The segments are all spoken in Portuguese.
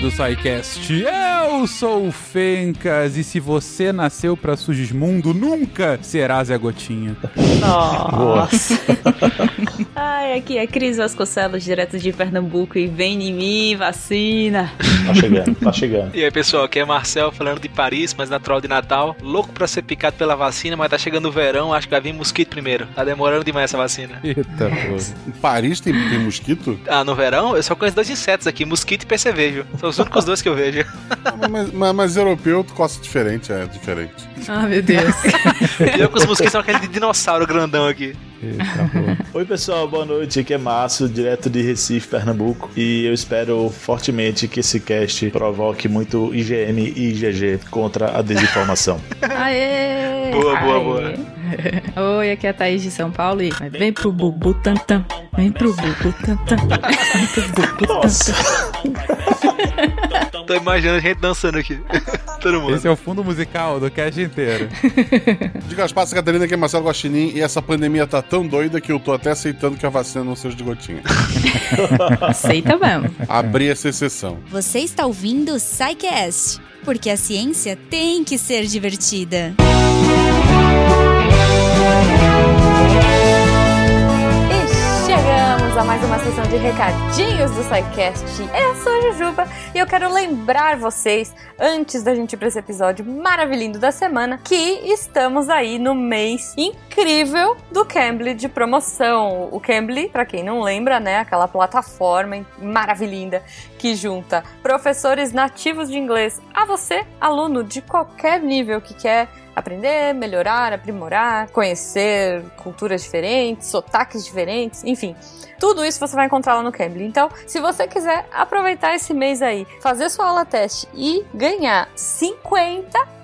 do SciCast. Eu sou o Fencas e se você nasceu pra Sugismundo, nunca será Zé Gotinha. Nossa. Ai, aqui é Cris Vasconcelos, direto de Pernambuco e vem em mim, vacina. Tá chegando, tá chegando. E aí, pessoal, aqui é Marcel falando de Paris, mas natural de Natal. Louco pra ser picado pela vacina, mas tá chegando o verão, acho que vai vir mosquito primeiro. Tá demorando demais essa vacina. Eita, pô. Em Paris tem, tem mosquito? Ah, no verão eu só conheço dois insetos aqui, mosquito e percevejo. São os únicos dois que eu vejo. Mas, mas, mas europeu tu coça diferente, é diferente. Ah, meu Deus. Pior que os mosquitos são aquele de dinossauro grandão aqui. Eita, pô. Oi, pessoal, boa noite. Aqui é Márcio, direto de Recife, Pernambuco. E eu espero fortemente que esse cast provoque muito IGM e IGG contra a desinformação. Aê! Boa, boa, Aê. boa. Oi, aqui é a Thaís de São Paulo e vem pro Bubu Tantam, vem pro Bubu Tantam, vem pro Bubu Nossa. Tô imaginando a gente dançando aqui. Todo mundo. Esse é o fundo musical do cast inteiro. Diga as passas, Catarina, que é Marcelo Guaxinim e essa pandemia tá tão doida que eu tô até aceitando que a vacina não seja de gotinha. Aceita mesmo. Abri essa exceção. Você está ouvindo o SciCast, porque a ciência tem que ser divertida. E a mais uma sessão de recadinhos do SciCast. Eu sou a Jujuba e eu quero lembrar vocês, antes da gente ir para esse episódio maravilhoso da semana, que estamos aí no mês incrível do Cambly de promoção. O Cambly, para quem não lembra, né, aquela plataforma maravilhosa que junta professores nativos de inglês a você, aluno de qualquer nível que quer aprender, melhorar, aprimorar, conhecer culturas diferentes, sotaques diferentes, enfim. Tudo isso você vai encontrar lá no Cambly. Então, se você quiser aproveitar esse mês aí, fazer sua aula teste e ganhar 50%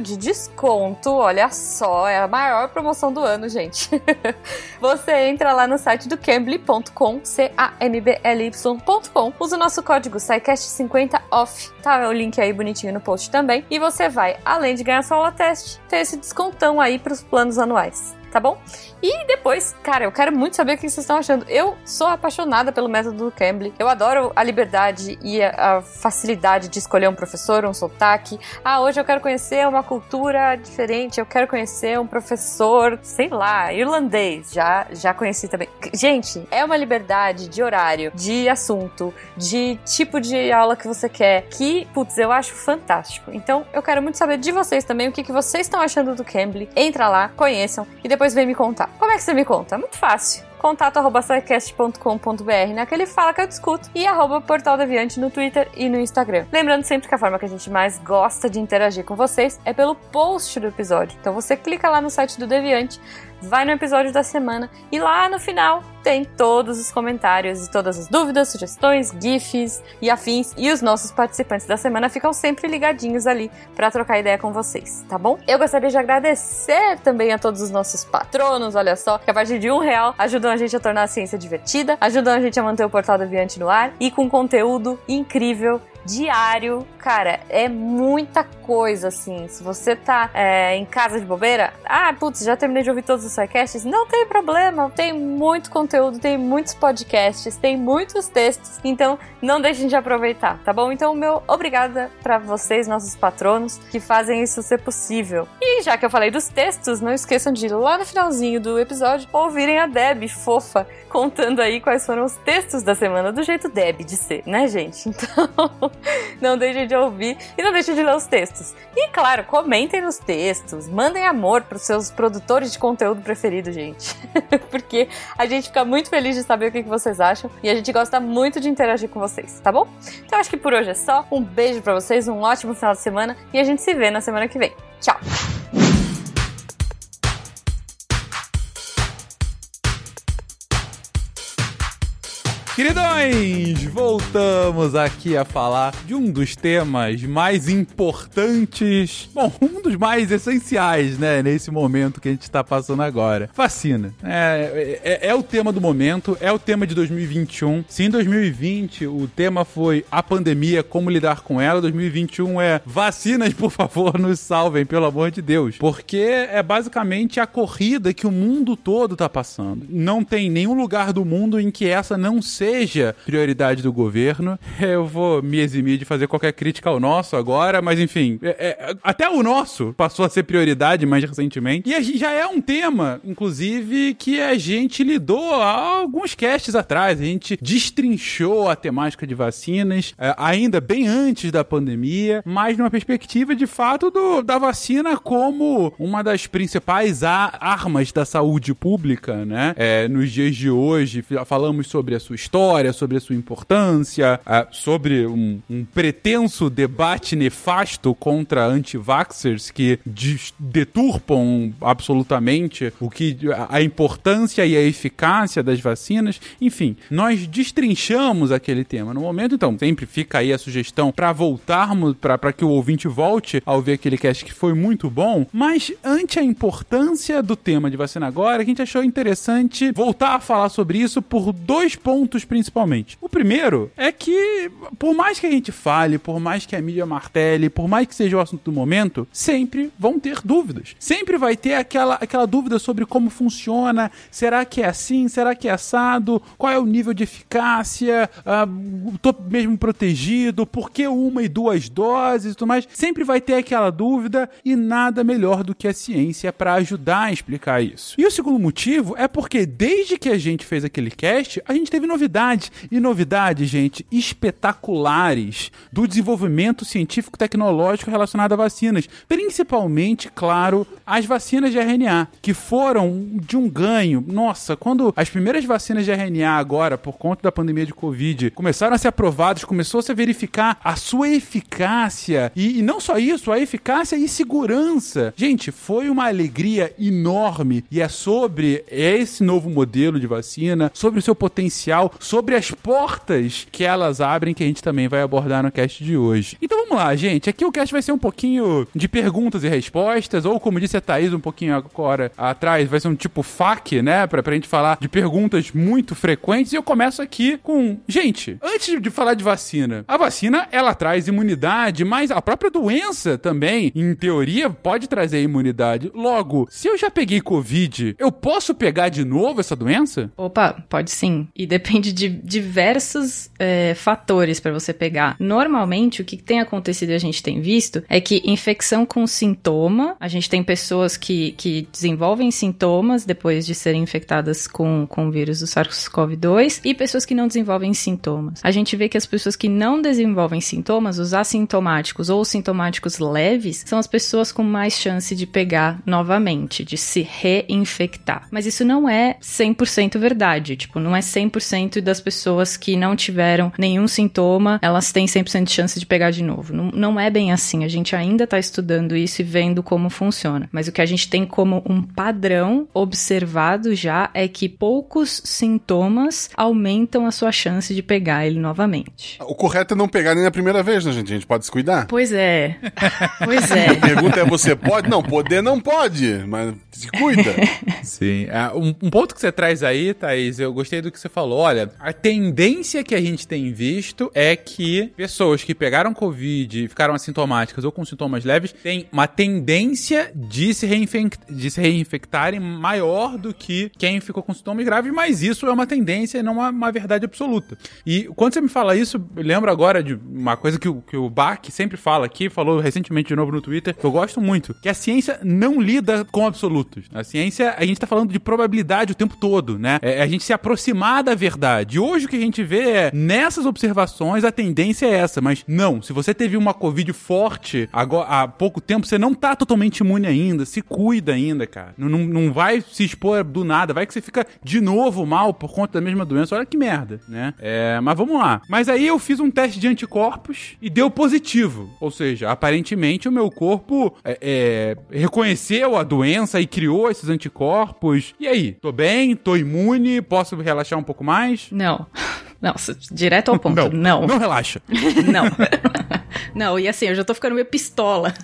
de desconto, olha só, é a maior promoção do ano, gente. você entra lá no site do cambly.com, C-A-M-B-L-Y.com, usa o nosso código SciCast50OFF, tá? O link aí bonitinho no post também, e você vai, além de ganhar sua aula teste, ter esse descontão aí para os planos anuais tá bom? E depois, cara, eu quero muito saber o que vocês estão achando. Eu sou apaixonada pelo método do Cambly. Eu adoro a liberdade e a, a facilidade de escolher um professor, um sotaque. Ah, hoje eu quero conhecer uma cultura diferente, eu quero conhecer um professor, sei lá, irlandês. Já, já conheci também. Gente, é uma liberdade de horário, de assunto, de tipo de aula que você quer, que, putz, eu acho fantástico. Então, eu quero muito saber de vocês também o que, que vocês estão achando do Cambly. Entra lá, conheçam e depois vem me contar. Como é que você me conta? Muito fácil contato arroba sicast.com.br, naquele fala que eu discuto, e arroba Portal Deviante no Twitter e no Instagram. Lembrando sempre que a forma que a gente mais gosta de interagir com vocês é pelo post do episódio. Então você clica lá no site do Deviante, vai no episódio da semana e lá no final tem todos os comentários e todas as dúvidas, sugestões, GIFs e afins. E os nossos participantes da semana ficam sempre ligadinhos ali para trocar ideia com vocês, tá bom? Eu gostaria de agradecer também a todos os nossos patronos, olha só, que a partir de um real ajudam a gente a tornar a ciência divertida, ajudam a gente a manter o Portal Deviante no ar e com conteúdo incrível diário. Cara, é muita coisa, assim. Se você tá é, em casa de bobeira, ah, putz, já terminei de ouvir todos os podcasts. Não tem problema, tem muito conteúdo, tem muitos podcasts, tem muitos textos. Então, não deixem de aproveitar, tá bom? Então, meu obrigada para vocês, nossos patronos, que fazem isso ser possível. E já que eu falei dos textos, não esqueçam de ir lá no finalzinho do episódio ouvirem a Deb, fofa, contando aí quais foram os textos da semana, do jeito Deb de ser, né, gente? Então, não deixem de ouvir e não deixem de ler os textos. E claro, comentem nos textos, mandem amor pros seus produtores de conteúdo preferido, gente. Porque a gente fica muito feliz de saber o que vocês acham e a gente gosta muito de interagir com vocês, tá bom? Então acho que por hoje é só. Um beijo para vocês, um ótimo final de semana e a gente se vê na semana que vem. Tchau! Queridões, voltamos aqui a falar de um dos temas mais importantes, bom, um dos mais essenciais, né, nesse momento que a gente está passando agora. Vacina. É, é, é o tema do momento, é o tema de 2021. Se em 2020 o tema foi a pandemia, como lidar com ela, 2021 é vacinas, por favor, nos salvem, pelo amor de Deus. Porque é basicamente a corrida que o mundo todo tá passando. Não tem nenhum lugar do mundo em que essa não seja seja prioridade do governo. Eu vou me eximir de fazer qualquer crítica ao nosso agora, mas enfim, é, é, até o nosso passou a ser prioridade mais recentemente. E já é um tema, inclusive, que a gente lidou há alguns casts atrás. A gente destrinchou a temática de vacinas, é, ainda bem antes da pandemia, mas numa perspectiva de fato do, da vacina como uma das principais armas da saúde pública, né? É, nos dias de hoje, falamos sobre a sua história, sobre a sua importância, é, sobre um, um, pretenso debate nefasto contra anti-vaxxers que deturpam absolutamente o que a importância e a eficácia das vacinas. Enfim, nós destrinchamos aquele tema no momento, então sempre fica aí a sugestão para voltarmos, para que o ouvinte volte a ouvir aquele cast que foi muito bom, mas ante a importância do tema de vacina agora, a gente achou interessante voltar a falar sobre isso por dois pontos principalmente. O primeiro é que, por mais que a gente fale, por mais que a mídia martele, por mais que seja o assunto do momento, sempre vão ter dúvidas. Sempre vai ter aquela, aquela dúvida sobre como funciona, será que é assim, será que é assado, qual é o nível de eficácia, uh, tô mesmo protegido, por que uma e duas doses e tudo mais. Sempre vai ter aquela dúvida e nada melhor do que a ciência para ajudar a explicar isso. E o segundo motivo é porque desde que a gente fez aquele cast, a gente teve novidades. E novidades, gente, espetaculares do desenvolvimento científico tecnológico relacionado a vacinas. Principalmente, claro, as vacinas de RNA, que foram de um ganho. Nossa, quando as primeiras vacinas de RNA agora, por conta da pandemia de Covid, começaram a ser aprovadas, começou a se verificar a sua eficácia. E, e não só isso, a eficácia e segurança. Gente, foi uma alegria enorme e é sobre esse novo modelo de vacina, sobre o seu potencial, sobre as portas que elas abrem que a gente também vai abordar no cast de hoje. Então vamos lá, gente. Aqui o cast vai ser um pouquinho de perguntas e respostas, ou como disse a Thaís um pouquinho agora atrás, vai ser um tipo FAQ, né? Pra, pra gente falar de perguntas muito frequentes. E eu começo aqui com, gente, antes de falar de vacina, a vacina ela traz imunidade, mas a própria doença também, em teoria, pode trazer imunidade. Logo, se eu já peguei Covid, eu posso pegar de novo essa doença? Opa, pode sim. E depende de diversos é, fatores para você pegar. Normalmente, o que tem acontecido e a gente tem visto é que infecção com sintoma, a gente tem pessoas que, que desenvolvem sintomas depois de serem infectadas com, com o vírus do SARS-CoV-2 e pessoas que não desenvolvem sintomas. A gente vê que as pessoas que não desenvolvem sintomas, os assintomáticos ou sintomáticos leves, são as pessoas com mais chance de pegar novamente, de se reinfectar. Mas isso não é 100% verdade. Tipo, não é 100% das pessoas que não tiveram nenhum sintoma, elas têm 100% de chance de pegar de novo. Não, não é bem assim. A gente ainda está estudando isso e vendo como funciona. Mas o que a gente tem como um padrão observado já é que poucos sintomas aumentam a sua chance de pegar ele novamente. O correto é não pegar nem na primeira vez, né, gente? A gente pode se cuidar. Pois é. Pois é. A pergunta é: você pode? Não, poder não pode, mas se cuida. Sim. É, um, um, ponto que você traz aí, Thaís, eu gostei do que você falou. Olha, a tendência que a gente tem visto é que pessoas que pegaram Covid e ficaram assintomáticas ou com sintomas leves têm uma tendência de se, de se reinfectarem maior do que quem ficou com sintomas graves, mas isso é uma tendência e não uma, uma verdade absoluta. E quando você me fala isso, lembro agora de uma coisa que o, que o Bach sempre fala aqui, falou recentemente de novo no Twitter, que eu gosto muito, que a ciência não lida com absolutos. A ciência, a gente tá falando de probabilidade o tempo todo, né? É a gente se aproximar da verdade. E hoje o que a gente vê é, nessas observações, a tendência é essa, mas não, se você teve uma Covid forte agora, há pouco tempo, você não tá totalmente imune ainda, se cuida ainda, cara. Não, não, não vai se expor do nada, vai que você fica de novo mal por conta da mesma doença. Olha que merda, né? É, mas vamos lá. Mas aí eu fiz um teste de anticorpos e deu positivo. Ou seja, aparentemente o meu corpo é, é, reconheceu a doença e criou esses anticorpos. E aí? Tô bem? Tô imune? Posso relaxar um pouco mais? Não. Não, direto ao ponto. Não. Não, não relaxa. não. Não, e assim, eu já tô ficando meio pistola.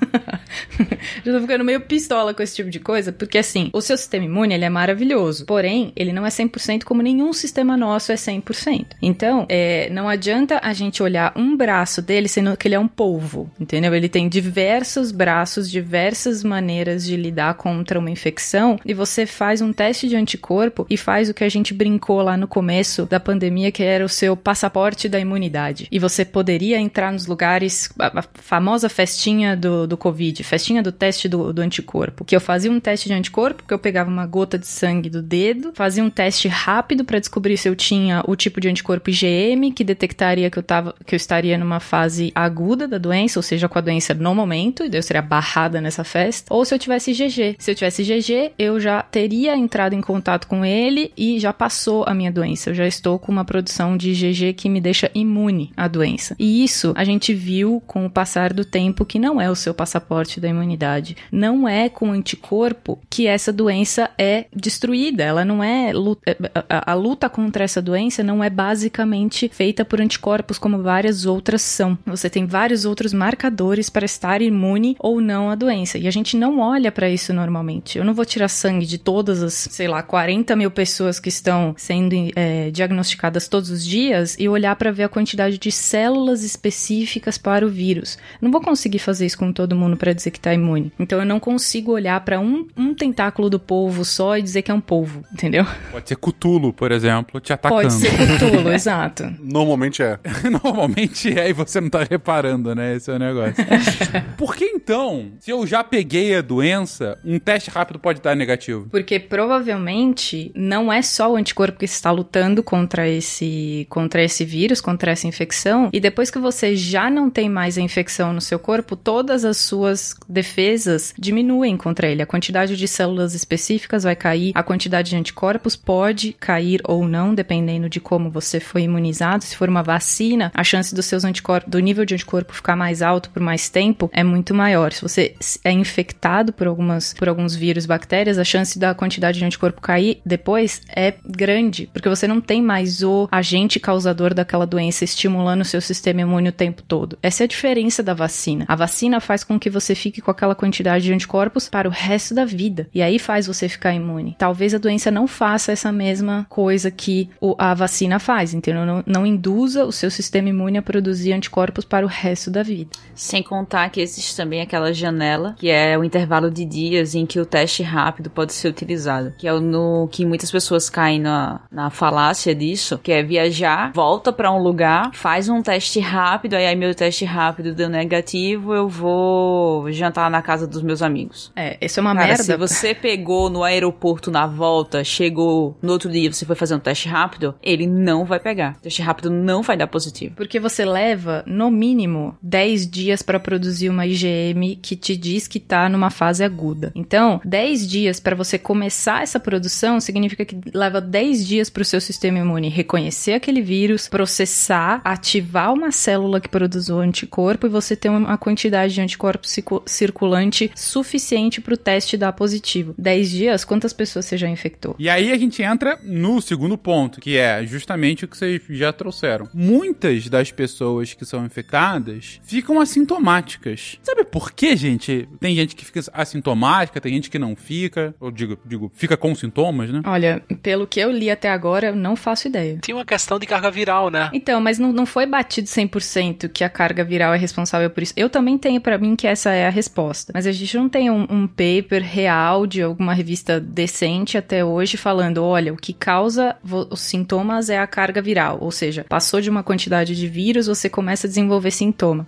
já tô ficando meio pistola com esse tipo de coisa, porque assim, o seu sistema imune, ele é maravilhoso, porém, ele não é 100% como nenhum sistema nosso é 100%. Então, é, não adianta a gente olhar um braço dele sendo que ele é um polvo, entendeu? Ele tem diversos braços, diversas maneiras de lidar contra uma infecção, e você faz um teste de anticorpo e faz o que a gente brincou lá no começo da pandemia, que era o seu passaporte da imunidade. E você poderia entrar nos lugares, a, famosa festinha do, do Covid, festinha do teste do, do anticorpo, que eu fazia um teste de anticorpo, que eu pegava uma gota de sangue do dedo, fazia um teste rápido para descobrir se eu tinha o tipo de anticorpo IgM, que detectaria que eu, tava, que eu estaria numa fase aguda da doença, ou seja, com a doença no momento, e daí eu seria barrada nessa festa, ou se eu tivesse IgG. Se eu tivesse IgG, eu já teria entrado em contato com ele e já passou a minha doença. Eu já estou com uma produção de IgG que me deixa imune à doença. E isso a gente viu com o passar do tempo que não é o seu passaporte da imunidade. Não é com anticorpo que essa doença é destruída. Ela não é. é a, a luta contra essa doença não é basicamente feita por anticorpos como várias outras são. Você tem vários outros marcadores para estar imune ou não à doença. E a gente não olha para isso normalmente. Eu não vou tirar sangue de todas as, sei lá, 40 mil pessoas que estão sendo é, diagnosticadas todos os dias e olhar para ver a quantidade de células específicas para o vírus. Não vou conseguir fazer isso com todo mundo para dizer que está imune. Então eu não consigo olhar para um, um tentáculo do polvo só e dizer que é um polvo, entendeu? Pode ser cutulo, por exemplo, te atacando. Pode ser cutulo, exato. Normalmente é. Normalmente é e você não tá reparando, né? Esse é o negócio. Por que então, se eu já peguei a doença, um teste rápido pode dar negativo? Porque provavelmente não é só o anticorpo que está lutando contra esse, contra esse vírus, contra essa infecção, e depois que você já não tem mais a infecção no seu corpo, todas as suas defesas diminuem contra ele. A quantidade de células específicas vai cair, a quantidade de anticorpos pode cair ou não, dependendo de como você foi imunizado. Se for uma vacina, a chance dos seus anticorpos, do nível de anticorpo ficar mais alto por mais tempo é muito maior. Se você é infectado por algumas por alguns vírus, bactérias, a chance da quantidade de anticorpo cair depois é grande, porque você não tem mais o agente causador daquela doença estimulando o seu sistema imune o tempo todo. Essa é a diferença da vacina. A vacina faz com que você fique com aquela quantidade de anticorpos para o resto da vida. E aí faz você ficar imune. Talvez a doença não faça essa mesma coisa que a vacina faz, entendeu? Não, não induza o seu sistema imune a produzir anticorpos para o resto da vida. Sem contar que existe também aquela janela, que é o intervalo de dias em que o teste rápido pode ser utilizado. Que é no que muitas pessoas caem na, na falácia disso, que é viajar, volta para um lugar, faz um teste rápido, aí, aí meu teste rápido deu negativo, eu vou jantar na casa dos meus amigos. É, isso é uma Cara, merda. se você pegou no aeroporto na volta, chegou no outro dia, você foi fazer um teste rápido, ele não vai pegar. O teste rápido não vai dar positivo. Porque você leva, no mínimo, 10 dias para produzir uma IgM que te diz que tá numa fase aguda. Então, 10 dias para você começar essa produção significa que leva 10 dias para o seu sistema imune reconhecer aquele vírus, processar, ativar uma célula que produz o anticorpo e você ter uma quantidade de anticorpo circulante suficiente para o teste dar positivo. 10 dias, quantas pessoas você já infectou? E aí a gente entra no segundo ponto, que é justamente o que vocês já trouxeram. Muitas das pessoas que são infectadas ficam assintomáticas. Sabe por quê, gente? Tem gente que fica assintomática, tem gente que não fica, ou digo, digo, fica com sintomas, né? Olha, pelo que eu li até agora, eu não faço ideia. Tem uma questão de carga viral, né? Então, mas não, não foi batido 100% que a carga viral é responsável por isso. Eu também tenho para mim que essa é a resposta. Mas a gente não tem um, um paper real de alguma revista decente até hoje falando, olha, o que causa os sintomas é a carga viral. Ou seja, passou de uma quantidade de vírus, você começa a desenvolver sintoma.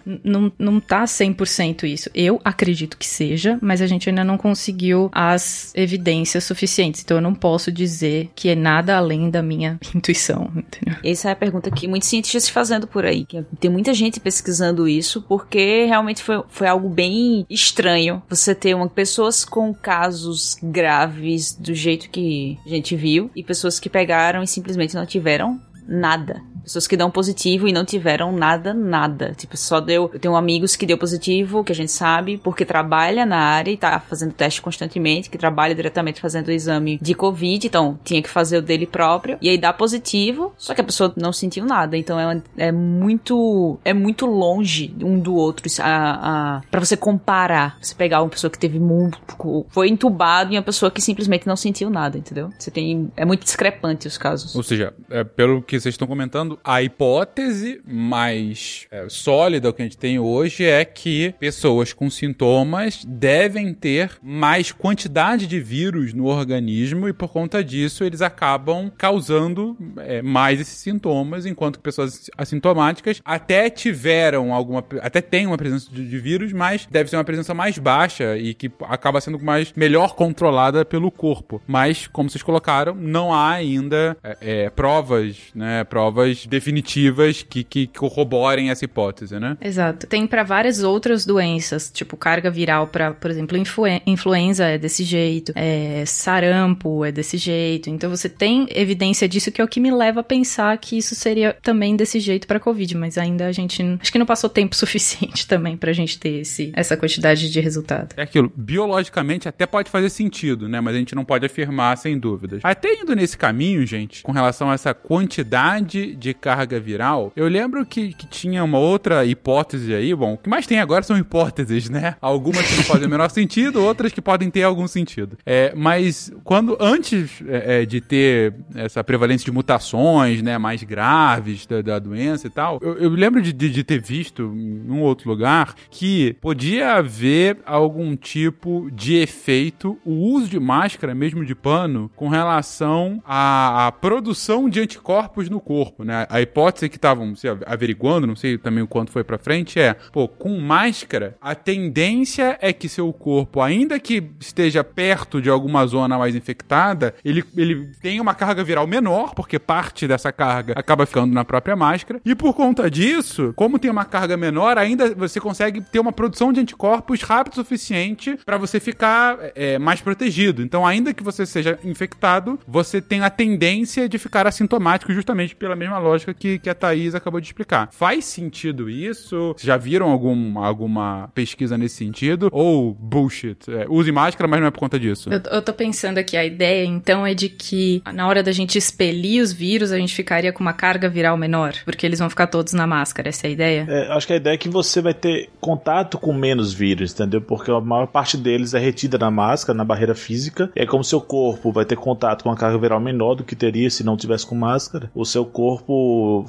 Não, tá 100% isso. Eu acredito que seja, mas a gente ainda não conseguiu as evidências suficientes. Então eu não posso dizer que é nada além da minha intuição, entendeu? Essa é a pergunta que muitos cientistas fazendo por aí. Tem muita gente pesquisando isso porque realmente foi, foi algo bem estranho você ter uma, pessoas com casos graves do jeito que a gente viu e pessoas que pegaram e simplesmente não tiveram nada. Pessoas que dão positivo e não tiveram nada, nada. Tipo, só deu. Eu tenho amigos que deu positivo, que a gente sabe, porque trabalha na área e tá fazendo teste constantemente, que trabalha diretamente fazendo o exame de Covid, então tinha que fazer o dele próprio. E aí dá positivo, só que a pessoa não sentiu nada. Então é, é muito. É muito longe um do outro. A, a, pra você comparar. Você pegar uma pessoa que teve muito. Foi entubado e uma pessoa que simplesmente não sentiu nada, entendeu? Você tem. É muito discrepante os casos. Ou seja, é, pelo que vocês estão comentando, a hipótese mais é, sólida que a gente tem hoje é que pessoas com sintomas devem ter mais quantidade de vírus no organismo e por conta disso eles acabam causando é, mais esses sintomas, enquanto que pessoas assintomáticas até tiveram alguma, até tem uma presença de, de vírus, mas deve ser uma presença mais baixa e que acaba sendo mais melhor controlada pelo corpo. Mas como vocês colocaram, não há ainda é, é, provas, né, provas definitivas que, que corroborem essa hipótese, né? Exato. Tem para várias outras doenças, tipo carga viral para, por exemplo, influenza é desse jeito, é, sarampo é desse jeito. Então você tem evidência disso que é o que me leva a pensar que isso seria também desse jeito para COVID, mas ainda a gente acho que não passou tempo suficiente também pra gente ter esse, essa quantidade de resultado. É aquilo, biologicamente até pode fazer sentido, né, mas a gente não pode afirmar sem dúvidas. Até indo nesse caminho, gente, com relação a essa quantidade de carga viral, eu lembro que, que tinha uma outra hipótese aí, bom, o que mais tem agora são hipóteses, né? Algumas que não fazem o menor sentido, outras que podem ter algum sentido. É, mas quando, antes é, é, de ter essa prevalência de mutações, né, mais graves da, da doença e tal, eu, eu lembro de, de, de, ter visto em um outro lugar que podia haver algum tipo de efeito, o uso de máscara, mesmo de pano, com relação à, à produção de anticorpos no corpo, né? A hipótese que estavam averiguando, não sei também o quanto foi para frente, é, pô, com máscara, a tendência é que seu corpo, ainda que esteja perto de alguma zona mais infectada, ele, ele tem uma carga viral menor, porque parte dessa carga acaba ficando na própria máscara, e por conta disso, como tem uma carga menor, ainda você consegue ter uma produção de anticorpos rápido o suficiente para você ficar é, mais protegido. Então, ainda que você seja infectado, você tem a tendência de ficar assintomático justamente pela mesma lógica que, que a Thaís acabou de explicar. Faz sentido isso? Vocês já viram algum, alguma pesquisa nesse sentido? Ou bullshit? É, use máscara, mas não é por conta disso. Eu, eu tô pensando aqui, a ideia então é de que na hora da gente expelir os vírus, a gente ficaria com uma carga viral menor, porque eles vão ficar todos na máscara, essa é a ideia? É, acho que a ideia é que você vai ter contato com menos vírus, entendeu? Porque a maior parte deles é retida na máscara, na barreira física. E é como seu corpo vai ter contato com uma carga viral menor do que teria se não tivesse com máscara. O seu corpo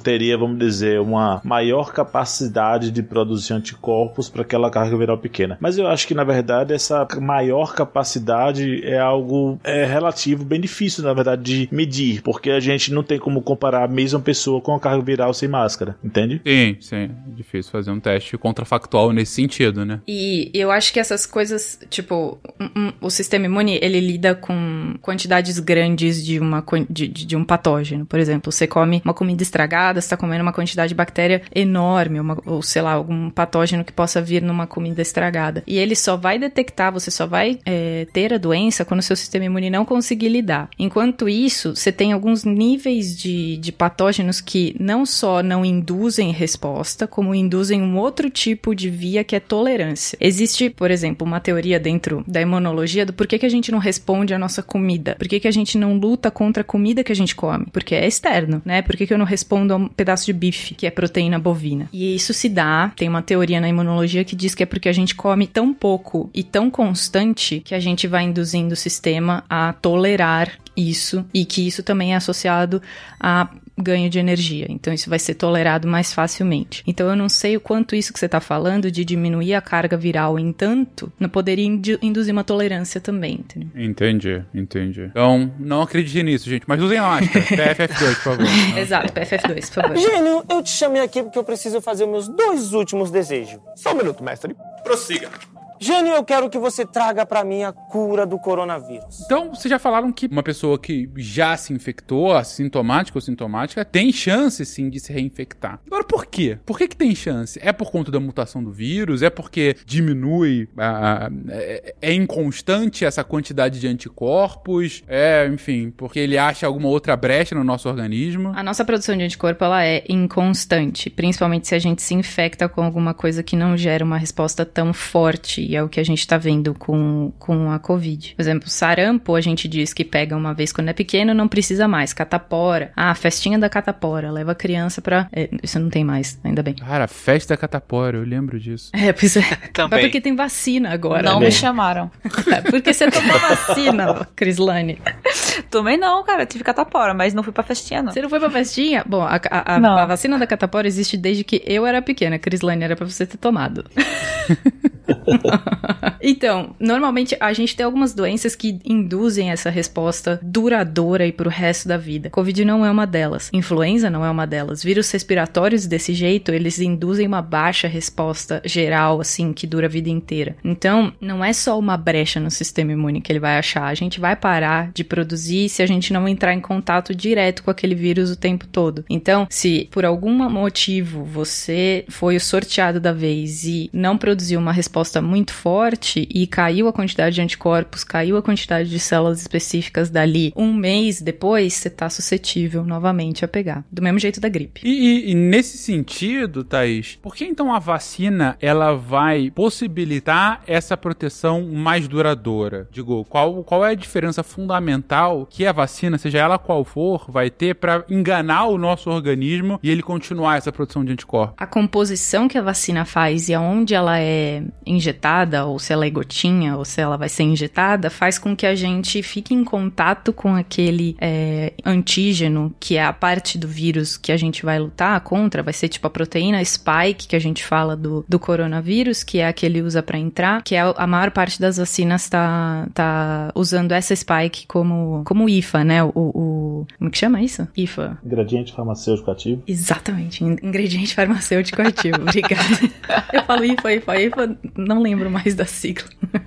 teria, vamos dizer, uma maior capacidade de produzir anticorpos para aquela carga viral pequena. Mas eu acho que na verdade essa maior capacidade é algo é, relativo, bem difícil na verdade de medir, porque a gente não tem como comparar a mesma pessoa com a carga viral sem máscara, entende? Sim, sim. Difícil fazer um teste contrafactual nesse sentido, né? E eu acho que essas coisas, tipo, um, um, o sistema imune, ele lida com quantidades grandes de, uma, de, de, um patógeno. Por exemplo, você come uma comida estragada, você tá comendo uma quantidade de bactéria enorme, uma, ou sei lá, algum patógeno que possa vir numa comida estragada. E ele só vai detectar, você só vai é, ter a doença quando o seu sistema imune não conseguir lidar. Enquanto isso, você tem alguns níveis de, de patógenos que não só não induzem resposta, como induzem um outro tipo de via que é tolerância. Existe, por exemplo, uma teoria dentro da imunologia do porquê que a gente não responde à nossa comida, por que, que a gente não luta contra a comida que a gente come, porque é externo, né? Por que, que eu não respondo a um pedaço de bife, que é proteína bovina? E isso se dá, tem uma teoria na imunologia que diz que é porque a gente come tão pouco e tão constante que a gente vai induzindo o sistema a tolerar isso e que isso também é associado a ganho de energia. Então isso vai ser tolerado mais facilmente. Então eu não sei o quanto isso que você está falando de diminuir a carga viral em tanto não poderia induzir uma tolerância também, entendeu? Entendi, entendi. Então não acredite nisso, gente, mas usem a máscara. PFF2, por favor. Exato, PFF2, por favor. Gênio, eu te chamei aqui porque eu preciso fazer meus dois últimos desejos. Só um minuto, mestre. Prossiga. Gênio, eu quero que você traga pra mim a cura do coronavírus. Então, vocês já falaram que uma pessoa que já se infectou, assintomática ou sintomática, tem chance sim de se reinfectar. Agora, por quê? Por que, que tem chance? É por conta da mutação do vírus? É porque diminui, a, a- é, é inconstante essa quantidade de anticorpos? É, enfim, porque ele acha alguma outra brecha no nosso organismo? A nossa produção de anticorpo ela é inconstante, principalmente se a gente se infecta com alguma coisa que não gera uma resposta tão forte, e é o que a gente tá vendo com, com a Covid. Por exemplo, sarampo, a gente diz que pega uma vez quando é pequeno, não precisa mais. Catapora, ah, festinha da catapora, leva a criança pra. é, isso não tem mais, ainda bem. Cara, festa da catapora, eu lembro disso. É, pois é. Também. Mas porque tem vacina agora. não né? me chamaram. É porque você tomou vacina, Crislane. Também não, cara. Eu tive catapora, mas não fui pra festinha, não. Você não foi pra festinha? Bom, a, a- a- a vacina da catapora existe desde que eu era pequena. Crislane era pra você ter tomado. então, normalmente a gente tem algumas doenças que induzem essa resposta duradoura aí pro resto da vida. Covid não é uma delas. Influenza não é uma delas. Vírus respiratórios desse jeito, eles induzem uma baixa resposta geral, assim, que dura a vida inteira. Então, não é só uma brecha no sistema imune que ele vai achar. A gente vai parar de produzir se a gente não entrar em contato direto com aquele vírus o tempo todo. Então, se por algum motivo você foi o sorteado da vez e não produziu uma resposta muito forte e caiu a quantidade de anticorpos, caiu a quantidade de células específicas dali, um mês depois você tá suscetível novamente a pegar. Do mesmo jeito da gripe. E, e- e nesse sentido, Thaís, por que então a vacina ela vai possibilitar essa proteção mais duradoura? Digo, qual, qual é a diferença fundamental que a vacina, seja ela qual for, vai ter para enganar o nosso organismo e ele continuar essa produção de anticorpos? A composição que a vacina faz e aonde ela é injetada, ou se ela é gotinha, ou se ela vai ser injetada, faz com que a gente fique em contato com aquele é, antígeno, que é a parte do vírus que a gente vai lutar contra, vai ser tipo a proteína spike que a gente fala do, do coronavírus, que é a que ele usa para entrar, que é a maior parte das vacinas tá, tá usando essa spike como, como IFA, né? O, o. Como que chama isso? IFA. Ingrediente farmacêutico ativo. Exatamente, in- ingrediente farmacêutico ativo. Obrigada. Eu falo IFA, IFA, IFA, não lembro mais da sigla.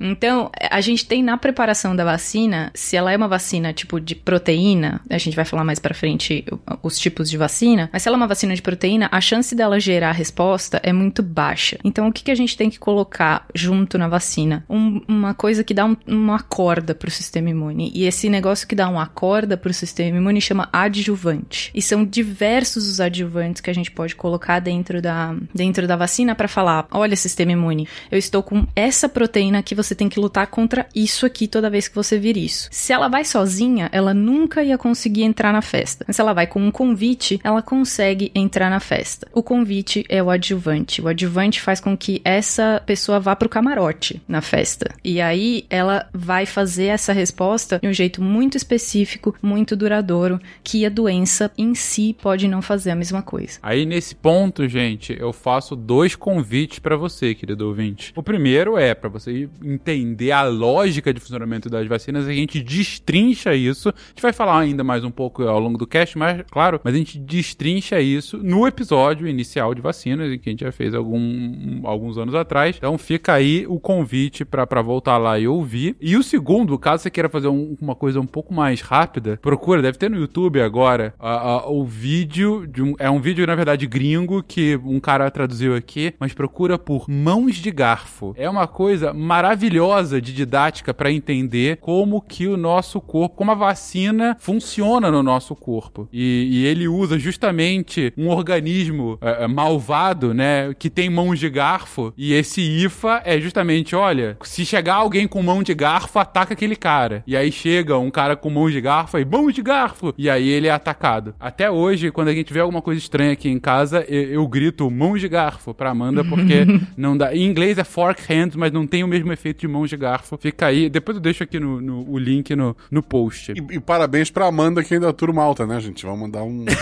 Então, a gente tem na preparação da vacina, se ela é uma vacina tipo de proteína, a gente vai falar mais pra frente os tipos de vacina, mas se ela é uma vacina de proteína, a chance dela gerar resposta é muito baixa. Então, o que, que a gente tem que colocar junto na vacina? Um- uma coisa que dá um- uma corda pro sistema imune. E esse negócio que dá uma corda pro sistema imune chama adjuvante. E são diversos os adjuvantes que a gente pode colocar dentro da, dentro da vacina para falar: olha, sistema imune, eu estou com essa proteína aqui, você tem que lutar contra isso aqui toda vez que você vir isso. Se ela vai sozinha, ela nunca ia conseguir entrar na festa. Mas se ela vai com um convite, ela consegue entrar na festa. O convite é o adjuvante. O adjuvante faz com que essa pessoa vá pro camarote na festa. E aí ela vai fazer essa resposta de um jeito muito específico, muito duradouro, que a doença em si pode não fazer a mesma coisa. Aí nesse ponto, gente, eu faço dois convites pra você, querido ouvinte. O primeiro é pra você entender a lógica de funcionamento das vacinas, a gente destrincha isso. A gente vai falar ainda mais um pouco ao longo do cast, mas claro, mas a gente destrincha isso no episódio inicial de vacinas, que a gente já fez algum, alguns anos atrás. Então fica aí o convite pra voltar lá e ouvir. E o segundo, caso você queira fazer um- uma coisa um pouco mais rápida, procura, deve ter no YouTube agora, a- a- o vídeo de um, é um vídeo na verdade gringo que um cara traduziu aqui, mas procura por mãos de garfo. É uma coisa maravilhosa de didática pra entender como que o nosso corpo, como a vacina funciona no nosso corpo. E, e ele usa justamente um organismo é, é, malvado, né, que tem mãos de garfo. E esse IFA é justamente, olha, se chegar alguém com mão de garfo, ataca aquele cara. E aí chega um cara com mão de garfo e mão de garfo. E aí ele é atacado. Até hoje, quando a gente vê alguma coisa estranha aqui em casa, eu, eu grito mãos de garfo pra Amanda, porque não dá. Em inglês é fork hands, mas não tem o mesmo efeito de mãos de garfo. Fica aí. Depois eu deixo aqui no, no- o link no, no post. E, e parabéns pra Amanda, que ainda é turma alta, né, gente? Vamos mandar um.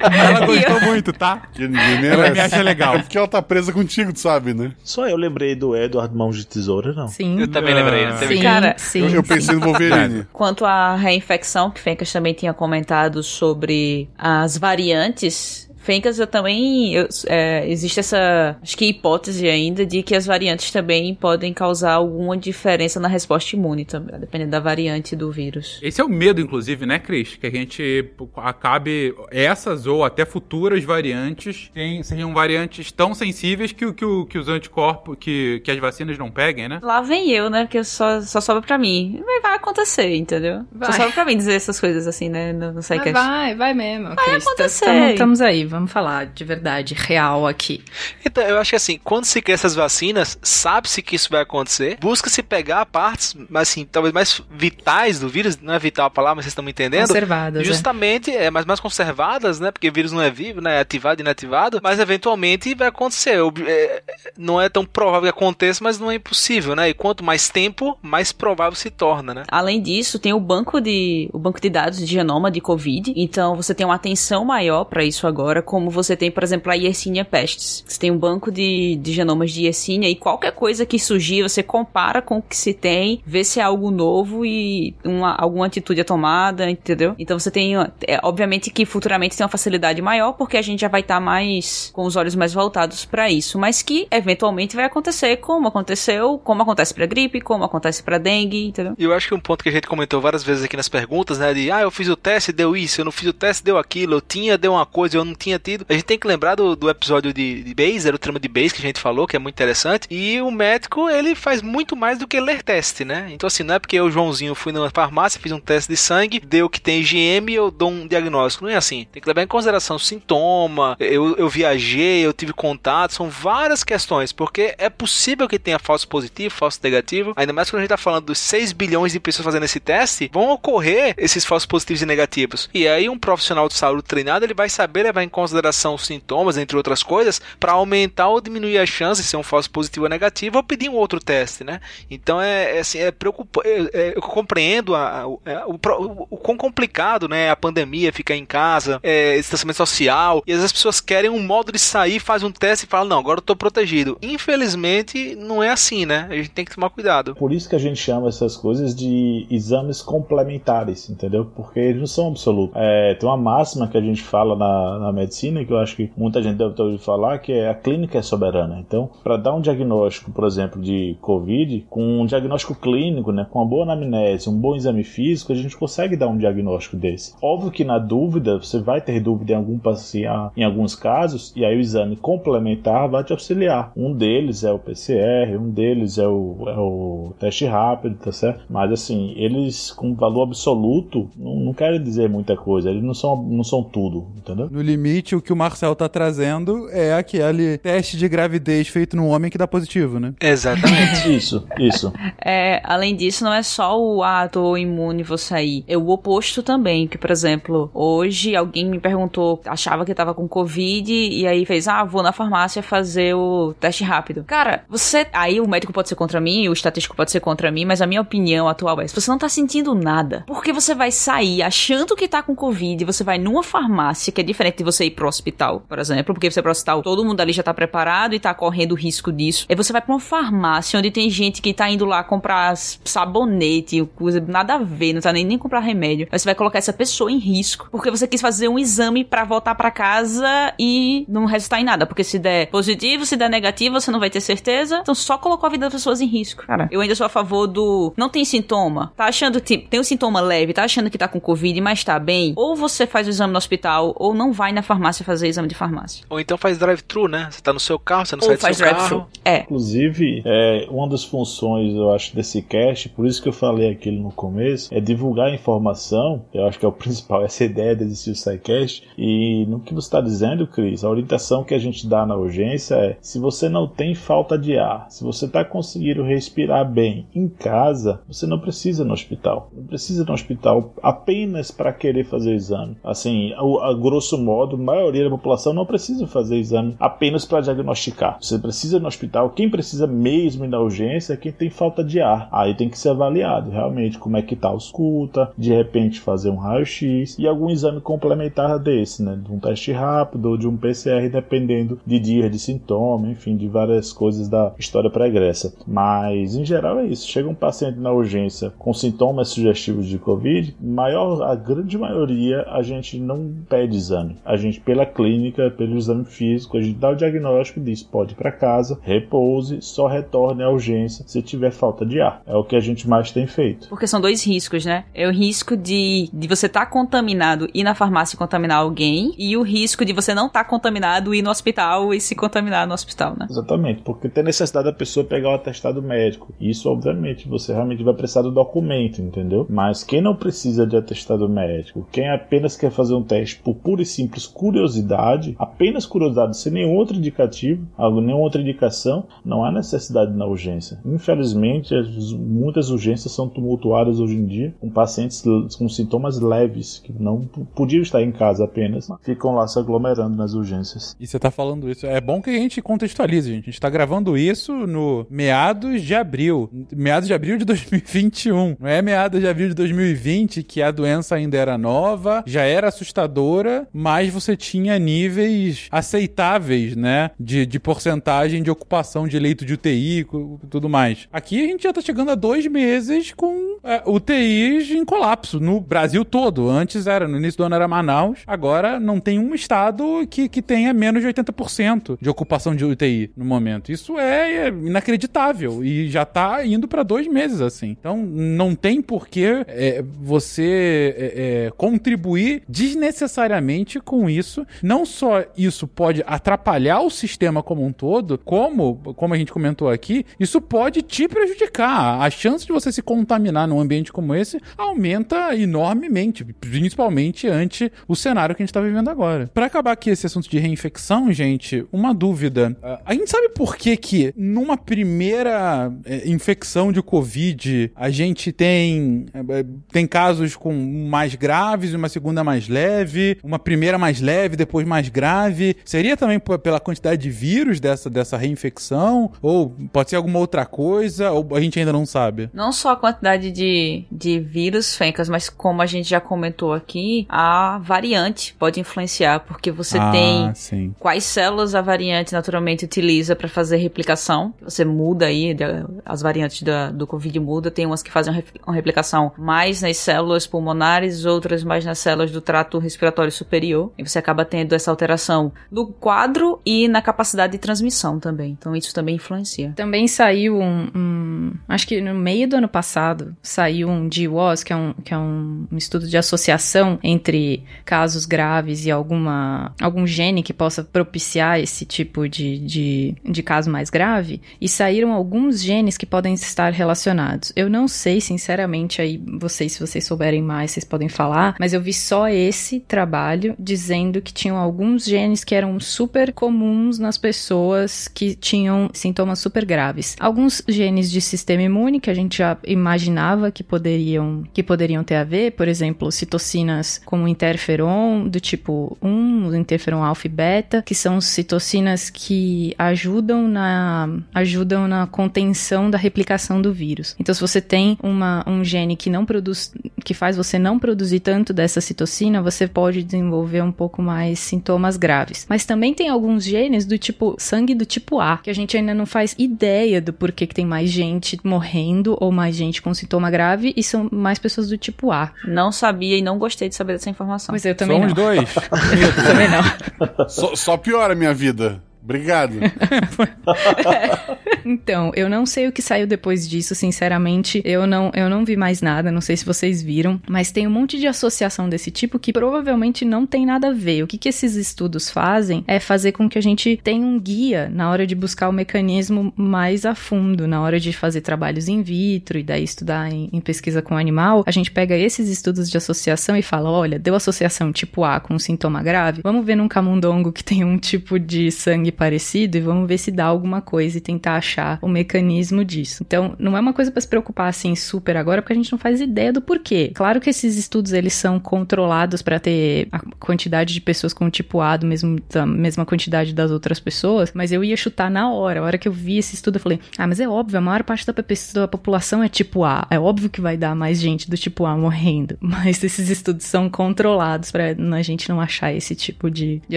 Ela gostou muito, tá? que ninguém Ela me acha legal. É porque ela tá presa contigo, tu sabe, né? Só eu lembrei do Edward Mãos de Tesoura, não. Sim. Eu também lembrei. não teve Sim, Cara, sim, Eu, eu pensei no Wolverine. Quanto à reinfecção, que Fencas também tinha comentado sobre as variantes, Fencas, eu também. eu- é, existe essa. Acho que hipótese ainda de que as variantes também podem causar alguma diferença na resposta imune também, dependendo da variante do vírus. Esse é o medo, inclusive, né, Cris? Que a gente acabe essas ou até futuras variantes tem- sejam variantes tão sensíveis que, que, que os anticorpos, que, que as vacinas não peguem, né? Lá vem eu, né? Porque só, só sobra pra mim. Mas vai acontecer, entendeu? Vai. Só sobra pra mim dizer essas coisas assim, né? No, no Mas SciCast. vai, vai mesmo. Vai acontecer. Estamos aí, vamos falar de verdade, real aqui. Então, eu acho que assim, quando se cria essas vacinas, sabe-se que isso vai acontecer, busca-se pegar partes, mas assim, talvez mais vitais do vírus, não é vital a palavra, mas vocês estão me entendendo? Conservadas, é. Justamente, é, mas mais conservadas, né? Porque o vírus não é vivo, né? É ativado e inativado, mas eventualmente vai acontecer. É, não é tão provável que aconteça, mas não é impossível, né? E quanto mais tempo, mais provável se torna, né? Além disso, tem o banco de o banco de dados de genoma de COVID. Então você tem uma atenção maior para isso agora, como você tem, por exemplo, a Yersinia pestis. Você tem um banco de, de genomas de Yersinia e qualquer coisa que surgir, você compara com o que se tem, vê se é algo novo e uma, alguma atitude é tomada, entendeu? Então você tem, é, obviamente que futuramente tem uma facilidade maior, porque a gente já vai estar mais com os olhos mais voltados para isso, mas que eventualmente vai acontecer, como aconteceu, como acontece para gripe, como acontece para dengue, entendeu? E eu acho que um ponto que a gente comentou várias vezes aqui nas perguntas, né? De, ah, eu fiz o teste, deu isso, eu não fiz o teste, deu aquilo, eu tinha, deu uma coisa, eu não tinha tido. A gente tem que lembrar do, do episódio de, de era o trama de Bayes que a gente falou, que é muito interessante. E o médico, ele faz muito mais do que ler teste, né? Então, assim, não é porque eu, Joãozinho, fui na farmácia, fiz um teste de sangue, deu que tem IgM eu dou um diagnóstico. Não é assim. Tem que levar em consideração sintoma, eu, eu viajei, eu tive contato, são várias questões, porque é possível que tenha falso positivo, falso negativo, ainda mais quando a gente tá falando dos 6 bilhões de pessoas fazendo esse teste, vão ocorrer esses falsos positivos e negativos. E aí um profissional de saúde treinado, ele vai saber levar em consideração os sintomas, entre outras coisas, para aumentar ou diminuir a chance de ser um falso positivo ou negativo ou pedir um outro teste, né? Então é, é assim, é preocupante, eu compreendo a, a- o, o, pro- o quão complicado, né, a pandemia, ficar em casa, é, distanciamento social, e às vezes as pessoas querem um modo de sair, faz um teste e fala, não, agora eu tô protegido. Infelizmente, não é assim, né? A gente tem que tomar cuidado. Por isso que a gente chama essas coisas de exames complementares, entendeu? Porque eles não são absolutos. É, tem uma máxima que a gente fala na, na medicina, que eu acho que muita gente deve ter ouvido falar, que é a clínica é soberana. Então, para dar um diagnóstico, por exemplo, de Covid, com um diagnóstico clínico, né, com uma boa anamnese, um bom exame físico, a gente consegue dar um diagnóstico desse. Óbvio que na dúvida, você vai ter dúvida em algum paciente, em alguns casos, e aí o exame complementar vai te auxiliar. Um deles é o PCR, um deles é o, é o teste rápido, tá certo? Mas assim, eles com valor absoluto não, não querem dizer muita coisa, eles não são, não são tudo, entendeu? No limite, o que o Marcel tá trazendo é aquele teste de gravidez feito num homem que dá positivo, né? Exatamente. Isso, isso. É, além disso, não é só o ah, tô imune, vou sair. É o oposto também, que, por exemplo, hoje alguém me perguntou, achava que tava com Covid e aí fez, ah, vou na farmácia fazer o teste rápido. Cara, você. Aí o médico pode ser contra mim, o estatístico pode ser contra mim, mas a minha opinião atual é: se você não tá sentindo nada, por que você vai sair achando que tá com Covid? Você vai numa farmácia, que é diferente de você ir pro hospital, por exemplo, porque você vai pro hospital, todo mundo ali já tá preparado e tá correndo o risco disso. Aí você vai pra uma farmácia onde tem gente que tá indo lá comprar sabonete, coisa nada a ver, não tá nem, nem comprar remédio. Aí você vai colocar essa pessoa em risco, porque você quis fazer um exame pra voltar pra casa e não resultar em nada, porque se der positivo, se der negativo, você não vai ter certeza. Então só colocou a vida das pessoas em risco. Cara, eu ainda sou a favor do não tem sintoma, tá achando que tem um sintoma leve, tá achando que tá com covid, mas tá bem, ou você faz o exame no hospital ou não vai na farmácia fazer exame de farmácia. Ou então faz drive-thru, né? Você tá no seu carro, você não Ou sai do faz seu drive-thru. carro. É. Inclusive, é, uma das funções, eu acho, desse cast, por isso que eu falei aquilo no começo, é divulgar a informação. Eu acho que é o principal, essa ideia de existir o SciCast. E no que você está dizendo, Cris, a orientação que a gente dá na urgência é: se você não tem falta de ar, se você está conseguindo respirar bem em casa, você não precisa ir no hospital. Não precisa ir no hospital apenas para querer fazer exame. Assim, a, a grosso modo, maioria da população não precisa fazer exame apenas para diagnosticar. Você precisa ir no hospital. Quem precisa mesmo ir na urgência é quem tem falta de ar. Aí tem que ser avaliado realmente como é que tá a escuta, de repente fazer um raio-x e algum exame complementar desse, né? De um teste rápido ou de um PCR, dependendo de dias de sintoma, enfim, de várias coisas da história pregressa. Mas em geral é isso. Chega um paciente na urgência com sintomas sugestivos de Covid, maior, a grande maioria a gente não pede exame. A gente gente, pela clínica, pelo exame físico, a gente dá o diagnóstico e diz: pode ir para casa, repouse, só retorne à urgência se tiver falta de ar. É o que a gente mais tem feito. Porque são dois riscos, né? É o risco de, de você estar contaminado e ir na farmácia e contaminar alguém, e o risco de você não estar contaminado e ir no hospital e se contaminar no hospital, né? Exatamente, porque tem necessidade da pessoa pegar o atestado médico. Isso, obviamente, você realmente vai precisar do documento, entendeu? Mas quem não precisa de atestado médico, quem apenas quer fazer um teste por pura e simples curiosidade, apenas curiosidade, sem nenhum outro indicativo, nenhuma outra indicação, não há necessidade na urgência. Infelizmente, as, muitas urgências são tumultuadas hoje em dia, com pacientes com sintomas leves, que não podiam estar em casa apenas, ficam lá se aglomerando nas urgências. E você tá falando isso. É bom que a gente contextualize, gente. A gente tá gravando isso no meados de abril. Meados de abril de 2021. Não é meados de abril de 2020, que a doença ainda era nova, já era assustadora, mas você tinha níveis aceitáveis, né? De, de porcentagem de ocupação de leito de UTI e tudo mais. Aqui a gente já tá chegando a dois meses com é, UTIs em colapso no Brasil todo. Antes era, no início do ano era Manaus, agora não tem um estado que, que tenha menos de 80% de ocupação de UTI no momento. Isso é, é inacreditável e já tá indo para dois meses assim. Então não tem por que é, você é, é, contribuir desnecessariamente com isso. Não só isso pode atrapalhar o sistema como um todo, como, como a gente comentou aqui, isso pode te prejudicar. A chance de você se contaminar num ambiente como esse aumenta enormemente, principalmente ante o cenário que a gente está vivendo agora. Para acabar aqui esse assunto de reinfecção, gente, uma dúvida. A gente sabe por que que numa primeira é, infecção de Covid a gente tem, é, tem casos com mais graves, uma segunda mais leve, uma primeira mais leve, depois mais grave? Seria também pela quantidade de vírus dessa, dessa reinfecção? Ou pode ser alguma outra coisa? Ou a gente ainda não sabe? Não só a quantidade de, de vírus, Fencas, mas como a gente já comentou aqui, a variante pode influenciar, porque você Ah, tem sim. quais células a variante naturalmente utiliza para fazer replicação. Você muda aí, as variantes da- do Covid muda, tem umas que fazem uma replicação mais nas células pulmonares, outras mais nas células do trato respiratório superior. E você acaba tendo essa alteração no quadro e na capacidade de transmissão também. Então isso também influencia. Também saiu um, um- Acho que no meio do ano passado saiu um GWAS, que é um, que é um, um estudo de associação entre casos graves e alguma, algum gene que possa propiciar esse tipo de, de, de caso mais grave. E saíram alguns genes que podem estar relacionados. Eu não sei, sinceramente, aí vocês, se vocês souberem mais, vocês podem falar, mas eu vi só esse trabalho dizendo que tinham alguns genes que eram super comuns nas pessoas que tinham sintomas super graves. Alguns genes de sistema imune que a gente já imaginava que poderiam, que poderiam ter a ver, por exemplo, citocinas como interferon do tipo 1, o interferon alfa e beta, que são citocinas que ajudam na ajudam na contenção da replicação do vírus. Então, se você tem uma, um gene que não produz, que faz você não produzir tanto dessa citocina, você pode desenvolver um pouco mais sintomas graves. Mas também tem alguns genes do tipo sangue do tipo A, que a gente ainda não faz ideia do porquê que tem mais gente morrendo ou mais gente com sintoma grave e são mais pessoas do tipo A. Não sabia e não gostei de saber dessa informação. Pois eu também Somos não. dois. Eu também não. Só, só piora a minha vida. Obrigado. Então, eu não sei o que saiu depois disso, sinceramente. Eu não, eu não vi mais nada, não sei se vocês viram, mas tem um monte de associação desse tipo que provavelmente não tem nada a ver. O que, que esses estudos fazem é fazer com que a gente tenha um guia na hora de buscar o mecanismo mais a fundo, na hora de fazer trabalhos in vitro e daí estudar em, em pesquisa com animal. A gente pega esses estudos de associação e fala: olha, deu associação tipo A com um sintoma grave, vamos ver num camundongo que tem um tipo de sangue parecido e vamos ver se dá alguma coisa e tentar achar o mecanismo disso. Então, não é uma coisa para se preocupar assim super agora, porque a gente não faz ideia do porquê. Claro que esses estudos eles são controlados para ter a quantidade de pessoas com tipo A do mesmo da mesma quantidade das outras pessoas, mas eu ia chutar na hora. A hora que eu vi esse estudo, eu falei: "Ah, mas é óbvio, a maior parte da, da população é tipo A. É óbvio que vai dar mais gente do tipo A morrendo". Mas esses estudos são controlados para a gente não achar esse tipo de, de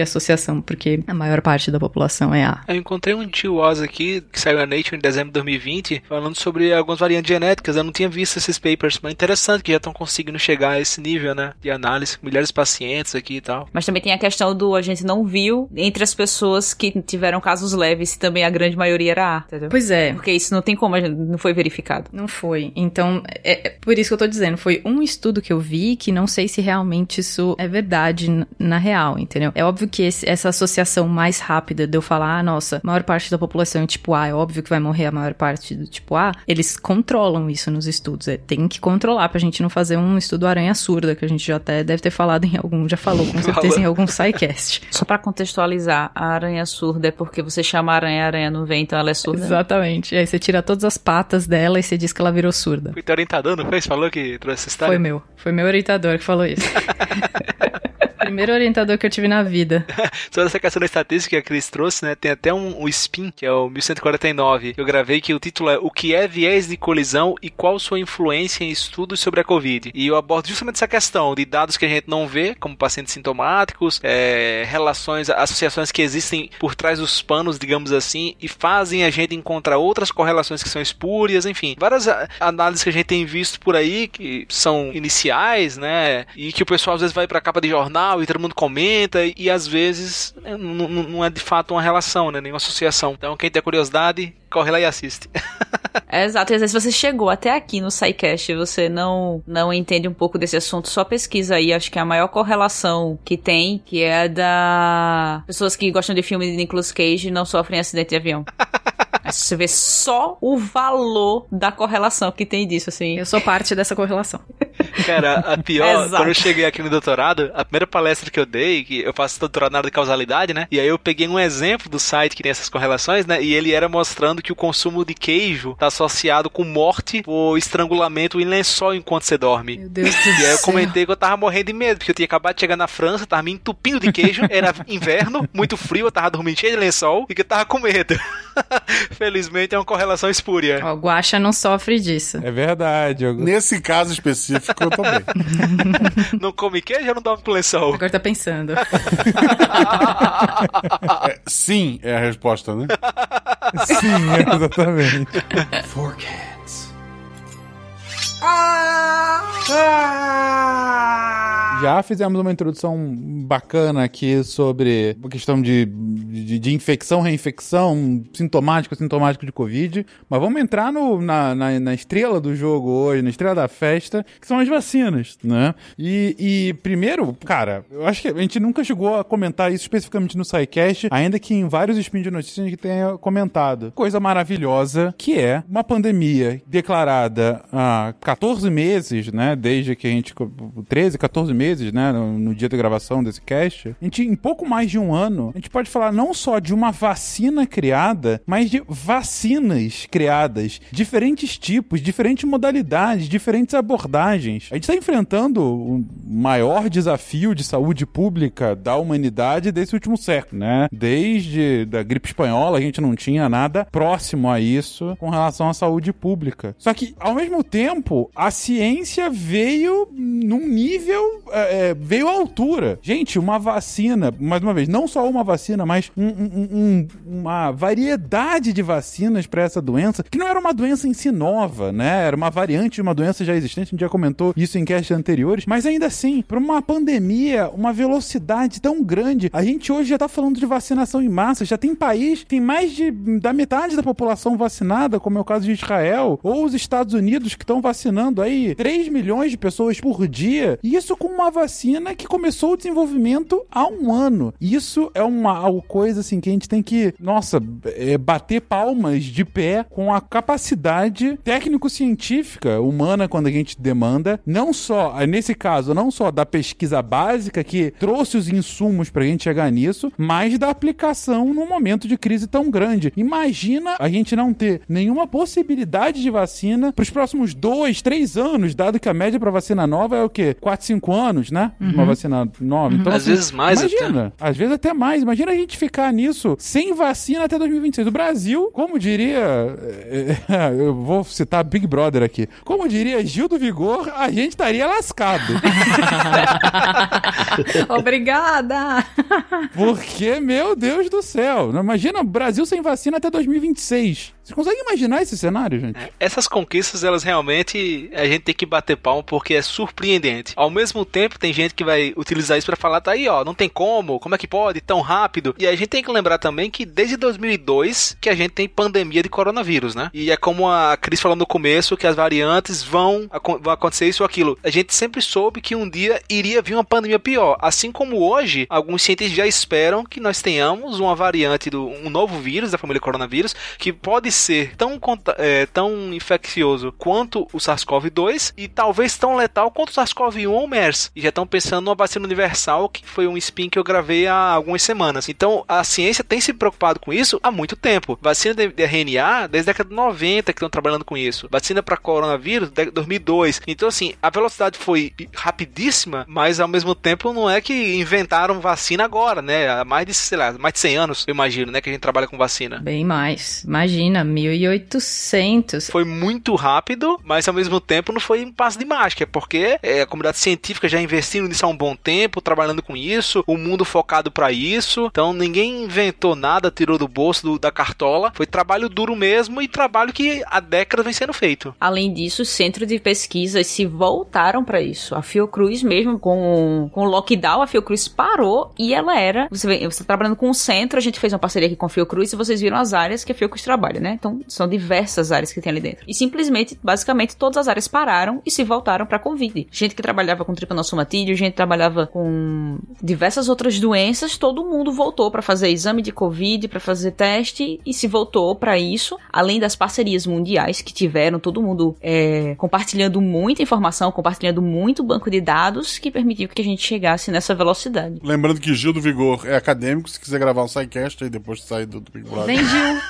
associação, porque a maior parte da população é A. Eu encontrei um tio Oz aqui, que saiu na Nature em dezembro de 2020, falando sobre algumas variantes genéticas. Eu não tinha visto esses papers, mas interessante que já estão conseguindo chegar a esse nível, né? De análise, milhares de pacientes aqui e tal. Mas também tem a questão do a gente não viu entre as pessoas que tiveram casos leves, se também a grande maioria era A, entendeu? Pois é. Porque isso não tem como, a gente- não foi verificado. Não foi. Então, é, é por isso que eu tô dizendo, foi um estudo que eu vi que não sei se realmente isso é verdade na real, entendeu? É óbvio que esse- essa associação mais rápida de eu falar, ah, nossa, a maior parte da população é tipo A, é óbvio que vai morrer a maior parte do tipo A, eles controlam isso nos estudos. É, tem que controlar pra gente não fazer um estudo aranha surda, que a gente já até deve ter falado em algum, já falou com certeza em algum SciCast. Só pra contextualizar, a aranha surda é porque você chama a aranha, a aranha não vem, então ela é surda. Exatamente. E aí você tira todas as patas dela e você diz que ela virou surda. Foi teu orientador, não foi? Você falou que trouxe essa história? Foi meu. Foi meu orientador que falou isso. Primeiro orientador que eu tive na vida. Sobre essa questão da estatística que a Cris trouxe, né? Tem até um, um spin, que é o 1149, que eu gravei, que o título é O que é viés de colisão e qual sua influência em estudos sobre a Covid. E eu abordo justamente essa questão de dados que a gente não vê, como pacientes sintomáticos, é, relações, associações que existem por trás dos panos, digamos assim, e fazem a gente encontrar outras correlações que são espúrias, enfim. Várias a- análises que a gente tem visto por aí, que são iniciais, né? E que o pessoal às vezes vai pra capa de jornal e todo mundo comenta, e, e às vezes é, não é de fato uma relação, né? Nenhuma associação. Então, quem tem curiosidade, corre lá e assiste. É, exato, e às vezes você chegou até aqui no SciCast e você não, não entende um pouco desse assunto, só pesquisa aí, acho que é a maior correlação que tem, que é a da pessoas que gostam de filme de Nicolas Cage e não sofrem acidente de avião. Você vê só o valor da correlação que tem disso, assim. Eu sou parte dessa correlação. Cara, a pior, quando eu cheguei aqui no doutorado, a primeira palestra que eu dei, que eu faço doutorado na área de causalidade, né? E aí eu peguei um exemplo do site que tem essas correlações, né? E ele era mostrando que o consumo de queijo tá associado com morte por estrangulamento em lençol enquanto você dorme. Meu Deus do E aí eu céu. comentei que eu tava morrendo de medo, porque eu tinha acabado de chegar na França, tava me entupindo de queijo, era inverno, muito frio, eu tava dormindo cheio de lençol e que eu tava com medo. Felizmente é uma correlação espúria. Ó, o Guaxa não sofre disso. É verdade. eu- Nesse caso específico, eu tô bem. Não come queijo ou não dorme com lençol? Agora tá pensando. É, sim, é a resposta, né? Sim, exatamente. Já fizemos uma introdução bacana aqui sobre a questão de, de, de infecção, reinfecção, sintomático, sintomático de Covid. Mas vamos entrar no, na, na, na estrela do jogo hoje, na estrela da festa, que são as vacinas, né? E, e primeiro, cara, eu acho que a gente nunca chegou a comentar isso especificamente no SciCast, ainda que em vários spin de notícias a gente tenha comentado. Coisa maravilhosa que é uma pandemia declarada há 14 meses, né? Desde que a gente. 13, 14 meses, né? No, no dia da gravação desse cast. A gente, em pouco mais de um ano, a gente pode falar não só de uma vacina criada, mas de vacinas criadas. Diferentes tipos, diferentes modalidades, diferentes abordagens. A gente está enfrentando o maior desafio de saúde pública da humanidade desse último século, né? Desde da gripe espanhola, a gente não tinha nada próximo a isso com relação à saúde pública. Só que, ao mesmo tempo, a ciência veio num nível. é, é, veio à altura. Gente, uma vacina, mais uma vez, não só uma vacina, mas um- um- um- uma variedade de vacinas para essa doença, que não era uma doença em si nova, né? Era uma variante de uma doença já existente, a gente já comentou isso em casts anteriores, mas ainda assim, para uma pandemia, uma velocidade tão grande, a gente hoje já tá falando de vacinação em massa, já tem país tem mais de, da metade da população vacinada, como é o caso de Israel, ou os Estados Unidos que estão vacinando aí 3 milhões de pessoas por dia, e isso com uma vacina que começou o desenvolvimento há um ano. Isso é uma, uma coisa assim que a gente tem que, nossa, é, bater palmas de pé com a capacidade técnico-científica humana quando a gente demanda, não só, nesse caso, não só da pesquisa básica que trouxe os insumos pra gente chegar nisso, mas da aplicação num momento de crise tão grande. Imagina a gente não ter nenhuma possibilidade de vacina pros próximos dois, três anos, dado que a média pra vacina nova é o quê? Quatro, cinco anos, né? Uma vacina nova. Então, Às vezes mais Imagina, às vezes até mais. Imagina a gente ficar nisso sem vacina até 2026. O Brasil, como diria. Eu vou citar Big Brother aqui. Como diria Gil do Vigor, a gente estaria lascado. Obrigada! Porque, meu Deus do céu, imagina Brasil sem vacina até 2026. Vocês conseguem imaginar esse cenário, gente? Essas conquistas, elas realmente a gente tem que bater palma porque é surpreendente. Ao mesmo tempo, tem gente que vai utilizar isso para falar, tá aí, ó, não tem como, como é que pode, tão rápido. E a gente tem que lembrar também que desde 2002 que a gente tem pandemia de coronavírus, né? E é como a Cris falou no começo, que as variantes vão, vão acontecer isso ou aquilo. A gente sempre soube que um dia iria vir uma pandemia pior. Assim como hoje, alguns cientistas já esperam que nós tenhamos uma variante do um novo vírus da família coronavírus que pode ser tão, é, tão infeccioso quanto o SARS-CoV-2 e talvez tão letal quanto o SARS-CoV-1 ou o MERS. E já estão pensando numa vacina universal, que foi um spin que eu gravei há algumas semanas. Então, a ciência tem se preocupado com isso há muito tempo. Vacina de, de RNA, desde a década de 90 que estão trabalhando com isso. Vacina para coronavírus, 2002. Então, assim, a velocidade foi rapidíssima, mas ao mesmo tempo não é que inventaram vacina agora, né? Há mais de, sei lá, mais de 100 anos, eu imagino, né? Que a gente trabalha com vacina. Bem mais. Imagina, 1800. Foi muito rápido, mas ao mesmo tempo não foi um passo de mágica, porque é, a comunidade científica já investindo nisso há um bom tempo, trabalhando com isso, o mundo focado para isso. Então ninguém inventou nada, tirou do bolso do, da cartola. Foi trabalho duro mesmo e trabalho que há décadas vem sendo feito. Além disso, centros de pesquisas se voltaram para isso. A Fiocruz mesmo com, com o lockdown, a Fiocruz parou e ela era. Você, vê, você tá trabalhando com o centro, a gente fez uma parceria aqui com a Fiocruz e vocês viram as áreas que a Fiocruz trabalha, né? Então são diversas áreas que tem ali dentro. E simplesmente, basicamente, todas as áreas pararam e se voltaram para Covid. Gente que trabalhava com tripanosomatídeo, gente que trabalhava com diversas outras doenças, todo mundo voltou para fazer exame de Covid, para fazer teste e se voltou para isso. Além das parcerias mundiais que tiveram, todo mundo é, compartilhando muita informação, compartilhando muito banco de dados que permitiu que a gente chegasse nessa velocidade. Lembrando que Gil do Vigor é acadêmico, se quiser gravar um sidecast aí depois de sair do, do Big Brother. Vem, Gil.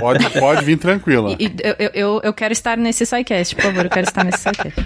Pode, pode vir tranquila. E, e, eu, eu, eu quero estar nesse sidecast, por favor, eu quero estar nesse sidecast.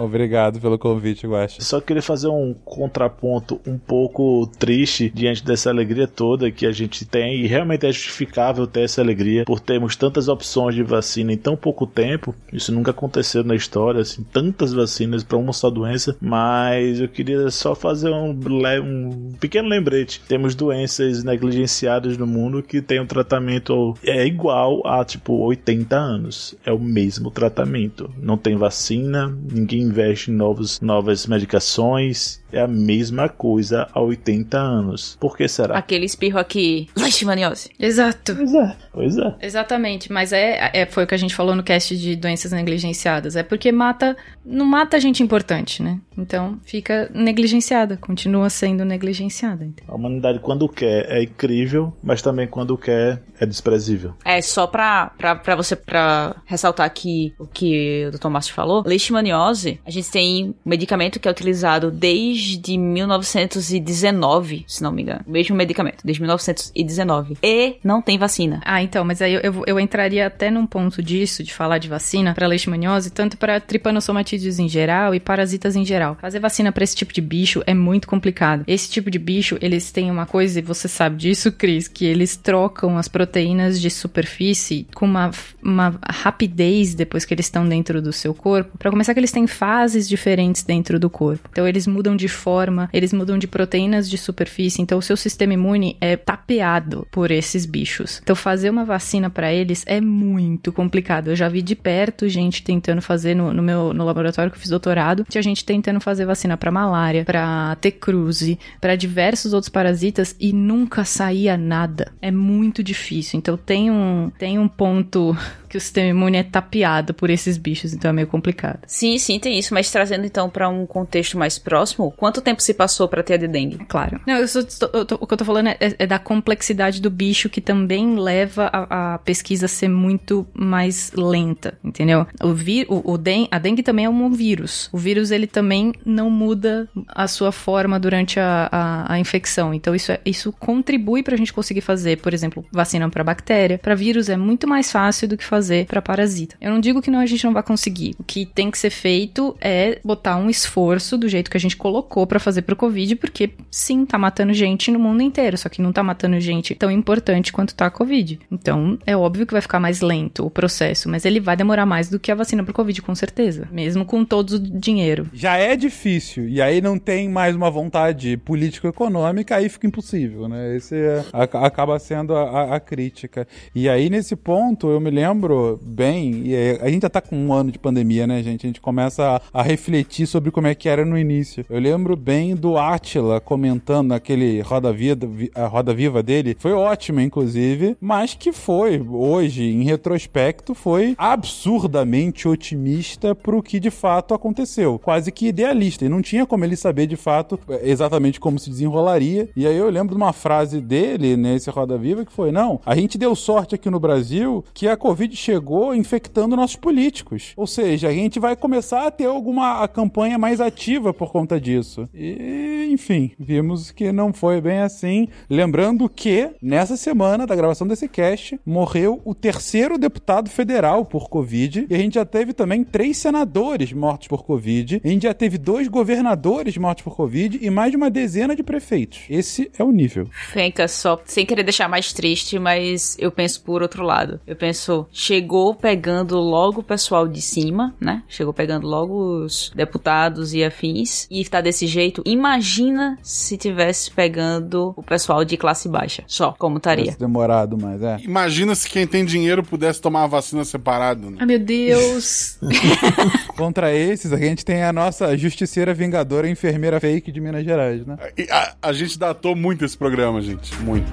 Obrigado pelo convite, Guaxa. Só queria fazer um contraponto um pouco triste diante dessa alegria toda que a gente tem e realmente é justificável ter essa alegria por termos tantas opções de vacina em tão pouco tempo. Isso nunca aconteceu na história, assim, tantas vacinas para uma só doença, mas eu queria só fazer um, um pequeno lembrete. Temos doenças negligenciadas no mundo que têm um tratamento é igual a tipo 80 anos. É o mesmo tratamento. Não tem vacina, ninguém investe em novos, novas medicações. É a mesma coisa há 80 anos. Por que será? Aquele espirro aqui, leishmaniose. Exato. Pois é, pois é. Exatamente, mas é, é foi o que a gente falou no cast de doenças negligenciadas. É porque mata, não mata gente importante, né? Então fica negligenciada, continua sendo negligenciada. Então. A humanidade quando quer é incrível, mas também quando quer é desprezível. É, só pra, pra, pra você pra ressaltar aqui o que o Dr. Márcio falou, leishmaniose, a gente tem um medicamento que é utilizado desde 1919, se não me engano. O mesmo medicamento, desde 1919. E não tem vacina. Ah, então, mas aí eu, eu, eu entraria até num ponto disso, de falar de vacina para leishmaniose, tanto para tripanosomatídeos em geral e parasitas em geral. Fazer vacina para esse tipo de bicho é muito complicado. Esse tipo de bicho, eles têm uma coisa, e você sabe disso, Cris, que eles trocam as proteínas de superfície com uma, uma rapidez depois que eles estão dentro do seu corpo. Para começar, que eles têm fases diferentes dentro do corpo. Então, eles mudam de forma, eles mudam de proteínas de superfície. Então, o seu sistema imune é tapeado por esses bichos. Então, fazer uma vacina para eles é muito complicado. Eu já vi de perto gente tentando fazer no, no meu no laboratório que eu fiz doutorado, tinha gente tentando fazer vacina para malária, para T-cruze, para diversos outros parasitas e nunca saía nada. É muito difícil. Então, tem um tem um ponto que o sistema imune é tapeado por esses bichos, então é meio complicado. Sim, sim, tem isso, mas trazendo então para um contexto mais próximo, quanto tempo se passou para ter a de dengue? Claro. Não, eu sou, eu tô, o que eu tô falando é, é, da complexidade do bicho que também leva a, a pesquisa a ser muito mais lenta, entendeu? O, vi, o, o den, a dengue também é um vírus. O vírus ele também não muda a sua forma durante a, a, a infecção. Então isso, é, isso contribui para a gente conseguir fazer, por exemplo, vacina para bactéria. Para vírus é muito mais fácil do que fazer fazer para parasita. Eu não digo que não a gente não vai conseguir. O que tem que ser feito é botar um esforço do jeito que a gente colocou para fazer pro Covid, porque sim, tá matando gente no mundo inteiro, só que não tá matando gente tão importante quanto tá a Covid. Então, é óbvio que vai ficar mais lento o processo, mas ele vai demorar mais do que a vacina pro Covid, com certeza. Mesmo com todo o dinheiro. Já é difícil, e aí não tem mais uma vontade político-econômica, aí fica impossível, né? Esse é, a- acaba sendo a, a- a crítica. E aí, nesse ponto, eu me lembro bem, e é, a gente já tá com um ano de pandemia, né, gente? A gente começa a, a refletir sobre como é que era no início. Eu lembro bem do Átila comentando naquele Roda, Vida, vi- a Roda Viva dele, foi ótimo, inclusive, mas que foi, hoje, em retrospecto, foi absurdamente otimista pro que de fato aconteceu. Quase que idealista. E não tinha como ele saber de fato exatamente como se desenrolaria. E aí eu lembro de uma frase dele nesse Roda Viva que foi: Não, a gente deu sorte aqui no Brasil que a Covid chegou infectando nossos políticos. Ou seja, a gente vai começar a ter alguma campanha mais ativa por conta disso. E, enfim, vimos que não foi bem assim. Lembrando que nessa semana da gravação desse cast morreu o terceiro deputado federal por Covid. E a gente já teve também três senadores mortos por Covid. A gente já teve dois governadores mortos por Covid e mais de uma dezena de prefeitos. Esse é o nível. Fenca, só sem querer deixar mais triste, mas eu penso por outro lado. Eu penso, chegou pegando logo o pessoal de cima, né? Chegou pegando logo os deputados e afins, e tá desse jeito. Imagina se tivesse pegando o pessoal de classe baixa. Só, como estaria. Demorado, mas é. Imagina se quem tem dinheiro pudesse tomar a vacina separado, né? Ai, meu Deus. Contra esses, a gente tem a nossa justiceira vingadora enfermeira fake de Minas Gerais, né? E A, a gente datou muito esse programa, gente. Muito.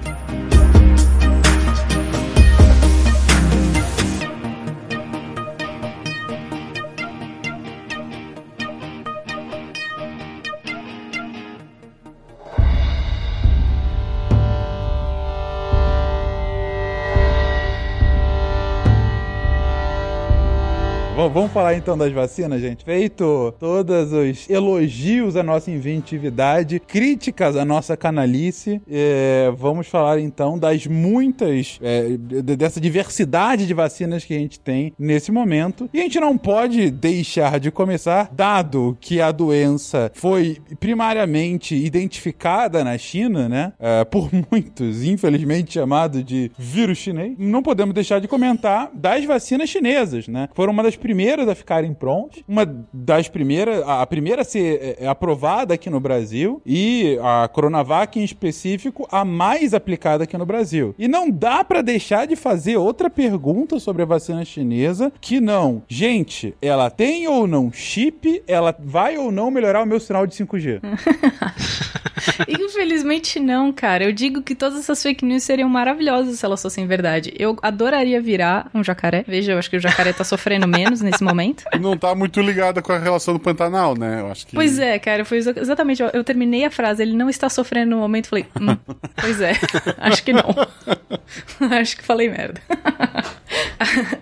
Bom, vamos falar então das vacinas, gente. Feito todos os elogios à nossa inventividade, críticas à nossa canalice, é, vamos falar então das muitas, é, de- dessa diversidade de vacinas que a gente tem nesse momento. E a gente não pode deixar de começar, dado que a doença foi primariamente identificada na China, né? é, por muitos, infelizmente chamado de vírus chinês, não podemos deixar de comentar das vacinas chinesas, né? Foram uma das primeiras a ficarem prontas, uma das primeiras, a primeira a ser é, aprovada aqui no Brasil e a Coronavac em específico a mais aplicada aqui no Brasil. E não dá pra deixar de fazer outra pergunta sobre a vacina chinesa que não, gente, ela tem ou não chip? Ela vai ou não melhorar o meu sinal de 5G? Infelizmente não, cara. Eu digo que todas essas fake news seriam maravilhosas se elas fossem verdade. Eu adoraria virar um jacaré. Veja, eu acho que o jacaré tá sofrendo menos nesse momento. Não tá muito ligada com a relação do Pantanal, né? Eu acho que. Pois é, cara, foi exa- exatamente. Eu, eu terminei a frase, ele não está sofrendo no momento. Falei, hum, pois é, acho que não. acho que falei merda.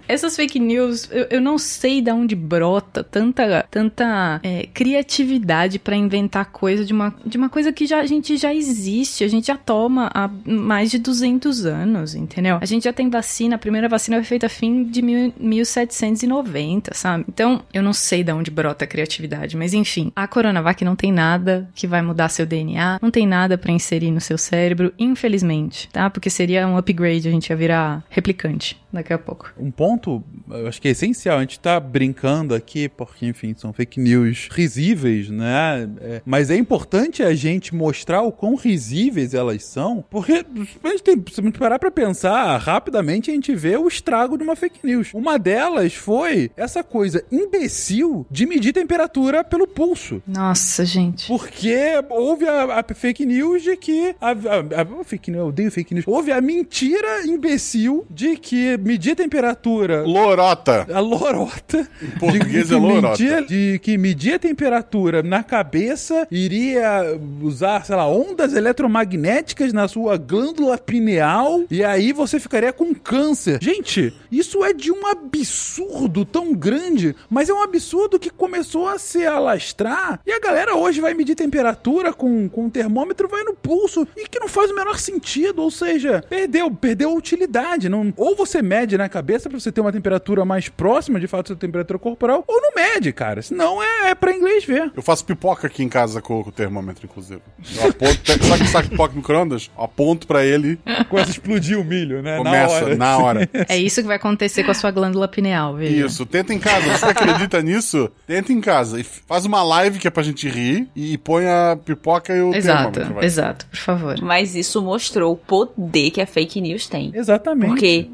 Essas fake news, eu, eu não sei de onde brota tanta, tanta é, criatividade pra inventar coisa de uma, de uma coisa que já, a gente já existe, a gente já toma há mais de 200 anos, entendeu? A gente já tem vacina, a primeira vacina foi feita a fim de mil, 1790, sabe? Então, eu não sei de onde brota a criatividade, mas enfim, a Coronavac não tem nada que vai mudar seu DNA, não tem nada pra inserir no seu cérebro, infelizmente, tá? Porque seria um upgrade, a gente ia virar replicante daqui a pouco. Um ponto, eu acho que é essencial, a gente tá brincando aqui, porque, enfim, são fake news risíveis, né? É, mas é importante a gente mostrar o quão risíveis elas são, porque a gente tem, se a gente parar pra pensar, rapidamente a gente vê o estrago de uma fake news. Uma delas foi essa coisa imbecil de medir temperatura pelo pulso. Nossa, gente. Porque houve a, a fake news de que. A, a- a- fake news, eu odeio fake news. Houve a mentira imbecil de que medir temperatura. Lorota. A lorota. português de, é que lorota. media- de que medir a temperatura na cabeça iria usar, sei lá, ondas eletromagnéticas na sua glândula pineal e aí você ficaria com câncer. Gente, isso é de um absurdo tão grande, mas é um absurdo que começou a se alastrar e a galera hoje vai medir temperatura com, com um termômetro, vai no pulso e que não faz o menor sentido, ou seja, perdeu, perdeu a utilidade. Não, ou você mede na cabeça pra você ter uma temperatura mais próxima, de fato, da sua temperatura corporal, ou não mede, cara. Senão é, é pra inglês ver. Eu faço pipoca aqui em casa com o termômetro, inclusive. Eu aponto, sabe que saco de pipoca no micro-ondas? Aponto pra ele, Começa a explodir o milho, né? começa na hora. É isso que vai acontecer com a sua glândula pineal, veja. Isso, tenta em casa. Você acredita nisso? Tenta em casa. E faz uma live que é pra gente rir e põe a pipoca e o Exato, termômetro. exato, por favor. Mas isso mostrou o poder que a fake news tem. Exatamente. Porque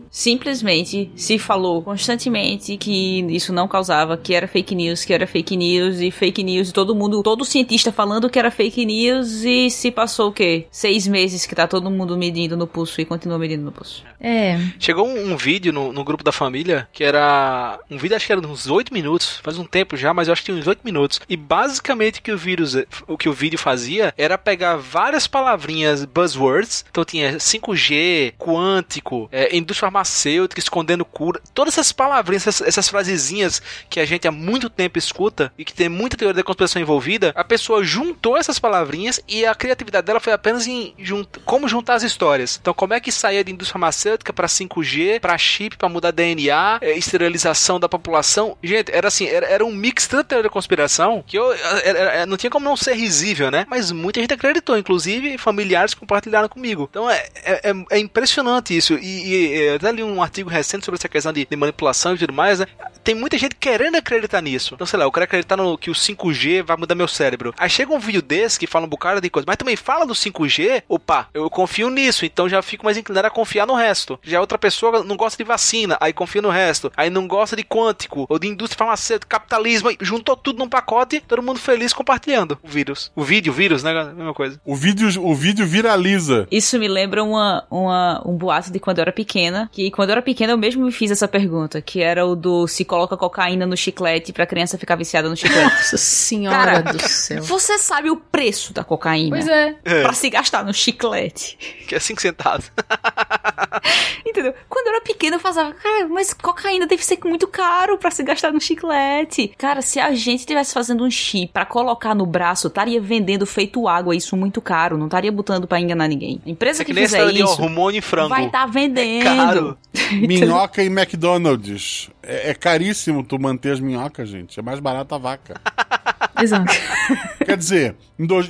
simplesmente se falou constantemente que isso não causava, que era fake news, que era fake news e fake news, e todo mundo, todo cientista falando que era fake news e se passou o quê? Seis meses que tá todo mundo medindo no pulso e continua medindo no pulso. É, Chegou um, um vídeo no, no grupo da família que era. Um vídeo, acho que era uns 8 minutos, faz um tempo já, mas eu acho que tinha uns 8 minutos. E basicamente o que o vírus, o que o vídeo fazia era pegar várias palavrinhas buzzwords. Então tinha 5G, quântico, é, indústria farmacêutica, escondendo cura. Todas essas palavrinhas, essas, essas frasezinhas que a gente há muito tempo escuta e que tem muita teoria da conspiração envolvida, a pessoa juntou essas palavrinhas e a criatividade dela foi apenas em junt... como juntar as histórias. Então, como é que saía de indústria farmacêutica para 5G, para chip, para mudar DNA, é, esterilização da população? Gente, era assim, era, era um mix tanta teoria da conspiração que eu era- era- não tinha como não ser risível, né? Mas muita gente acreditou, inclusive familiares compartilharam comigo. Então é, é, é- é impressionante isso. E, e eu até li um artigo recente sobre essa questão de, de manipulação e tudo mais, né? Tem muita gente querendo acreditar nisso. Então, sei lá, eu quero acreditar no que o 5G vai mudar meu cérebro. Aí chega um vídeo desse que fala um bocado de coisa, mas também fala do 5G, opa, eu confio nisso, então já fico mais inclinado a confiar no resto. Já outra pessoa não gosta de vacina, aí confia no resto. Aí não gosta de quântico, ou de indústria farmacêutica, capitalismo, aí juntou tudo num pacote, todo mundo feliz compartilhando o vírus. O vídeo, o vírus, né? Mesma coisa. O vídeo, o vídeo viraliza. Isso me lembra uma, uma, um boato de quando eu era pequena, que quando eu era pequena eu mesmo me fiz essa pergunta, que era o do se coloca cocaína no chiclete pra criança ficar viciada no chiclete. nossa senhora Cara, do céu. Você sabe o preço da cocaína? Pois é. Pra se gastar no chiclete. Que é 5 centavos. Entendeu? Quando eu era pequena eu falava, cara, mas cocaína deve ser muito caro pra se gastar no chiclete. Cara, se a gente estivesse fazendo um chip pra colocar no braço, estaria vendendo feito água, isso muito caro, não estaria botando pra enganar ninguém. A empresa É que, que fizer essa de isso hormônio e frango. vai estar vendendo. Caro. Minhoca e McDonald's. É, é caríssimo tu manter as minhocas, gente. É mais barato a vaca. Exato. Quer dizer,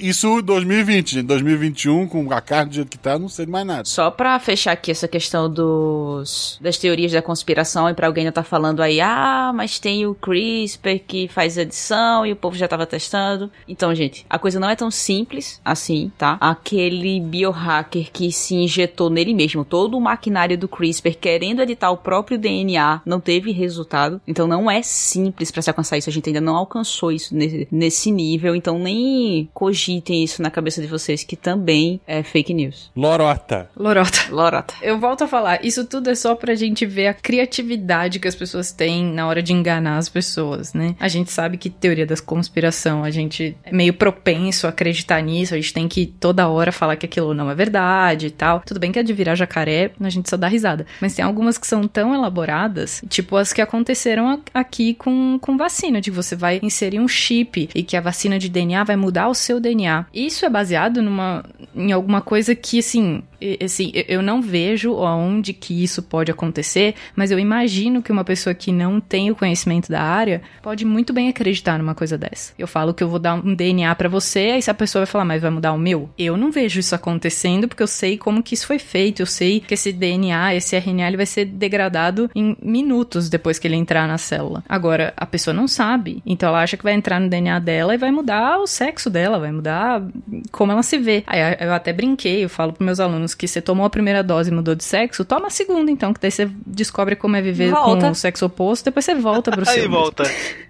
isso em 2020. Em 2021, com a carne do jeito que tá, não sei de mais nada. Só pra fechar aqui essa questão dos das teorias da conspiração e pra alguém não tá falando aí, ah, mas tem o CRISPR que faz edição e o povo já tava testando. Então, gente, a coisa não é tão simples assim, tá? Aquele biohacker que se injetou nele mesmo, todo o maquinário do CRISPR querendo editar o próprio DNA, não teve resultado. Então não é simples pra se alcançar isso, a gente ainda não alcançou isso nesse, nesse nível, então nem cogitem isso na cabeça de vocês que também é fake news. Lorota. Lorota. Lorota. Eu volto a falar, isso tudo é só pra gente ver a criatividade que as pessoas têm na hora de enganar as pessoas, né? A gente sabe que teoria da conspiração, a gente é meio propenso a acreditar nisso, a gente tem que toda hora falar que aquilo não é verdade e tal. Tudo bem que é de virar jacaré, a gente só dá risada. Mas tem algumas que são tão elaboradas, tipo as que aconteceram aqui com, com vacina, de você vai inserir um chip e que a vacina de DNA vai mudar o seu DNA. Isso é baseado numa, em alguma coisa que, assim, assim, eu- não vejo aonde que isso pode acontecer, mas eu imagino que uma pessoa que não tem o conhecimento da área pode muito bem acreditar numa coisa dessa. Eu falo que eu vou dar um DNA pra você, aí se a pessoa vai falar, mas vai mudar o meu? Eu não vejo isso acontecendo porque eu sei como que isso foi feito, eu sei que esse DNA, esse RNA, ele vai ser degradado em minutos depois que ele entrar na célula. Agora, a pessoa não sabe, então ela acha que vai entrar no DNA dela e vai mudar o sexo dela, vai mudar como ela se vê. Aí eu até brinquei, eu falo pros meus alunos que você tomou a primeira dose e mudou de sexo, toma a segunda então, que daí você descobre como é viver Volta. com o sexo oposto, depois você volta pro seu. Aí volta.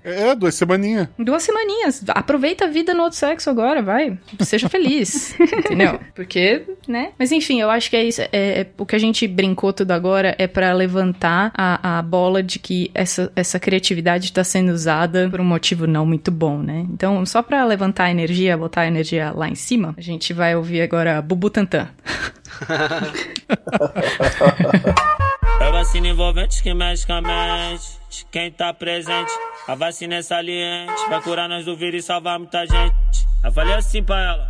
É, duas semaninhas. Duas semaninhas. Aproveita a vida no outro sexo agora, vai. Seja feliz. entendeu? Porque, né? Mas enfim, eu acho que é isso. É, é- o que a gente brincou tudo agora é pra levantar a, a bola de que essa, essa criatividade tá sendo usada por um motivo não muito bom, né? Então, só pra levantar a energia, botar a energia lá em cima, a gente vai ouvir agora Bubu Tantan. É vacina envolvente que mexe com a mente. Quem tá presente, a vacina é saliente. Vai curar nós do vírus e salvar muita gente. Eu falei assim pra ela.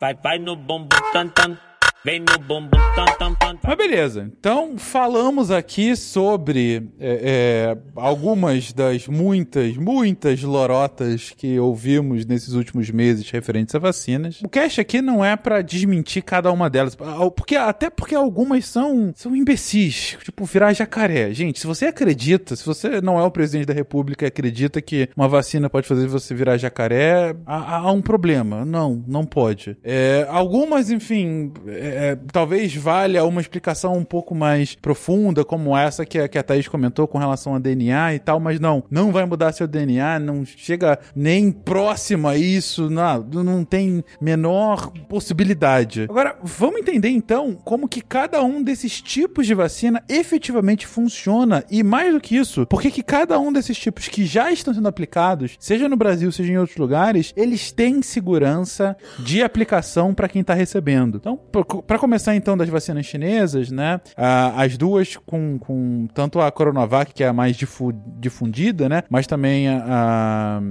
Vai, vai no bumbum tan tan. Vem no bumbum, tam, tam, tam. Mas beleza, então falamos aqui sobre é, é, algumas das muitas, muitas lorotas que ouvimos nesses últimos meses referentes a vacinas. O cast aqui não é pra desmentir cada uma delas, porque até porque algumas são, são imbecis, tipo virar jacaré. Gente, se você acredita, se você não é o presidente da república e acredita que uma vacina pode fazer você virar jacaré, há, há um problema. Não, não pode. É, algumas, enfim, é, talvez valha uma explicação um pouco mais profunda, como essa que a, que a Thaís comentou com relação a DNA e tal, mas não, não vai mudar seu DNA, não chega nem próximo a isso, não, não tem menor possibilidade. Agora, vamos entender então como que cada um desses tipos de vacina efetivamente funciona e mais do que isso, por que cada um desses tipos que já estão sendo aplicados, seja no Brasil, seja em outros lugares, eles têm segurança de aplicação para quem está recebendo. Então, para começar então das vacinas chinesas, né, as duas com, com tanto a Coronavac, que é a mais difu difundida, né, mas também a, a,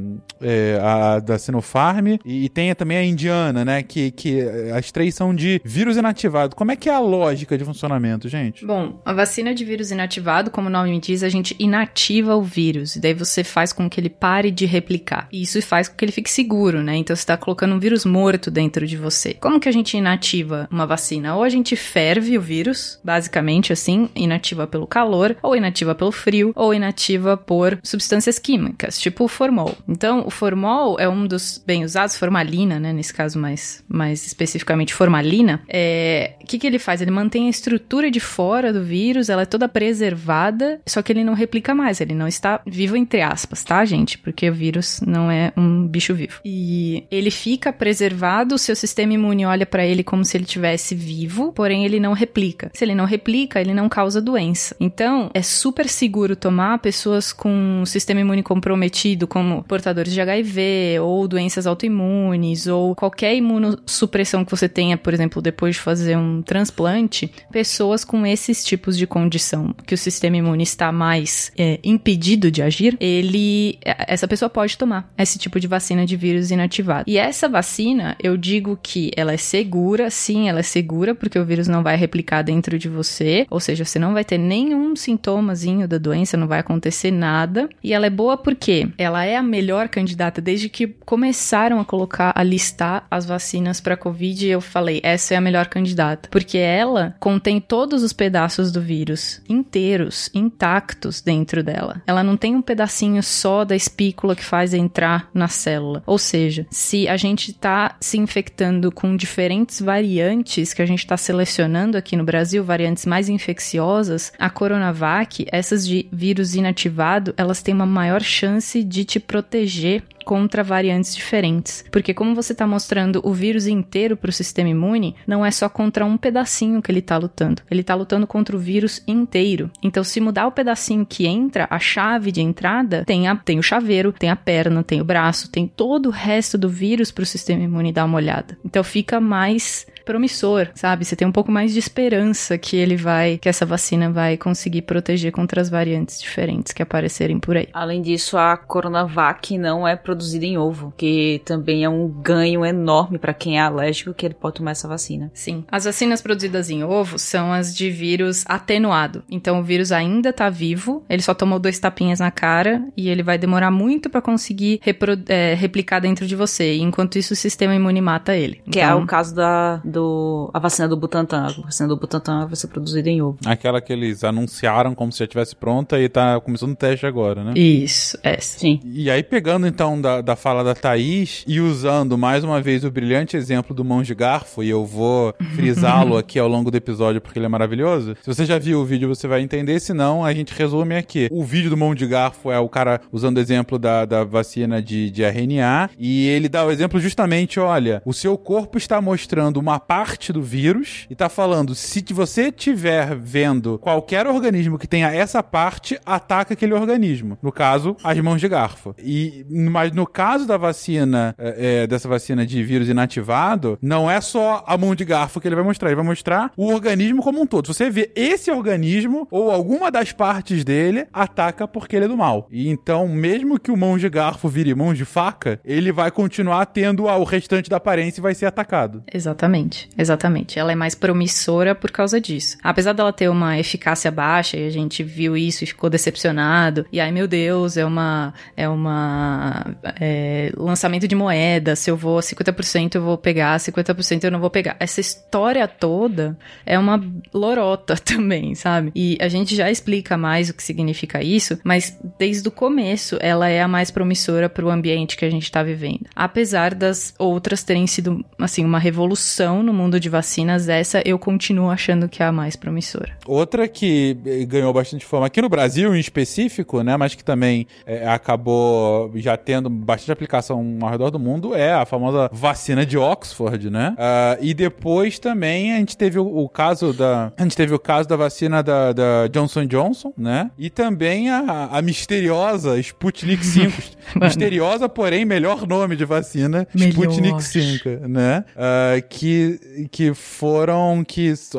é, a da Sinopharm e, e tem também a indiana, né, que, que as três são de vírus inativado. Como é que é a lógica de funcionamento, gente? Bom, a vacina de vírus inativado, como o nome diz, a gente inativa o vírus, e daí você faz com que ele pare de replicar. E isso faz com que ele fique seguro, né? Então você está colocando um vírus morto dentro de você. Como que a gente inativa uma vacina? Ou a gente ferve o vírus, basicamente assim, inativa pelo calor, ou inativa pelo frio, ou inativa por substâncias químicas, tipo o formol. Então, o formol é um dos bem usados, formalina, né? Nesse caso mais, mais especificamente formalina. É, o que, que ele faz? Ele mantém a estrutura de fora do vírus, ela é toda preservada, só que ele não replica mais, ele não está vivo entre aspas, tá, gente? Porque o vírus não é um bicho vivo. E ele fica preservado, o seu sistema imune olha para ele como se ele tivesse vivo, porém ele não replica. Se ele não replica, ele não causa doença. Então, é super seguro tomar pessoas com sistema imune comprometido, como portadores de HIV ou doenças autoimunes ou qualquer imunossupressão que você tenha, por exemplo, depois de fazer um transplante, pessoas com esses tipos de condição, que o sistema imune está mais é, impedido de agir, ele essa pessoa pode tomar esse tipo de vacina de vírus inativado. E essa vacina, eu digo que ela é segura, sim, ela é segura porque o vírus não vai replicar dentro de você, ou seja, você não vai ter nenhum sintomazinho da doença, não vai acontecer nada. E ela é boa porque ela é a melhor candidata desde que começaram a colocar a listar as vacinas para COVID, eu falei, essa é a melhor candidata, porque ela contém todos os pedaços do vírus inteiros, intactos dentro dela. Ela não tem um pedacinho só da espícula que faz entrar na célula. Ou seja, se a gente está se infectando com diferentes variantes que a gente está selecionando aqui no Brasil, variantes mais infecciosas, a Coronavac, essas de vírus inativado, elas têm uma maior chance de te proteger contra variantes diferentes. Porque como você está mostrando o vírus inteiro para o sistema imune, não é só contra um pedacinho que ele está lutando. Ele está lutando contra o vírus inteiro. Então, se mudar o pedacinho que entra, a chave de entrada, tem, a, tem o chaveiro, tem a perna, tem o braço, tem todo o resto do vírus para o sistema imune dar uma olhada. Então, fica mais promissor, sabe? Você tem um pouco mais de esperança que ele vai, que essa vacina vai conseguir proteger contra as variantes diferentes que aparecerem por aí. Além disso, a Coronavac não é produzida em ovo, que também é um ganho enorme para quem é alérgico que ele pode tomar essa vacina. Sim. As vacinas produzidas em ovo são as de vírus atenuado. Então o vírus ainda tá vivo, ele só tomou dois tapinhas na cara e ele vai demorar muito para conseguir é, replicar dentro de você. Enquanto isso, o sistema imune mata ele. Que então... é o caso da do a vacina do Butantan. A vacina do Butantan vai ser produzida em ovo. Aquela que eles anunciaram como se já estivesse pronta e tá começando o teste agora, né? Isso, é. Sim. E aí pegando então da, da fala da Thaís e usando mais uma vez o brilhante exemplo do mão de garfo, e eu vou frisá-lo aqui ao longo do episódio porque ele é maravilhoso. Se você já viu o vídeo, você vai entender, se não, a gente resume aqui. O vídeo do mão de garfo é o cara usando o exemplo da, da vacina de, de RNA e ele dá o exemplo justamente, olha, o seu corpo está mostrando uma parte do vírus e tá falando: se você tiver vendo qualquer organismo que tenha essa parte, ataca aquele organismo. No caso, as mãos de garfo. E, mas no caso da vacina, é, é, dessa vacina de vírus inativado, não é só a mão de garfo que ele vai mostrar, ele vai mostrar o organismo como um todo. Se você vê esse organismo ou alguma das partes dele, ataca porque ele é do mal. E então, mesmo que o mão de garfo vire mão de faca, ele vai continuar tendo o restante da aparência e vai ser atacado. Exatamente. Exatamente, exatamente. Ela é mais promissora por causa disso. Apesar dela ter uma eficácia baixa, e a gente viu isso e ficou decepcionado, e ai meu Deus, é uma. É uma. É, lançamento de moeda, se eu vou a 50% eu vou pegar, 50% eu não vou pegar. Essa história toda é uma lorota também, sabe? E a gente já explica mais o que significa isso, mas desde o começo ela é a mais promissora para o ambiente que a gente está vivendo. Apesar das outras terem sido, assim, uma revolução no mundo de vacinas, essa eu continuo achando que é a mais promissora. Outra que eh, ganhou bastante fama aqui no Brasil em específico, né, mas que também é, acabou já tendo bastante aplicação ao redor do mundo é a famosa vacina de Oxford, né? Uh, e depois também a gente teve o, o, caso da a gente teve o caso da vacina da, da Johnson Johnson, né? E também a, a misteriosa Sputnik 5, misteriosa porém melhor nome de vacina, Melhor. Sputnik 5, né? Uh, que que foram que as,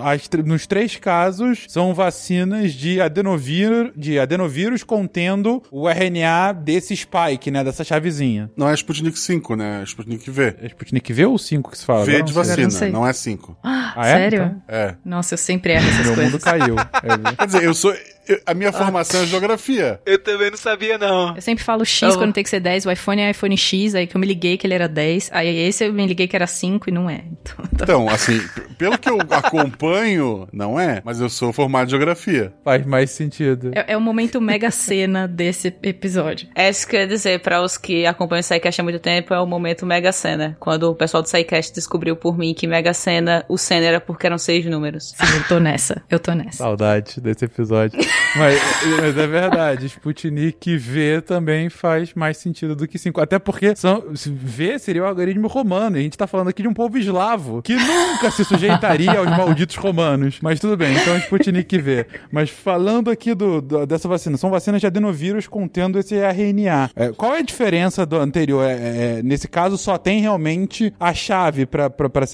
nos três casos são vacinas de adenovírus de adenovírus contendo o RNA desse spike, né? Dessa chavezinha. Não é Sputnik 5, né? É Sputnik V. É Sputnik V ou 5 que se fala? V Não, de não vacina, sei. não é 5. Ah, Ah, é? sério? Então. É. Nossa, eu sempre erro essas Meu coisas. mundo caiu. É, Quer dizer, eu sou. Eu- a minha formação é geografia. Eu também não sabia, não. Eu sempre falo X Eu- quando tem que ser 10, o iPhone é iPhone X, aí que eu me liguei que ele era 10, aí esse eu me liguei que era 5 e não é. Então, tá- Então, assim, pelo que eu acompanho, não é, mas eu sou formado em geografia. faz mais sentido. é, é o momento mega cena desse episódio. É isso que eu ia dizer para os que acompanham o SciCast há muito tempo, é o momento Mega Sena. Quando o pessoal do SciCast descobriu por mim que Mega Sena, o Sena era porque eram seis números. Sim, eu tô nessa, eu tô nessa. Saudade desse episódio. Mas, mas é verdade, Sputnik V também faz mais sentido do que 5. Até porque são, V seria o algoritmo romano. E a gente tá falando aqui de um povo eslavo que nunca se sujeitaria aos malditos romanos. Mas tudo bem, então Sputnik V. Mas falando aqui do, do- dessa vacina, são vacinas de adenovírus contendo esse RNA. É, qual é a diferença do anterior? É, é, nesse caso, só tem realmente a chave para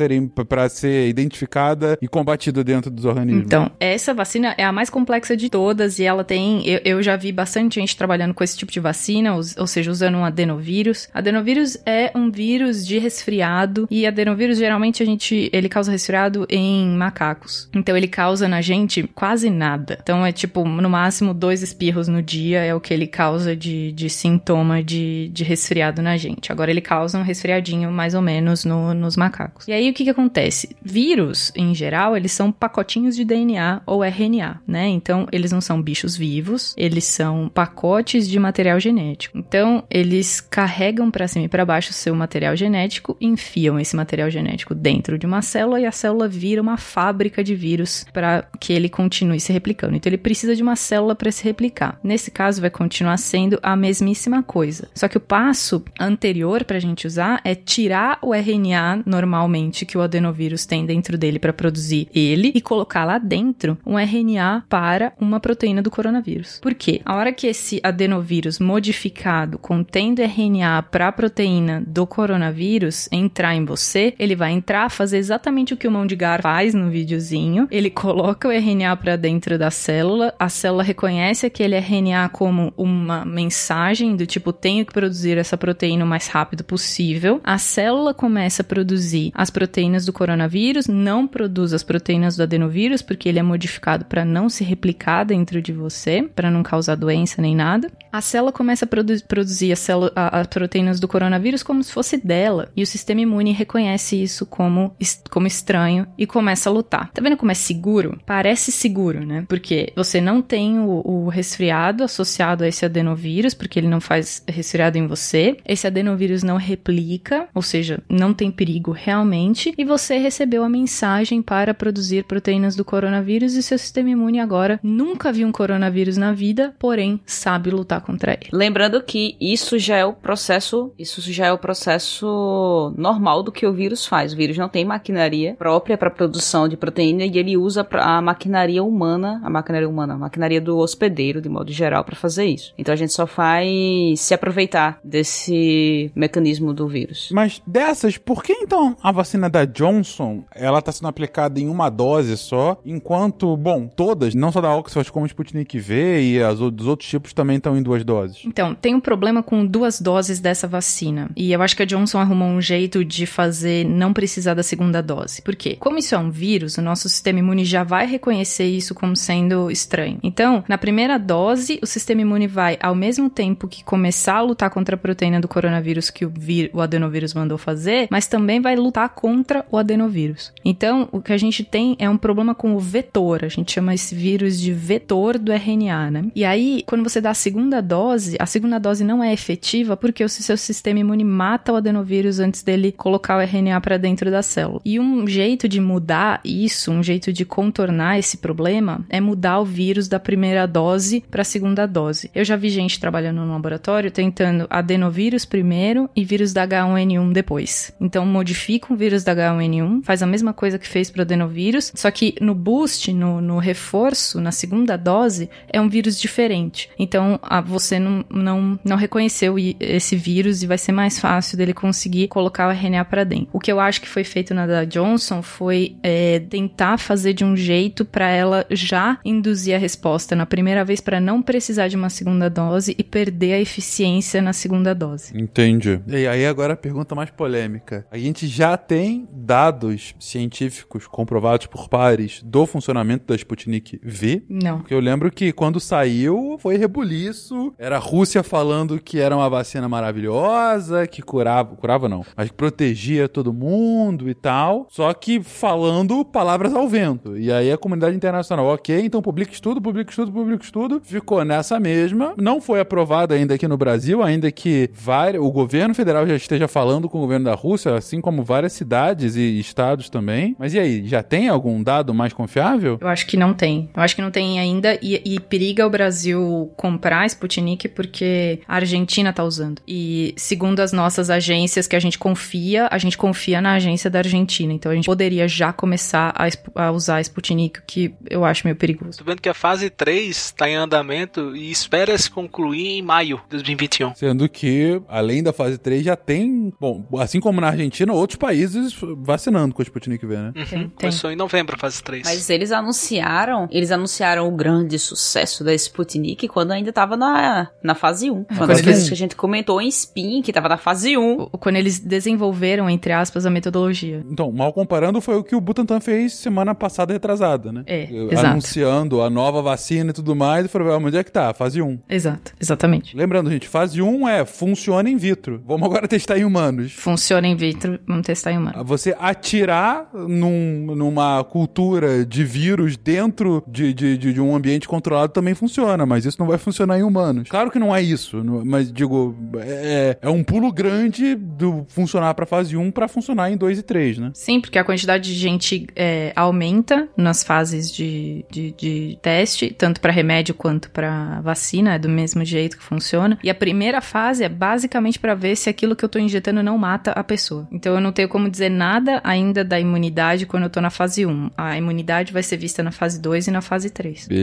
ser identificada e combatida dentro dos organismos. Então, essa vacina é a mais complexa de todas e ela tem. Eu, eu já vi bastante gente trabalhando com esse tipo de vacina, us- ou seja, usando um adenovírus. Adenovírus é um vírus de resfriado e adenovírus geralmente a gente. Ele causa resfriado em macacos. Então ele causa na gente quase nada. Então é tipo, no máximo, dois espirros no dia é o que ele causa de, de sintoma de, de resfriado na gente. Agora ele causa um resfriadinho mais ou menos no- nos macacos. E aí o que, que acontece? Vírus, em geral, eles são pacotinhos de DNA ou RNA, né? Então eles não são bichos vivos, eles são pacotes de material genético. Então eles carregam para cima e para baixo o seu material genético, enfiam esse material genético dentro de uma célula e a célula vira uma fábrica de vírus para que ele continue se replicando. Então ele precisa de uma célula para se replicar. Nesse caso vai continuar sendo a mesmíssima coisa. Só que o passo anterior para a gente usar é tirar o RNA normalmente que o adenovírus tem dentro dele para produzir ele e colocar lá dentro um RNA para uma do coronavírus. Por quê? A hora que esse adenovírus modificado contendo RNA para a proteína do coronavírus entrar em você, ele vai entrar, fazer exatamente o que o mão de gar faz no videozinho. Ele coloca o RNA para dentro da célula, a célula reconhece aquele RNA como uma mensagem do tipo tenho que produzir essa proteína o mais rápido possível. A célula começa a produzir as proteínas do coronavírus, não produz as proteínas do adenovírus porque ele é modificado para não se replicar dentro de você, para não causar doença nem nada. A célula começa a produ- produzir as proteínas do coronavírus como se fosse dela, e o sistema imune reconhece isso como, como estranho e começa a lutar. Tá vendo como é seguro? Parece seguro, né? Porque você não tem o, o resfriado associado a esse adenovírus, porque ele não faz resfriado em você. Esse adenovírus não replica, ou seja, não tem perigo realmente, e você recebeu a mensagem para produzir proteínas do coronavírus e seu sistema imune agora nunca viu um coronavírus na vida, porém sabe lutar contra ele. Lembrando que isso já é o processo, isso já é o processo normal do que o vírus faz. O vírus não tem maquinaria própria para produção de proteína e ele usa a maquinaria humana, a maquinaria humana, a maquinaria do hospedeiro de modo geral para fazer isso. Então a gente só faz se aproveitar desse mecanismo do vírus. Mas dessas, por que então a vacina da Johnson, ela tá sendo aplicada em uma dose só, enquanto, bom, todas, não só da Oxford como Sputnik V e as, o- outros tipos também estão em duas doses? Então, tem um problema com duas doses dessa vacina. E eu acho que a Johnson arrumou um jeito de fazer não precisar da segunda dose. Por quê? Como isso é um vírus, o nosso sistema imune já vai reconhecer isso como sendo estranho. Então, na primeira dose, o sistema imune vai, ao mesmo tempo que começar a lutar contra a proteína do coronavírus que o, o adenovírus mandou fazer, mas também vai lutar contra o adenovírus. Então, o que a gente tem é um problema com o vetor. A gente chama esse vírus de vetor do RNA, né? E aí, quando você dá a segunda dose, a segunda dose não é efetiva porque o seu sistema imune mata o adenovírus antes dele colocar o RNA para dentro da célula. E um jeito de mudar isso, um jeito de contornar esse problema é mudar o vírus da primeira dose para a segunda dose. Eu já vi gente trabalhando no laboratório tentando adenovírus primeiro e vírus da H1N1 depois. Então modifica o vírus da H1N1, faz a mesma coisa que fez para o adenovírus, só que no boost, no, no reforço, na segunda dose, é um vírus diferente. Então a, você não, não, não reconheceu esse vírus e vai ser mais fácil dele conseguir colocar o RNA para dentro. O que eu acho que foi feito na da Johnson foi é, tentar fazer de um jeito para ela já induzir a resposta na primeira vez para não precisar de uma segunda dose e perder a eficiência na segunda dose. Entendi. E aí agora a pergunta mais polêmica. A gente já tem dados científicos comprovados por pares do funcionamento da Sputnik V? Não. Porque eu lembro que quando saiu foi rebuliço. Era a Rússia falando que era uma vacina maravilhosa, que curava, curava não, mas que protegia todo mundo e tal. Só que falando palavras ao vento. E aí a comunidade internacional, ok, então publica estudo, publica estudo, publica estudo. Ficou nessa mesma. Não foi aprovada ainda aqui no Brasil, ainda que várias, o governo federal já esteja falando com o governo da Rússia, assim como várias cidades e estados também. Mas e aí, já tem algum dado mais confiável? Eu acho que não tem. Eu acho que não tem ainda e, e periga o Brasil comprar Sputnik porque a Argentina tá usando. E segundo as nossas agências que a gente confia, a gente confia na agência da Argentina. Então a gente poderia já começar a, a usar Sputnik, o que eu acho meio perigoso. Tô vendo que a fase 3 está em andamento e espera se concluir em maio de 2021. Sendo que, além da fase 3, já tem, bom, assim como na Argentina, outros países vacinando com a Sputnik V, né? Uhum. Começou em novembro a fase 3. Mas eles anunciaram, eles anunciaram o grande sucesso da Sputnik quando ainda tava na, na fase 1. Uma Quando das coisas que a gente comentou em Spin, que tava na fase 1. Quando eles desenvolveram, entre aspas, a metodologia. Então, mal comparando, foi o que o Butantan fez semana passada, retrasada, né? É, exato. Anunciando a nova vacina e tudo mais, e falou, ah, onde é que tá? Fase 1. Exato, exatamente. Lembrando, gente, fase 1 é funciona in vitro. Vamos agora testar em humanos. Funciona in vitro, vamos testar em humano. Você atirar num- numa cultura de vírus dentro de, de, de- de um ambiente controlado também funciona, mas isso não vai funcionar em humanos. Claro que não é isso, mas digo, é, é um pulo grande do funcionar pra fase 1 pra funcionar em 2 e 3, né? Sim, porque a quantidade de gente é, aumenta nas fases de, de, de teste, tanto para remédio quanto para vacina, é do mesmo jeito que funciona. E a primeira fase é basicamente para ver se aquilo que eu tô injetando não mata a pessoa. Então eu não tenho como dizer nada ainda da imunidade quando eu tô na fase 1. A imunidade vai ser vista na fase 2 e na fase 3. Beleza.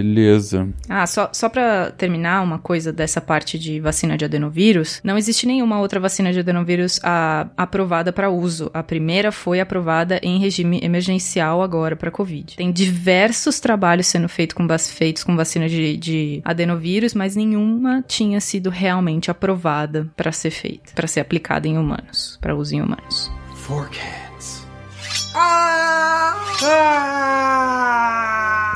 Ah, só, só pra terminar uma coisa dessa parte de vacina de adenovírus, não existe nenhuma outra vacina de adenovírus ah, aprovada para uso. A primeira foi aprovada em regime emergencial agora para Covid. Tem diversos trabalhos sendo feito com, feitos com vacina de, de adenovírus, mas nenhuma tinha sido realmente aprovada para ser feita, para ser aplicada em humanos, para uso em humanos. Four cans.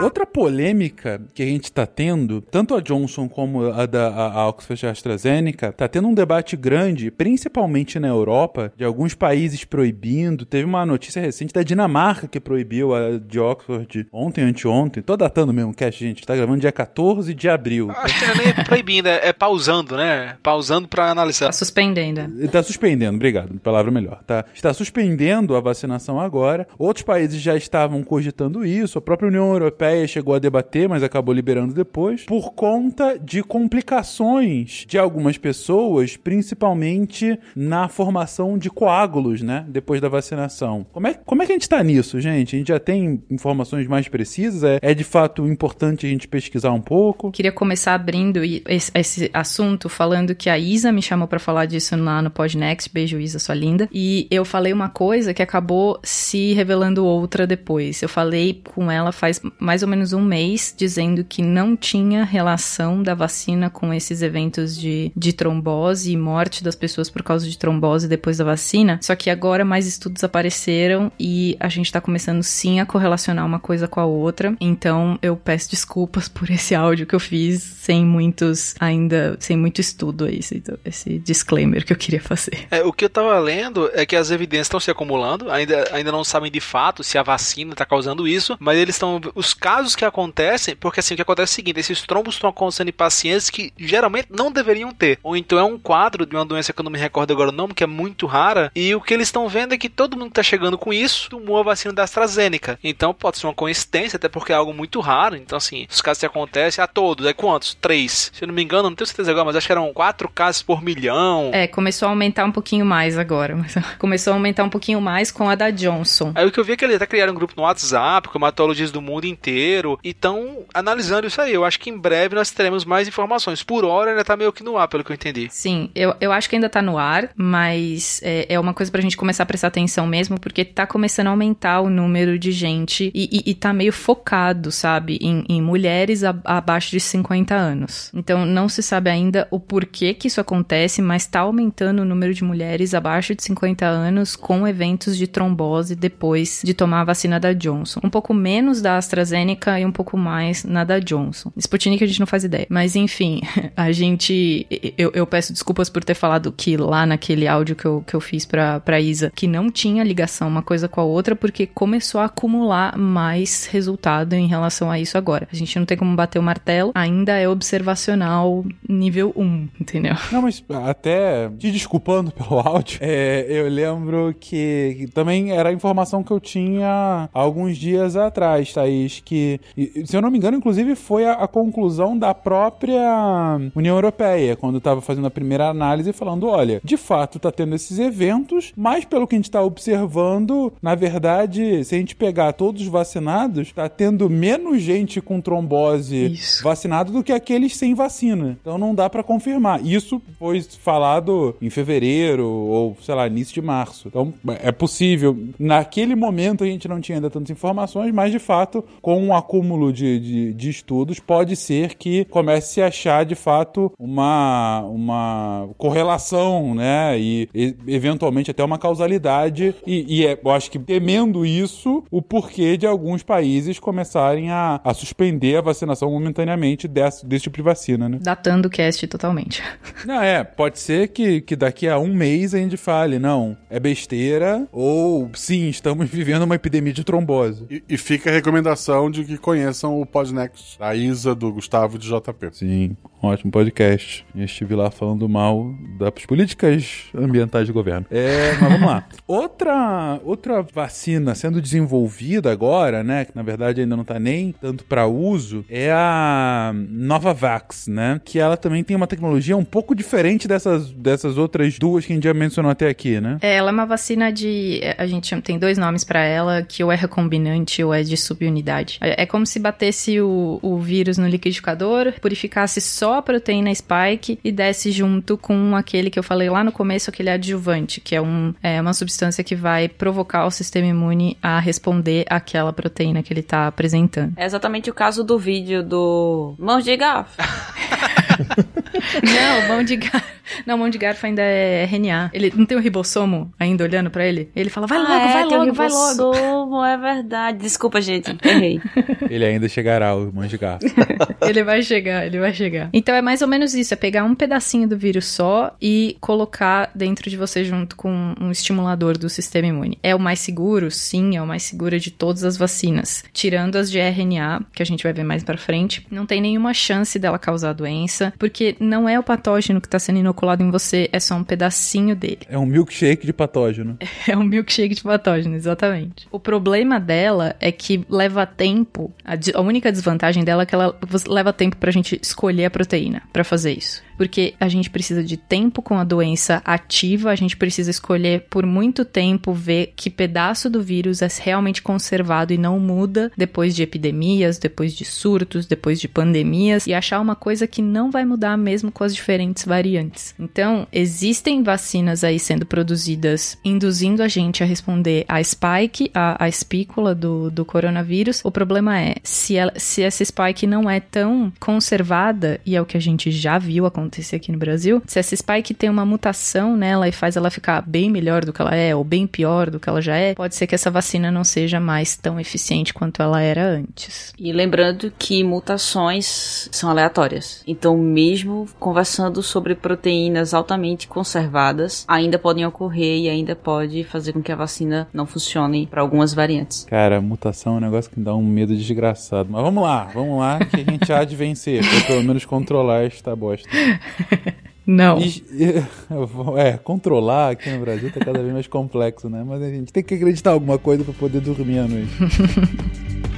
Outra polêmica que a gente tá tendo, tanto a Johnson como a da a, a Oxford AstraZeneca, tá tendo um debate grande, principalmente na Europa, de alguns países proibindo. Teve uma notícia recente da Dinamarca que proibiu a de Oxford ontem, anteontem. Tô datando mesmo, cast, gente. Tá gravando dia 14 de abril. Acho que não é nem proibindo, é, é pausando, né? Pausando pra analisar. Tá suspendendo. Ele tá suspendendo, obrigado, palavra melhor, tá? Está suspendendo a vacinação agora. Outros países já estavam cogitando isso, a própria União Europeia chegou a debater, mas acabou liberando depois, por conta de complicações de algumas pessoas, principalmente na formação de coágulos, né? Depois da vacinação. Como é, como é que a gente tá nisso, gente? A gente já tem informações mais precisas? É, é de fato importante a gente pesquisar um pouco? Queria começar abrindo esse, esse assunto falando que a Isa me chamou pra falar disso lá no Podnext. Beijo, Isa, sua linda. E eu falei uma coisa que acabou se revelando outra depois. Eu falei com ela faz mais ou menos um mês dizendo que não tinha relação da vacina com esses eventos de, de trombose e morte das pessoas por causa de trombose depois da vacina. Só que agora mais estudos apareceram e a gente tá começando sim a correlacionar uma coisa com a outra. Então eu peço desculpas por esse áudio que eu fiz sem muitos, ainda, sem muito estudo aí, esse, esse disclaimer que eu queria fazer. É, o que eu tava lendo é que as evidências estão se acumulando, ainda, ainda não sabem de fato se a vacina tá causando isso, mas eles estão. Os casos que acontecem, porque assim, o que acontece é o seguinte: esses trombos estão acontecendo em pacientes que geralmente não deveriam ter. Ou então é um quadro de uma doença que eu não me recordo agora o nome, que é muito rara, e o que eles estão vendo é que todo mundo que tá chegando com isso tomou a vacina da AstraZeneca. Então pode ser uma coincidência, até porque é algo muito raro. Então, assim, os casos que acontecem a todos, é quantos? Três. Se eu não me engano, não tenho certeza agora, mas acho que eram quatro casos por milhão. É, começou a aumentar um pouquinho mais agora. Começou a aumentar um pouquinho mais com a da Johnson. Aí o que eu vi é que eles até criaram um grupo no WhatsApp com hematologistas do mundo inteiro e estão analisando isso aí. Eu acho que em breve nós teremos mais informações. Por hora ainda tá meio que no ar, pelo que eu entendi. Sim, eu, eu acho que ainda tá no ar, mas é, é uma coisa pra gente começar a prestar atenção mesmo, porque tá começando a aumentar o número de gente e, e, e tá meio focado, sabe, em, em mulheres a, abaixo de 50 anos. Então não se sabe ainda o porquê que isso acontece, mas tá aumentando o número de mulheres abaixo de 50 anos com eventos de trombose depois de tomar a vacina da Johnson. Um pouco menos da AstraZeneca e um pouco mais na da Johnson. Sputnik a gente não faz ideia. Mas enfim, a gente. Eu, eu peço desculpas por ter falado que lá naquele áudio que eu, que eu fiz pra, pra Isa, que não tinha ligação uma coisa com a outra, porque começou a acumular mais resultado em relação a isso agora. A gente não tem como bater o martelo, ainda é observacional nível 1, entendeu? Não, mas até te desculpando pelo áudio, é, eu lembro que, que, também era a informação que eu tinha alguns dias atrás, Thaís, que, se eu não me engano, inclusive foi a, a conclusão da própria União Europeia, quando estava fazendo a primeira análise, falando: olha, de fato tá tendo esses eventos, mas pelo que a gente está observando, na verdade, se a gente pegar todos os vacinados, tá tendo menos gente com trombose Isso. vacinado do que aqueles sem vacina. Então não dá para confirmar. Isso foi falado em fevereiro ou, sei lá, início de março. Então é possível. Naquele momento a gente não tinha ainda tantas informações, mas de fato, com um acúmulo de, de, de estudos, pode ser que comece a achar de fato uma, uma correlação, né? E, e eventualmente até uma causalidade. E, e é, eu acho que temendo isso, o porquê de alguns países começarem a, a suspender a vacinação momentaneamente desse, desse tipo de vacina, né? Datando o cast totalmente. Não, é, pode ser que, que daqui a um mês a gente fale, não, é besteira, ou sim, estamos vivendo uma epidemia de trombose. E, e fica a recomendação de que conheçam o Podnext, da Isa, do Gustavo e do JP. Sim, ótimo podcast. Eu estive lá falando mal das políticas ambientais do governo. É, mas vamos lá. Outra, outra vacina sendo desenvolvida agora, né, que na verdade ainda não tá nem tanto para uso, é a Novavax, né, que ela também tem uma tecnologia um pouco diferente dessas, dessas outras duas que a gente já mencionou até aqui, né? É, ela é uma vacina de. A gente tem dois nomes pra ela, que ou é recombinante ou é de subunidade. É é como se batesse o, o vírus no liquidificador, purificasse só a proteína spike e desse junto com aquele que eu falei lá no começo, aquele adjuvante, que é, um, é uma substância que vai provocar o sistema imune a responder àquela proteína que ele tá apresentando. É exatamente o caso do vídeo do Mãos de Garfo. Não, mão de garfo. Não, mão de garfo ainda é RNA. Ele não tem o ribossomo ainda olhando pra ele? Ele fala, vai logo, Ah, é, vai logo, vai logo. ribossomo, é verdade. Desculpa, gente. Errei. Ele ainda chegará, o irmão de garfo. Ele vai chegar, ele vai chegar. Então é mais ou menos isso: é pegar um pedacinho do vírus só e colocar dentro de você junto com um estimulador do sistema imune. É o mais seguro? Sim, é o mais seguro de todas as vacinas. Tirando as de RNA, que a gente vai ver mais pra frente, não tem nenhuma chance dela causar doença, porque não é o patógeno que tá sendo inoculado em você, é só um pedacinho dele. É um milkshake de patógeno. É um milkshake de patógeno, exatamente. O problema dela é que leva tempo. A, a única desvantagem dela é que ela leva tempo pra gente escolher a proteína pra fazer isso. Porque a gente precisa de tempo com a doença ativa, a gente precisa escolher por muito tempo ver que pedaço do vírus é realmente conservado e não muda depois de epidemias, depois de surtos, depois de pandemias e achar uma coisa que não vai mudar mesmo com as diferentes variantes. Então, existem vacinas aí sendo produzidas induzindo a gente a responder a spike, a, a espícula do, do coronavírus. O problema é, se, ela, se essa spike não é tão conservada, e é o que a gente já viu acontecer aqui no Brasil, se essa spike tem uma mutação nela e faz ela ficar bem melhor do que ela é, ou bem pior do que ela já é, pode ser que essa vacina não seja mais tão eficiente quanto ela era antes. E lembrando que mutações são aleatórias. Então, mesmo conversando sobre proteínas altamente conservadas, ainda podem ocorrer e ainda pode fazer com que a vacina não funcione para algumas variantes. Cara, mutação é um negócio que dá um medo desgraçado. Mas vamos lá, vamos lá, que a gente há de vencer, ou pelo menos controlar esta bosta. Não. É, controlar aqui no Brasil tá cada vez mais complexo, né? Mas a gente tem que acreditar em alguma coisa pra poder dormir à noite.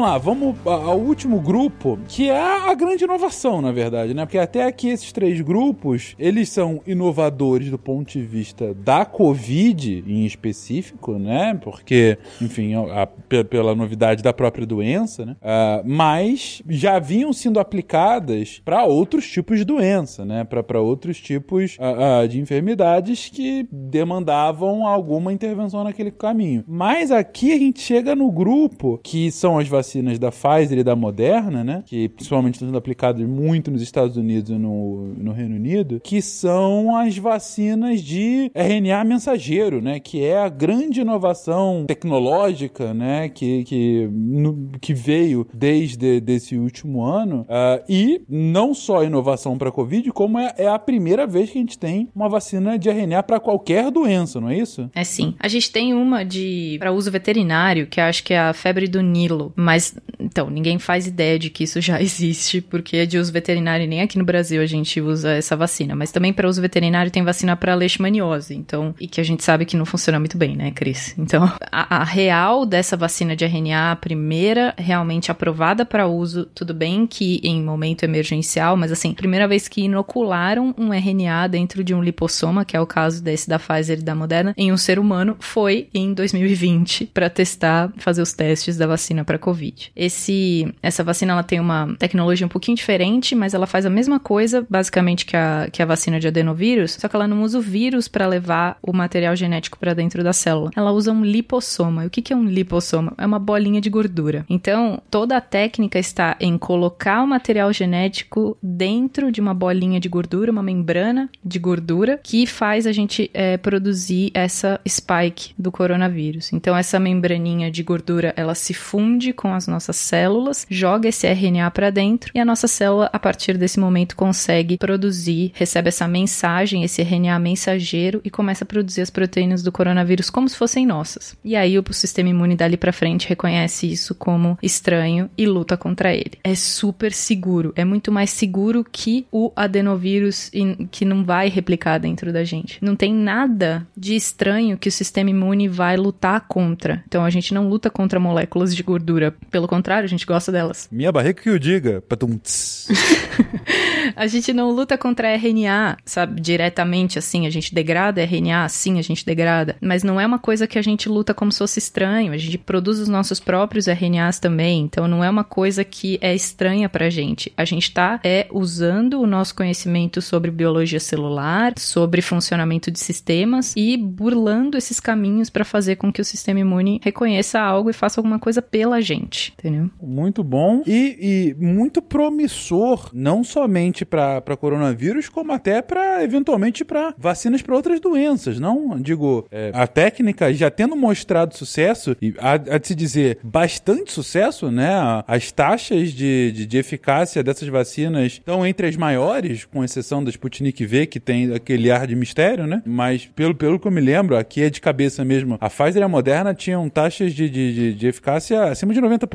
Vamos lá, vamos ao último grupo, que é a grande inovação, na verdade, né? Porque até aqui esses três grupos, eles são inovadores do ponto de vista da Covid em específico, né? Porque, enfim, a- a- pe- pela novidade da própria doença, né? Ah, mas já vinham sendo aplicadas para outros tipos de doença, né? Para outros tipos ah, ah, de enfermidades que demandavam alguma intervenção naquele caminho. Mas aqui a gente chega no grupo que são as vacinas da Pfizer e da Moderna, né? Que principalmente estão sendo aplicadas muito nos Estados Unidos e no, no Reino Unido, que são as vacinas de RNA mensageiro, né? Que é a grande inovação tecnológica, né? Que, que, no- que veio desde desse último ano. ah, e não só inovação para Covid, como é, é a primeira vez que a gente tem uma vacina de RNA para qualquer doença, não é isso? É sim. A gente tem uma de para uso veterinário, que acho que é a febre do Nilo, mas então, ninguém faz ideia de que isso já existe, porque é de uso veterinário nem aqui no Brasil a gente usa essa vacina, mas também para uso veterinário tem vacina para leishmaniose, então, e que a gente sabe que não funciona muito bem, né, Cris? Então, a, a real dessa vacina de RNA, a primeira realmente aprovada para uso, tudo bem que em momento emergencial, mas assim, primeira vez que inocularam um RNA dentro de um lipossoma, que é o caso desse da Pfizer e da Moderna, em um ser humano, foi em 2020 para testar, fazer os testes da vacina para COVID. Esse, essa vacina ela tem uma tecnologia um pouquinho diferente, mas ela faz a mesma coisa, basicamente que a, que a vacina de adenovírus, só que ela não usa o vírus para levar o material genético para dentro da célula. Ela usa um lipossoma. E o que que é um lipossoma? É uma bolinha de gordura. Então, toda a técnica está em colocar o material genético dentro de uma bolinha de gordura, uma membrana de gordura, que faz a gente é, produzir essa spike do coronavírus. Então, essa membraninha de gordura, ela se funde com as nossas células, joga esse RNA para dentro e a nossa célula, a partir desse momento, consegue produzir, recebe essa mensagem, esse RNA mensageiro e começa a produzir as proteínas do coronavírus como se fossem nossas. E aí o sistema imune dali para frente reconhece isso como estranho e luta contra ele. É super seguro, é muito mais seguro que o adenovírus que não vai replicar dentro da gente. Não tem nada de estranho que o sistema imune vai lutar contra. Então a gente não luta contra moléculas de gordura, pelo contrário, a gente gosta delas. Minha barriga que o diga. Patum. A gente não luta contra RNA, sabe, diretamente assim, a gente degrada RNA, sim, a gente degrada, mas não é uma coisa que a gente luta como se fosse estranho, a gente produz os nossos próprios RNAs também, então não é uma coisa que é estranha pra gente. A gente tá é usando o nosso conhecimento sobre biologia celular, sobre funcionamento de sistemas e burlando esses caminhos pra fazer com que o sistema imune reconheça algo e faça alguma coisa pela gente, entendeu? Muito bom e, e muito promissor, não somente somente para coronavírus, como até para, eventualmente, para vacinas para outras doenças, não? Digo, é, a técnica já tendo mostrado sucesso, e há, há de se dizer bastante sucesso, né? As taxas de, de, de eficácia dessas vacinas estão entre as maiores, com exceção da Sputnik V, que tem aquele ar de mistério, né? Mas pelo, pelo que eu me lembro, aqui é de cabeça mesmo, a Pfizer e a Moderna tinham taxas de, de, de, de eficácia acima de 90%,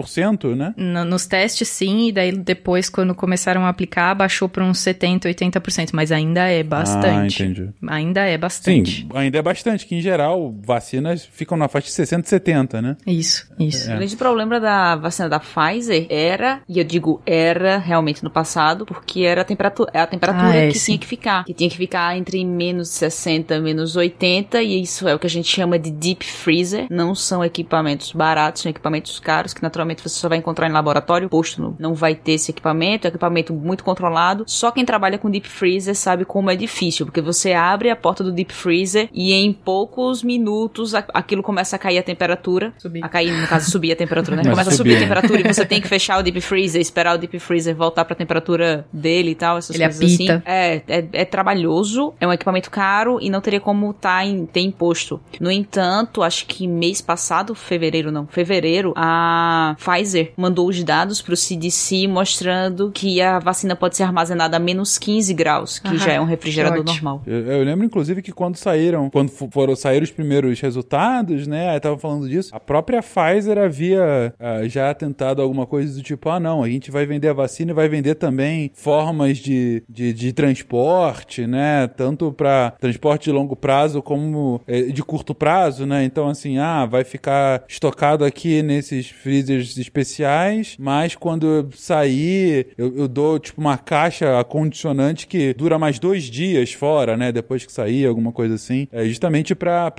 né? No- nos testes, sim, e daí depois, quando começaram a aplicar, baixou para uns 70%, 80%, mas ainda é bastante. Ah, entendi. Ainda é bastante. Sim, ainda é bastante, que em geral vacinas ficam na faixa de 60 e 70, né? Isso, isso. O grande problema da vacina da Pfizer era, e eu digo era realmente no passado, porque era a temperatura, a temperatura Ah, é, que sim. tinha que ficar. Que tinha que ficar entre menos 60 menos 80, e isso é o que a gente chama de deep freezer. Não são equipamentos baratos, são equipamentos caros, que naturalmente você só vai encontrar em laboratório. Posto não, não vai ter esse equipamento, é um equipamento muito controlado. Só quem trabalha com deep freezer sabe como é difícil, porque você abre a porta do deep freezer e em poucos minutos a- aquilo começa a cair a temperatura. Subir. A cair, no caso, subir a temperatura, né? Mas Começa a subir a subir. temperatura e você tem que fechar o deep freezer, esperar o deep freezer voltar pra temperatura dele e tal, essas Ele coisas apita. assim. É, é, é trabalhoso, é um equipamento caro e não teria como tá em, ter imposto. No entanto, acho que mês passado, fevereiro não, fevereiro, a Pfizer mandou os dados pro CDC mostrando que a vacina pode ser armazenada a menos 15 graus, que Aham, já é um refrigerador normal. Eu, eu lembro, inclusive, que quando saíram, quando fo- foram sair os primeiros resultados, né? Aí tava falando disso. A própria Pfizer havia ah, já tentado alguma coisa do tipo: ah, não, a gente vai vender a vacina e vai vender também formas de, de, de transporte, né? Tanto para transporte de longo prazo como eh, de curto prazo, né? Então, assim, ah, vai ficar estocado aqui nesses freezers especiais, mas quando eu sair, eu, eu dou tipo uma caixa acondicionante que dura mais dois dias fora, né? Depois que sair, alguma coisa assim. É justamente para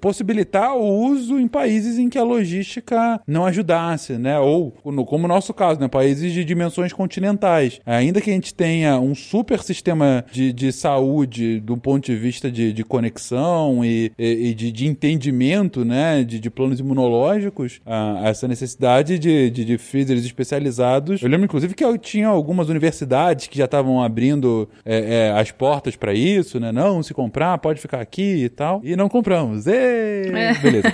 possibilitar o uso em países em que a logística não ajudasse, né? Ou, no- como no nosso caso, né? Países de dimensões continentais. Ainda que a gente tenha um super sistema de, de saúde do ponto de vista de, de conexão e, e- e de, de entendimento, né? De, de planos imunológicos, ah, essa necessidade de, de, de freezers especializados. Eu lembro, inclusive, que eu tinha algumas universidades que já estavam abrindo é, é, as portas para isso, né? Não, se comprar, pode ficar aqui e tal. E não compramos. Ê! Beleza.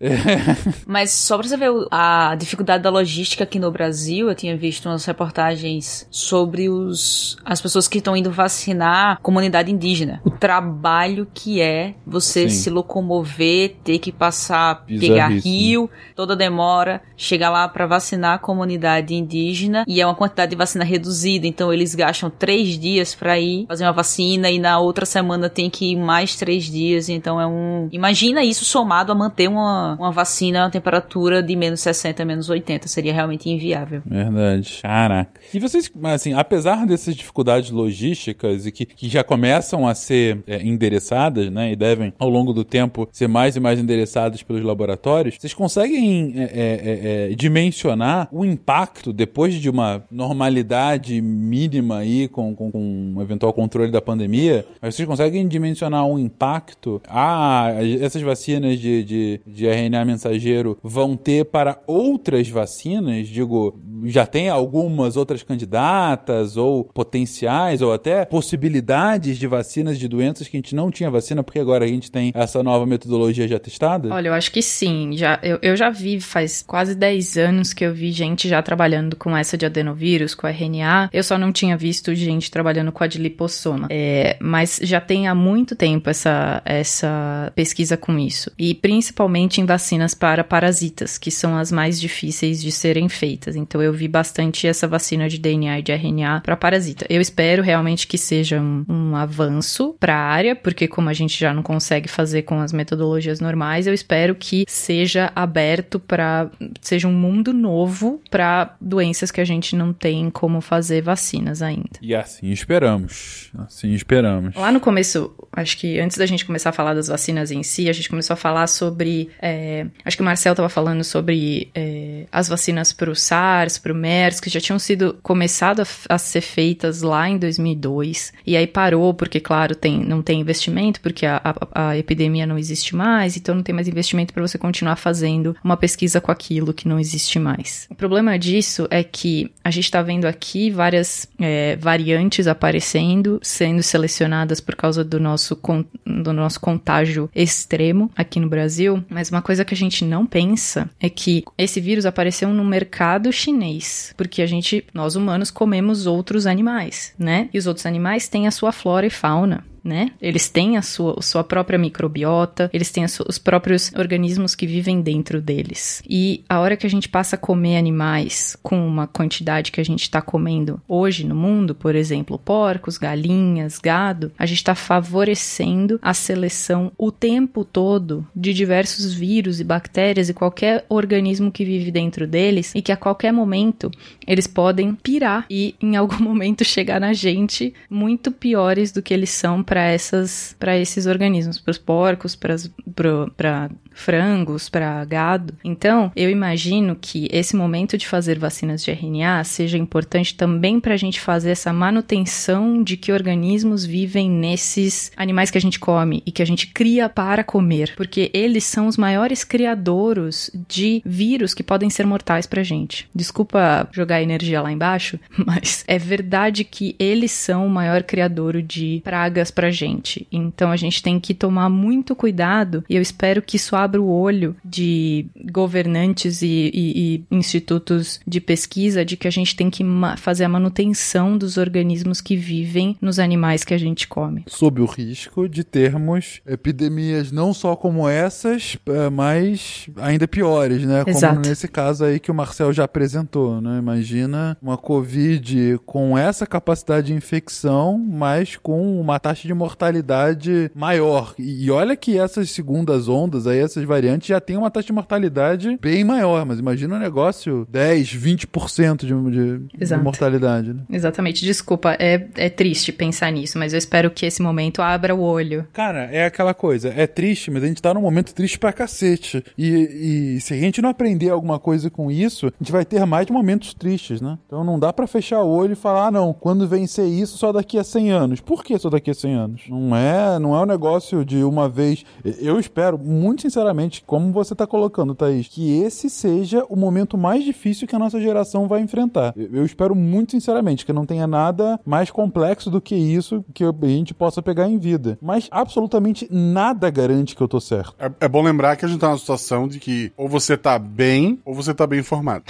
Mas só pra você ver a dificuldade da logística aqui no Brasil, eu tinha visto umas reportagens sobre os, as pessoas que estão indo vacinar a comunidade indígena. O trabalho que é você Sim. se locomover, ter que passar, pegar Bizarríssimo. rio, toda demora, chegar lá pra vacinar a comunidade indígena e é uma quantidade de vacina reduzida, então eles gastam três dias pra ir fazer uma vacina e na outra semana tem que ir mais três dias, então é um... Imagina isso somado a manter uma, uma vacina a temperatura de menos 60, menos 80, seria realmente inviável. Verdade. Caraca. E vocês, assim, apesar dessas dificuldades logísticas e que, que já começam a ser é, endereçadas, né, e devem, ao longo do tempo, ser mais e mais endereçadas pelos laboratórios, vocês conseguem é, é, é, é, dimensionar o impacto depois de uma normalidade mínima aí com, com, com um eventual controle da pandemia, mas vocês conseguem dimensionar o impacto ah, essas vacinas de, de, de RNA mensageiro vão ter para outras vacinas? Digo, já tem algumas outras candidatas ou potenciais ou até possibilidades de vacinas de doenças que a gente não tinha vacina porque agora a gente tem essa nova metodologia já testada? Olha, eu acho que sim. Já, eu, eu já vi, faz quase 10 anos que eu vi gente já trabalhando com essa de adenovírus, com RNA. Eu só não tinha visto gente trabalhando com a de lipossoma. É, mas já tem há muito tempo essa, essa pesquisa com isso. E principalmente em vacinas para parasitas, que são as mais difíceis de serem feitas. Então eu vi bastante essa vacina de DNA e de RNA para parasita. Eu espero realmente que seja um, um avanço para a área, porque como a gente já não consegue fazer com as metodologias normais, eu espero que seja aberto para seja um mundo novo para doenças que a gente não tem como fazer vacinas ainda. E assim esperamos. Assim esperamos. Lá no começo, acho que antes da gente começar a falar das vacinas em si, a gente começou a falar sobre. é, acho que o Marcel estava falando sobre é, as vacinas para o SARS, SARS, pro MERS, que já tinham sido começado a, a, ser feitas lá em 2002. E aí parou, porque, claro, tem, não tem investimento, porque a, a, a epidemia não existe mais, então não tem mais investimento para você continuar fazendo uma pesquisa com aquilo que não existe mais. O problema disso é que a gente está vendo aqui várias é, variantes aparecendo, sendo selecionadas por causa do nosso, do nosso contágio extremo aqui no Brasil, mas uma coisa que a gente não pensa é que esse vírus apareceu no mercado chinês, porque a gente, nós humanos, comemos outros animais, né? E os outros animais têm a sua flora e fauna né? Eles têm a sua, a sua própria microbiota, eles têm os próprios organismos que vivem dentro deles. E a hora que a gente passa a comer animais com uma quantidade que a gente está comendo hoje no mundo, por exemplo, porcos, galinhas, gado, a gente está favorecendo a seleção o tempo todo de diversos vírus e bactérias e qualquer organismo que vive dentro deles e que a qualquer momento eles podem pirar e em algum momento chegar na gente muito piores do que eles são para essas para esses organismos, para os porcos, para frangos, para gado. Então, eu imagino que esse momento de fazer vacinas de RNA seja importante também para a gente fazer essa manutenção de que organismos vivem nesses animais que a gente come e que a gente cria para comer, porque eles são os maiores criadores de vírus que podem ser mortais para a gente. Desculpa jogar energia lá embaixo, mas é verdade que eles são o maior criador de pragas para a gente. Então, a gente tem que tomar muito cuidado e eu espero que isso abra o olho de governantes e, e, e institutos de pesquisa de que a gente tem que fazer a manutenção dos organismos que vivem nos animais que a gente come. Sob o risco de termos epidemias não só como essas, é, mas ainda piores, né? Exato. Como nesse caso aí que o Marcel já apresentou, né? Imagina uma Covid com essa capacidade de infecção, mas com uma taxa de mortalidade maior. E olha que essas segundas ondas aí, essas variantes já tem uma taxa de mortalidade bem maior, mas imagina um negócio 10, 20% de, de, de mortalidade. Né? Exatamente. Desculpa, é, é triste pensar nisso, mas eu espero que esse momento abra o olho. Cara, é aquela coisa, é triste, mas a gente tá num momento triste pra cacete. E, e se a gente não aprender alguma coisa com isso, a gente vai ter mais momentos tristes, né? Então não dá para fechar o olho e falar, ah, não, quando vencer isso, só daqui a 100 anos. Por que só daqui a 100 anos? Não é, não é um negócio de uma vez. Eu espero, muito sinceramente, como você tá colocando, Thaís, que esse seja o momento mais difícil que a nossa geração vai enfrentar. Eu espero muito sinceramente que não tenha nada mais complexo do que isso que a gente possa pegar em vida. Mas absolutamente nada garante que eu tô certo. É, é bom lembrar que a gente tá numa situação de que ou você tá bem ou você tá bem informado.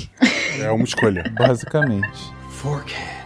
é uma escolha. Basicamente. Forecast.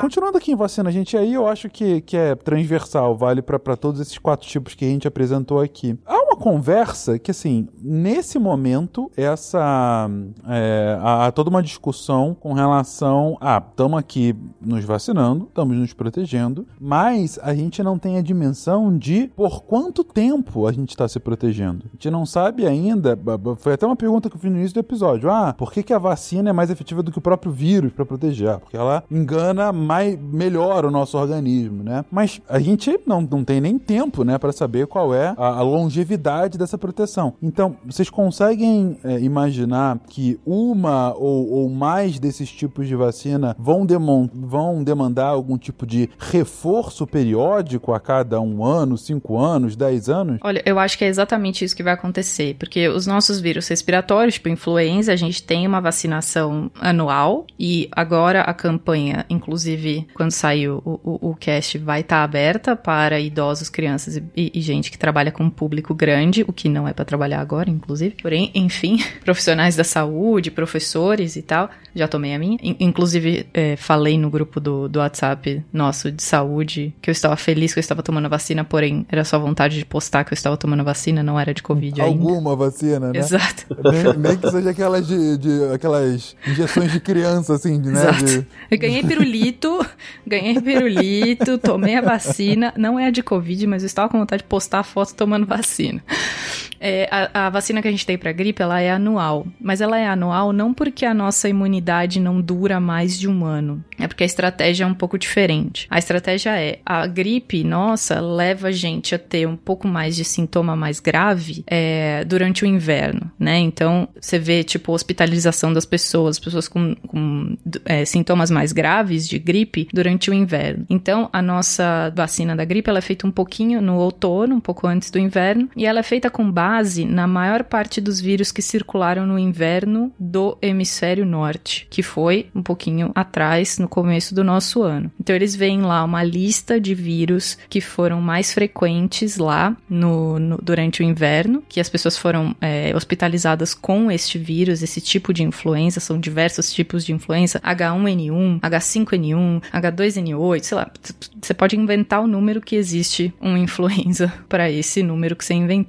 Continuando aqui em vacina, gente, aí eu acho que, que é transversal, vale para todos esses quatro tipos que a gente apresentou aqui. Uma conversa que, assim, nesse momento, essa. É, há, toda uma discussão com relação a. Ah, estamos aqui nos vacinando, estamos nos protegendo, mas a gente não tem a dimensão de por quanto tempo a gente está se protegendo. A gente não sabe ainda. Foi até uma pergunta que eu fiz no início do episódio. Ah, por que, que a vacina é mais efetiva do que o próprio vírus para proteger? Porque ela engana mais, melhor o nosso organismo, né? Mas a gente não, não tem nem tempo, né, para saber qual é a, longevidade dessa proteção. Então, vocês conseguem é, imaginar que uma ou, ou, mais desses tipos de vacina vão, vão demandar algum tipo de reforço periódico a cada um ano, cinco anos, dez anos? Olha, eu acho que é exatamente isso que vai acontecer, porque os nossos vírus respiratórios, tipo influenza, a gente tem uma vacinação anual e agora a campanha, inclusive quando sair o, o, o cast, vai estar tá aberta para idosos, crianças e, e, gente que trabalha com um público grande, o que não é para trabalhar agora, inclusive. Porém, enfim, profissionais da saúde, professores e tal, já tomei a minha. Inclusive, é, falei no grupo do, do WhatsApp nosso de saúde que eu estava feliz que eu estava tomando a vacina, porém, era só vontade de postar que eu estava tomando a vacina, não era de Covid Alguma ainda. Alguma vacina, né? Exato. Nem, nem, que seja aquelas, de, de, aquelas injeções de criança, assim, né? Exato. De... Eu ganhei pirulito, ganhei pirulito, tomei a vacina, não é a de Covid, mas eu estava com vontade de postar a foto tomando vacina. É, a, a, vacina que a gente tem para gripe, ela é anual. Mas ela é anual não porque a nossa imunidade não dura mais de um ano. É porque a estratégia é um pouco diferente. A estratégia é, a gripe nossa leva a gente a ter um pouco mais de sintoma mais grave é, durante o inverno, né? Então, você vê, tipo, hospitalização das pessoas, pessoas com, com é, sintomas mais graves de gripe durante o inverno. Então, a nossa vacina da gripe, ela é feita um pouquinho no outono, um pouco antes do inverno, e ela é feita com base na maior parte dos vírus que circularam no inverno do hemisfério norte, que foi um pouquinho atrás, no começo do nosso ano. Então eles veem lá uma lista de vírus que foram mais frequentes lá no, no durante o inverno, que as pessoas foram é, hospitalizadas com este vírus, esse tipo de influenza, são diversos tipos de influenza, H1N1, H5N1, H2N8, sei lá, você pode inventar o número que existe um influenza para esse número que você inventou.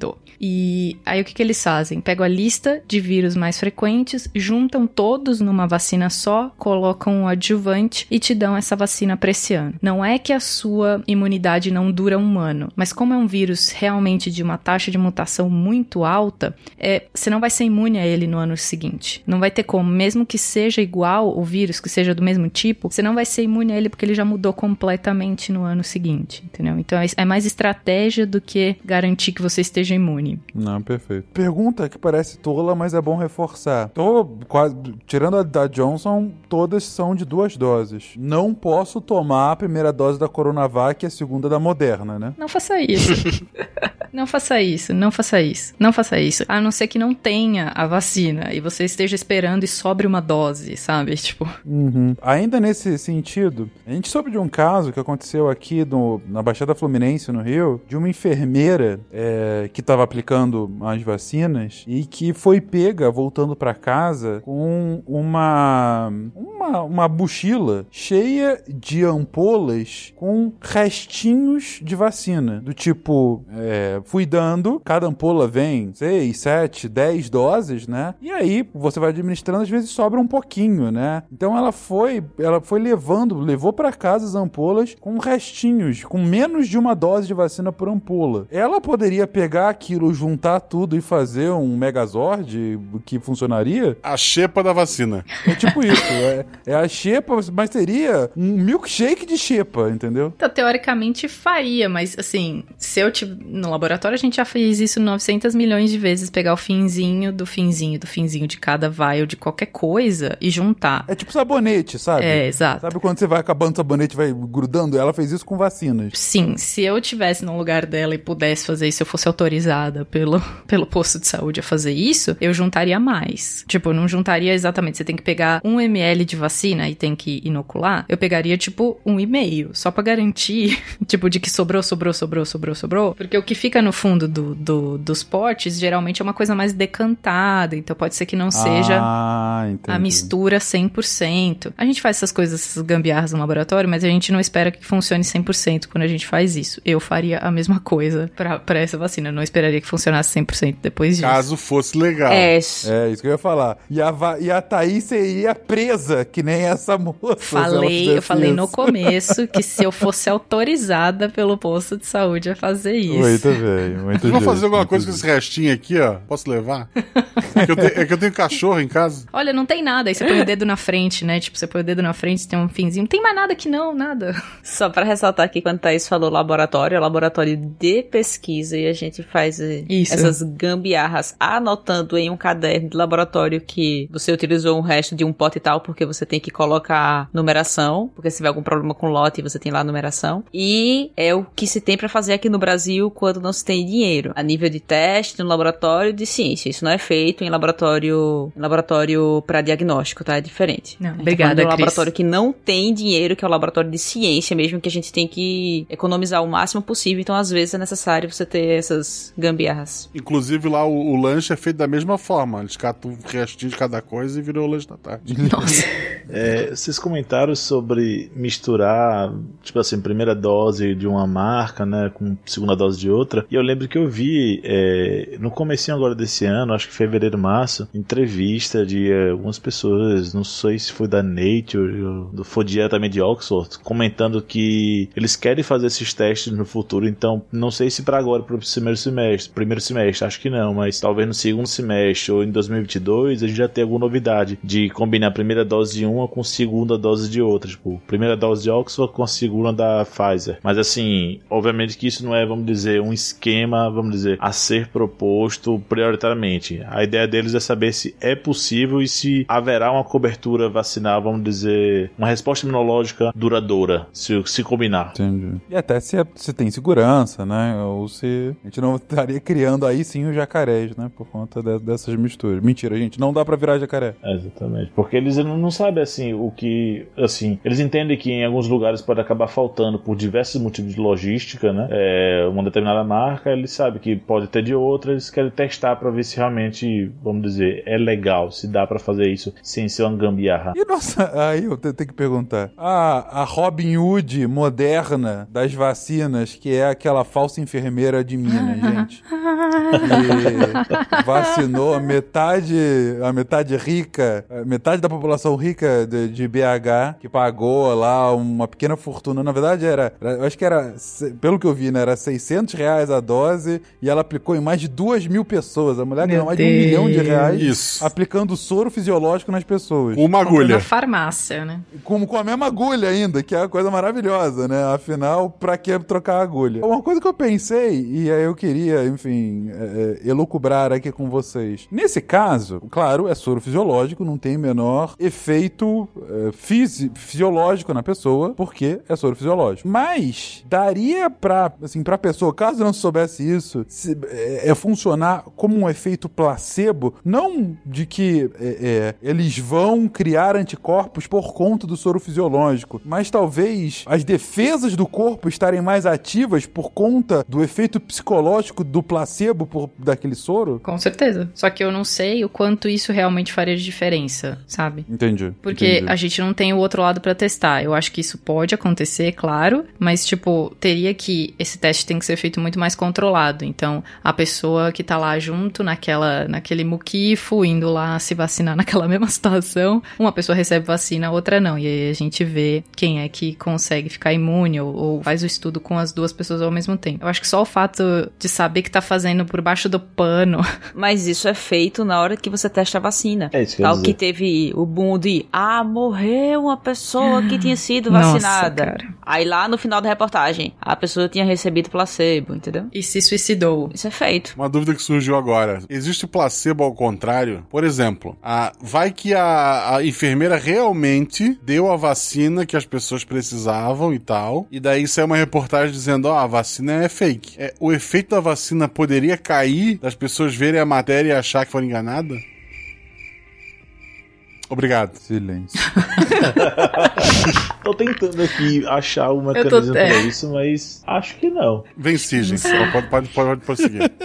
E aí o que, que eles fazem? Pegam a lista de vírus mais frequentes, juntam todos numa vacina só, colocam um adjuvante e te dão essa vacina para esse ano. Não é que a sua imunidade não dura um ano, mas como é um vírus realmente de uma taxa de mutação muito alta, é, você não vai ser imune a ele no ano seguinte. Não vai ter como, mesmo que seja igual o vírus, que seja do mesmo tipo, você não vai ser imune a ele porque ele já mudou completamente no ano seguinte, entendeu? Então é, é mais estratégia do que garantir que você esteja imune. Não, perfeito. Pergunta que parece tola, mas é bom reforçar. Tô quase. Tirando a da Johnson, todas são de duas doses. Não posso tomar a primeira dose da Coronavac e a segunda da Moderna, né? Não faça isso. não faça isso, não faça isso, não faça isso. A não ser que não tenha a vacina e você esteja esperando e sobre uma dose, sabe? Tipo. Uhum. Ainda nesse sentido, a gente soube de um caso que aconteceu aqui no, na Baixada Fluminense, no Rio, de uma enfermeira é, que estava aplicando as vacinas e que foi pega voltando para casa com uma, uma uma mochila cheia de ampolas com restinhos de vacina. Do tipo, é, fui dando, cada ampola vem 6, 7, 10 doses, né? E aí você vai administrando, às vezes sobra um pouquinho, né? Então ela foi, ela foi levando, levou para casa as ampolas com restinhos, com menos de uma dose de vacina por ampola. Ela poderia pegar aquilo juntar tudo e fazer um Megazord que funcionaria? A xepa da vacina. É tipo isso. é, é, a xepa, mas seria um milkshake de xepa, entendeu? Então, teoricamente faria, mas assim, se eu tiver no laboratório, a gente já fez isso 900 milhões de vezes, pegar o finzinho do finzinho do finzinho de cada vial de qualquer coisa e juntar. É tipo sabonete, sabe? É, exato. Sabe quando você vai acabando o sabonete vai grudando? Ela fez isso com vacinas. Sim, se eu tivesse no lugar dela e pudesse fazer isso, se eu fosse autorizada pelo, pelo posto de saúde a fazer isso, eu juntaria mais. Tipo, eu não juntaria exatamente, você tem que pegar um ml de vacina e tem que inocular, eu pegaria, tipo, um e meio, só pra garantir, tipo, de que sobrou, sobrou, sobrou, sobrou, sobrou. Porque o que fica no fundo do, do dos potes, geralmente é uma coisa mais decantada, então pode ser que não seja ah, a mistura 100%. A gente faz essas coisas, essas gambiarras no laboratório, mas a gente não espera que funcione 100% quando a gente faz isso. Eu faria a mesma coisa para essa vacina, eu não esperaria que funcionasse 100% depois disso. Caso fosse legal. É. É isso que eu ia falar. E a, e a Thaís seria presa, que nem essa moça. Falei, eu falei isso. no começo que se eu fosse autorizada pelo posto de saúde a fazer isso. Muito bem, muito bem. Vou fazer alguma coisa com esse restinho aqui, ó. Posso levar? é, que tenho, é, que eu tenho, cachorro em casa. Olha, não tem nada. Aí você põe o dedo na frente, né? Tipo, você põe o dedo na frente, tem um finzinho. Não tem mais nada aqui não, nada. Só para ressaltar aqui, quando Thaís falou laboratório, é laboratório de pesquisa e a gente faz eh, isso. essas gambiarras anotando em um caderno de laboratório que você utilizou um resto de um pote e tal, porque você tem que colocar numeração, porque se tiver algum problema com lote, você tem lá a numeração. E é o que se tem para fazer aqui no Brasil quando não se tem dinheiro. A nível de teste no laboratório de ciência. Isso não é feito em laboratório laboratório para diagnóstico, tá? É diferente. Não, obrigada, tá um laboratório que não tem dinheiro, que é o laboratório de ciência mesmo, que a gente tem que economizar o máximo possível. Então, às vezes, é necessário você ter essas gambiarras. Inclusive, lá o, o lanche é feito da mesma forma. Eles catam um restinho de cada coisa e virou o lanche da tarde. Nossa. É, vocês comentaram sobre misturar, tipo assim, primeira dose de uma marca, né, com segunda dose de outra. E eu lembro que eu vi é, no comecinho agora desse ano, acho que fevereiro, março, entrevista de algumas pessoas, não sei se foi da Nature, ou foi diretamente de Oxford, comentando que eles querem fazer esses testes no futuro, então não sei se para agora, para o primeiro semestre, primeiro semestre, acho que não, mas talvez no segundo semestre ou em 2022 a gente já tenha alguma novidade de combinar a primeira dose de uma com a segunda dose de outra, tipo, primeira dose de Oxford com a segunda da Pfizer. Mas assim, obviamente que isso não é, vamos dizer, um esquema, vamos dizer, a ser proposto prioritariamente. A ideia deles é saber se é possível e se haverá uma cobertura vacinal, vamos dizer, uma resposta imunológica duradoura, se, se combinar. Entendi. E até se, é- se tem segurança, né? Ou se a gente não estaria criando aí sim os jacarés, né? Por conta de- dessas misturas. Mentira, gente, não dá pra virar jacaré. É, Exatamente. Porque eles não, sabem assim o que. Assim, eles entendem que em alguns lugares pode acabar faltando por diversos motivos de logística, né? É, uma determinada marca, eles sabem que pode ter de outra, eles querem testar pra ver se realmente, vamos dizer, é legal, se dá pra fazer isso sem ser uma gambiarra. E nossa, aí eu te- tenho que perguntar. A, a Robin Hood moderna das vacinas, que é aquela falsa enfermeira de Minas, gente. Que vacinou a metade, a metade rica, a metade da população rica de, de BH, que pagou lá uma pequena fortuna. Na verdade, era, era- eu acho que era, pelo que eu vi, né, era 600 reais a dose e ela aplicou em mais de duas mil pessoas. A mulher ganhou mais de um Deus. milhão de reais Isso. aplicando soro fisiológico nas pessoas. Uma agulha. Na farmácia, né? Com, com a mesma agulha ainda, que é uma coisa maravilhosa, né? Afinal, pra que trocar a agulha? Uma coisa que eu pensei, e aí eu queria, enfim, é, é, elucubrar aqui com vocês. Nesse caso, claro, é soro fisiológico, não tem menor efeito é, fisi- fisiológico na pessoa, porque é soro fisiológico. Mas, daria pra, assim, pra pessoa, caso não soubesse isso, se- é, é funcionar como um efeito placebo, não de que é, é, eles vão criar anticorpos por conta do soro fisiológico, mas talvez as defesas do corpo estarem mais ativas por conta do efeito psicológico do placebo por, daquele soro? Com certeza. Só que eu não sei o quanto isso realmente faria de diferença, sabe? Entendi. Porque entendi. a gente não tem o outro lado pra testar. Eu acho que isso pode acontecer, claro, mas tipo, teria que esse teste tem que ser feito muito mais controlado. Então, a pessoa que tá lá junto naquela naquele muquifo, indo lá se vacinar naquela mesma situação, uma pessoa recebe vacina, a outra não. E aí a gente vê quem é que consegue ficar imune ou, ou faz o estudo com as duas pessoas ao mesmo tempo. Eu acho que só o fato de saber que tá fazendo por baixo do pano Mas isso é feito na hora que você testa a vacina. É isso que Tal que teve o boom de ah, morreu uma pessoa que tinha sido Nossa, vacinada. cara. Aí lá no final da reportagem, a pessoa tinha recebido placebo, entendeu? E se suicidou. Isso é feito. Uma dúvida que surgiu agora. Existe placebo ao contrário? Por exemplo, a- vai que a, a enfermeira realmente deu a vacina que as pessoas precisavam e tal, e daí saiu uma reportagem dizendo, ó, a vacina é fake. É, o efeito da vacina poderia cair das pessoas verem a matéria e achar que foram enganadas? Obrigado. Silêncio. Tô tentando aqui achar um tô- mecanismo pra isso, mas acho que não. Venci, gente. Pode, pode, pode prosseguir.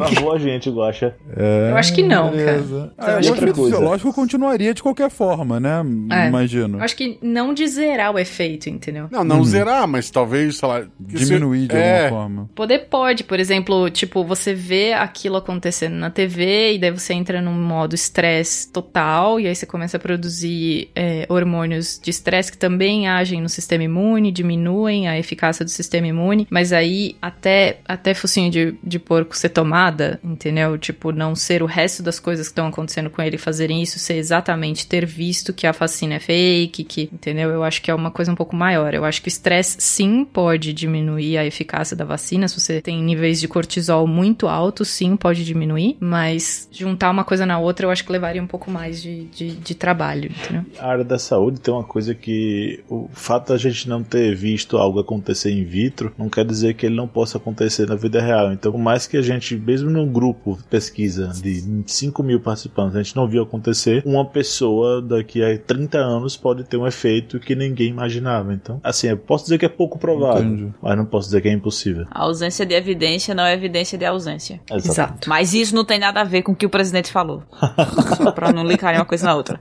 Travou a gente, Guaxa. É, Eu acho que não, beleza. cara. Eu acho o que- efeito coisa. fisiológico continuaria de qualquer forma, né? É. Imagino. Eu acho que não de zerar o efeito, entendeu? Não, não zerar, mas talvez, sei lá... que se- Diminuir de é, alguma forma. Poder pode, por exemplo, tipo, você vê aquilo acontecendo na TV e daí você entra num modo estresse total e aí você começa a produzir é, hormônios de estresse que também agem no sistema imune, diminuem a eficácia do sistema imune, mas aí até, até focinho de, de porco ser tomada, entendeu? Tipo, não ser o resto das coisas que estão acontecendo com ele fazerem isso, ser exatamente ter visto que a vacina é fake, que, entendeu? Eu acho que é uma coisa um pouco maior. Eu acho que o estresse sim pode diminuir a eficácia da vacina. Se você tem níveis de cortisol muito altos, sim, pode diminuir. Mas juntar uma coisa na outra, eu acho que levaria um pouco mais de, de, de trabalho, entendeu? A área da saúde tem uma coisa que o fato da gente não ter visto algo acontecer in vitro não quer dizer que ele não possa acontecer na vida real. Então, por mais que a gente, mesmo num grupo de pesquisa de 5 mil participantes, a gente não viu acontecer, uma pessoa daqui a 30 anos pode ter um efeito que ninguém imaginava. Então, assim, eu posso dizer que é pouco provável, Entendi. mas não posso dizer que é impossível. A ausência de evidência não é evidência de ausência. Exato. Mas isso não tem nada a ver com o que o presidente falou. Só pra não ligarem uma coisa na outra.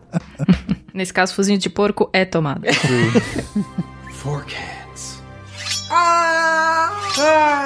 Nesse caso, focinho de porco é tomado. Four cats. Ah! Ah!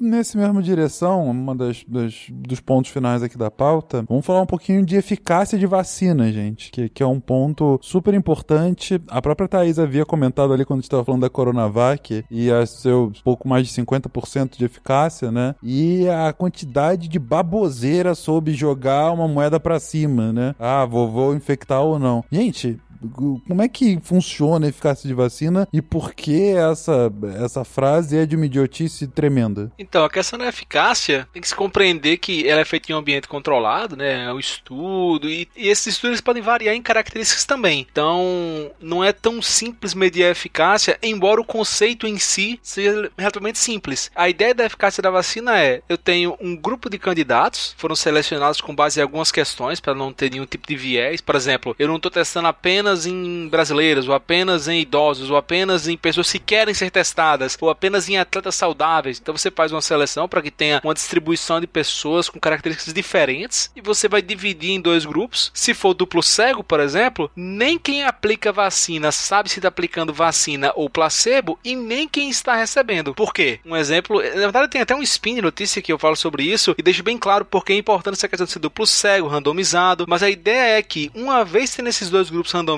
nesse mesmo direção, uma das, das- dos pontos finais aqui da pauta, vamos falar um pouquinho de eficácia de vacina, gente, que, que é um ponto super importante. A própria Thaís havia comentado ali quando estava falando da Coronavac e a seu pouco mais de 50% de eficácia, né? E a quantidade de baboseira sobre jogar uma moeda pra cima, né? Ah, vou, vou infectar ou não. Gente, como é que funciona a eficácia de vacina e por que essa, essa frase é de uma idiotice tremenda? Então, a questão da eficácia tem que se compreender que ela é feita em um ambiente controlado, né? É um estudo, e, e esses estudos podem variar em características também. Então, não é tão simples medir a eficácia, embora o conceito em si seja relativamente simples. A ideia da eficácia da vacina é: eu tenho um grupo de candidatos, foram selecionados com base em algumas questões, para não ter nenhum tipo de viés. Por exemplo, eu não estou testando apenas em brasileiros, ou apenas em idosos, ou apenas em pessoas que querem ser testadas, ou apenas em atletas saudáveis. Então você faz uma seleção para que tenha uma distribuição de pessoas com características diferentes e você vai dividir em dois grupos. Se for duplo cego, por exemplo, nem quem aplica vacina sabe se está aplicando vacina ou placebo e nem quem está recebendo. Por quê? Um exemplo, na verdade tem até um spin de notícia que eu falo sobre isso e deixo bem claro porque é importante essa questão de ser duplo cego, randomizado, mas a ideia é que uma vez tendo esses dois grupos randomizados,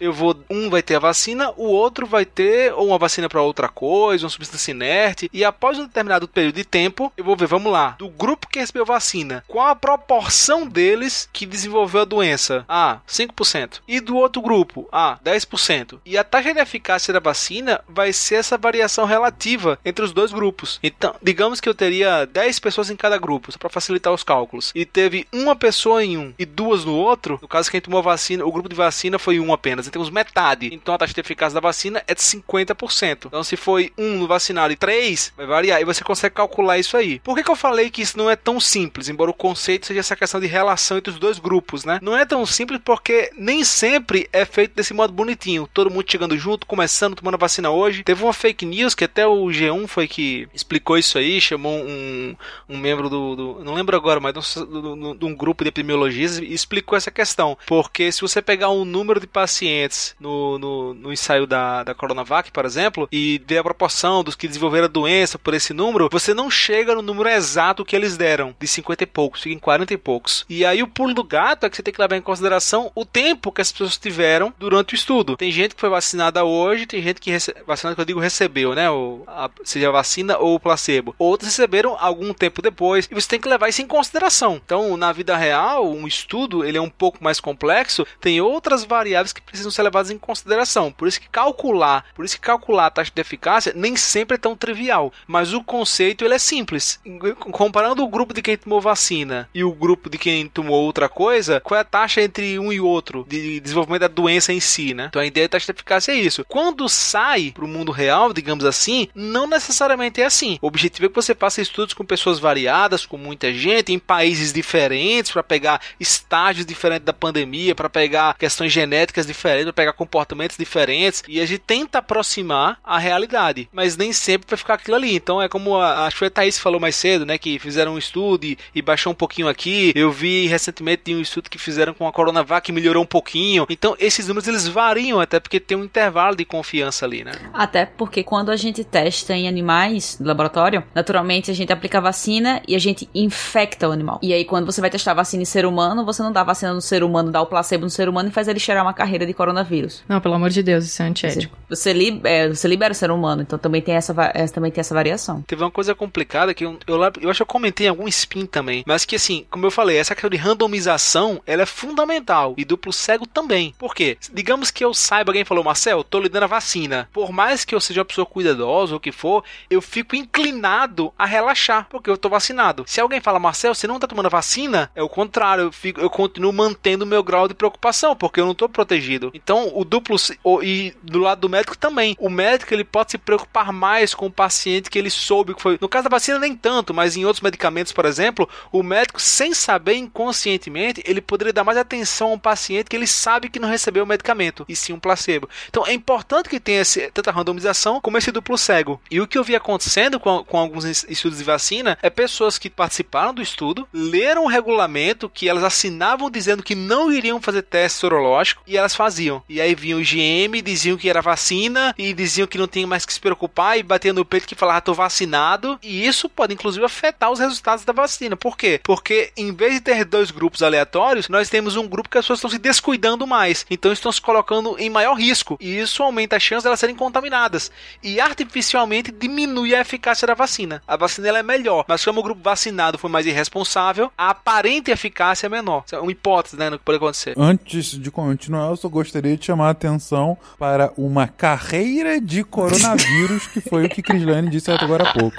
eu vou um vai ter a vacina, o outro vai ter ou uma vacina para outra coisa, uma substância inerte e após um determinado período de tempo, eu vou ver, vamos lá, do grupo que recebeu vacina, qual a proporção deles que desenvolveu a doença? Ah, 5%. E do outro grupo? Ah, 10%. E a taxa de eficácia da vacina vai ser essa variação relativa entre os dois grupos. Então, digamos que eu teria 10 pessoas em cada grupo, só para facilitar os cálculos. E teve uma pessoa em um e duas no outro, no caso quem tomou vacina, o grupo de vacina foi um apenas, temos metade. Então a taxa de eficácia da vacina é de 50%. Então se foi um no vacinado e três, vai variar. E você consegue calcular isso aí. Por que, que eu falei que isso não é tão simples, embora o conceito seja essa questão de relação entre os dois grupos, né? Não é tão simples porque nem sempre é feito desse modo bonitinho. Todo mundo chegando junto, começando, tomando vacina hoje. Teve uma fake news que até o G1 foi que explicou isso aí, chamou um, um membro do, do- Não lembro agora, mas de um, de um grupo de epidemiologistas e explicou essa questão. Porque se você pegar um número de pacientes no, no, no ensaio da, da Coronavac, por exemplo, e ver a proporção dos que desenvolveram a doença por esse número, você não chega no número exato que eles deram, de 50 e poucos, fica em 40 e poucos. E aí o pulo do gato é que você tem que levar em consideração o tempo que as pessoas tiveram durante o estudo. Tem gente que foi vacinada hoje, tem gente que rece... vacinada que eu digo recebeu, né? A, seja a vacina ou o placebo. Outros receberam algum tempo depois. E você tem que levar isso em consideração. Então, na vida real, um estudo ele é um pouco mais complexo, tem outras variáveis que precisam ser levadas em consideração. Por isso que calcular, por isso que calcular a taxa de eficácia nem sempre é tão trivial, mas o conceito ele é simples. Comparando o grupo de quem tomou vacina e o grupo de quem tomou outra coisa, qual é a taxa entre um e outro de desenvolvimento da doença em si, né? Então a ideia da taxa de eficácia é isso. Quando sai para o mundo real, digamos assim, não necessariamente é assim. O objetivo é que você faça estudos com pessoas variadas, com muita gente, em países diferentes, para pegar estágios diferentes da pandemia, para pegar questões genéticas diferentes, para pegar comportamentos diferentes, e a gente tenta aproximar a realidade, mas nem sempre vai ficar aquilo ali. Então é como a, acho que a Thaís falou mais cedo, né, que fizeram um estudo e, e baixou um pouquinho aqui. Eu vi recentemente de um estudo que fizeram com a Coronavac que melhorou um pouquinho. Então esses números eles variam até porque tem um intervalo de confiança ali, né? Até porque quando a gente testa em animais no laboratório, naturalmente a gente aplica a vacina e a gente infecta o animal. E aí quando você vai testar vacina em ser humano, você não dá vacina no ser humano, dá o placebo no ser humano e faz ele cheirar uma carreira de coronavírus. Não, pelo amor de Deus, isso é antiético. Você, li- é, você libera o ser humano, então também tem essa, va- é, também tem essa variação. Teve uma coisa complicada que eu, eu, eu acho que eu comentei em algum spin também, mas que assim, como eu falei, essa questão de randomização, ela é fundamental e duplo cego também. Por quê? Digamos que eu saiba, alguém falou, Marcel, tô lhe dando a vacina. Por mais que eu seja uma pessoa cuidadosa ou o que for, eu fico inclinado a relaxar, porque eu tô vacinado. Se alguém fala, Marcel, você não tá tomando a vacina, é o contrário, eu, fico, eu continuo mantendo o meu grau de preocupação, porque eu não tô protegido. Então, o duplo e do lado do médico também. O médico ele pode se preocupar mais com o paciente que ele soube que foi. No caso da vacina nem tanto, mas em outros medicamentos, por exemplo, o médico sem saber inconscientemente, ele poderia dar mais atenção a um paciente que ele sabe que não recebeu o medicamento, e sim um placebo. Então, é importante que tenha esse, tanta randomização como esse duplo cego. E o que eu vi acontecendo com, com alguns es- estudos de vacina é pessoas que participaram do estudo, leram o regulamento que elas assinavam dizendo que não iriam fazer teste sorológico, e elas faziam. E aí vinham o GM, diziam que era vacina e diziam que não tinha mais que se preocupar e batia no peito que falava tô vacinado. E isso pode inclusive afetar os resultados da vacina. Por quê? Porque em vez de ter dois grupos aleatórios, nós temos um grupo que as pessoas estão se descuidando mais. Então estão se colocando em maior risco. E isso aumenta a chance de serem contaminadas. E artificialmente diminui a eficácia da vacina. A vacina ela é melhor, mas como o grupo vacinado foi mais irresponsável, a aparente eficácia é menor. Isso é uma hipótese, né, no que pode acontecer. Antes de continuar, eu só gostaria de chamar a atenção para uma carreira de coronavírus, que foi o que Crislane disse agora há pouco.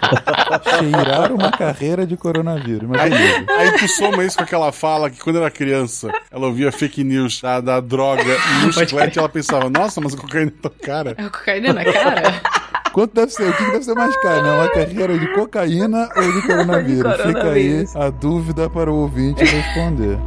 Cheirar uma carreira de coronavírus. Mas beleza. Aí tu soma isso com aquela fala que quando era criança, ela ouvia fake news da, da droga e no chiclete ela pensava, nossa, mas a cocaína é tão cara. É cocaína na cara? Quanto deve ser? O que deve ser mais caro, né? Uma carreira de cocaína ou de coronavírus? De Fica aí coronavírus. a dúvida para o ouvinte responder.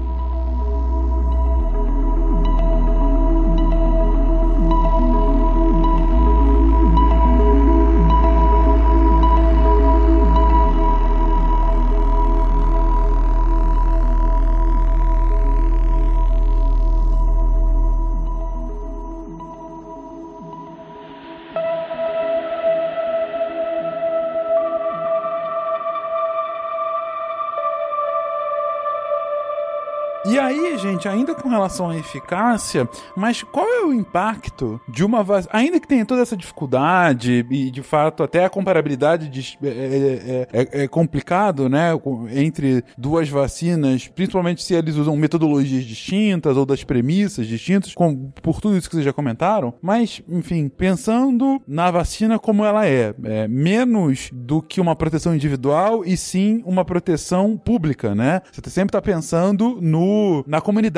Ainda com relação à eficácia, mas qual é o impacto de uma vacina? Ainda que tenha toda essa dificuldade e, de fato, até a comparabilidade de- é, é- é- é complicado, né? Entre duas vacinas, principalmente se eles usam metodologias distintas ou das premissas distintas, com- por tudo isso que vocês já comentaram. Mas, enfim, pensando na vacina como ela é, é menos do que uma proteção individual e sim uma proteção pública, né? Você sempre está pensando no na comunidade,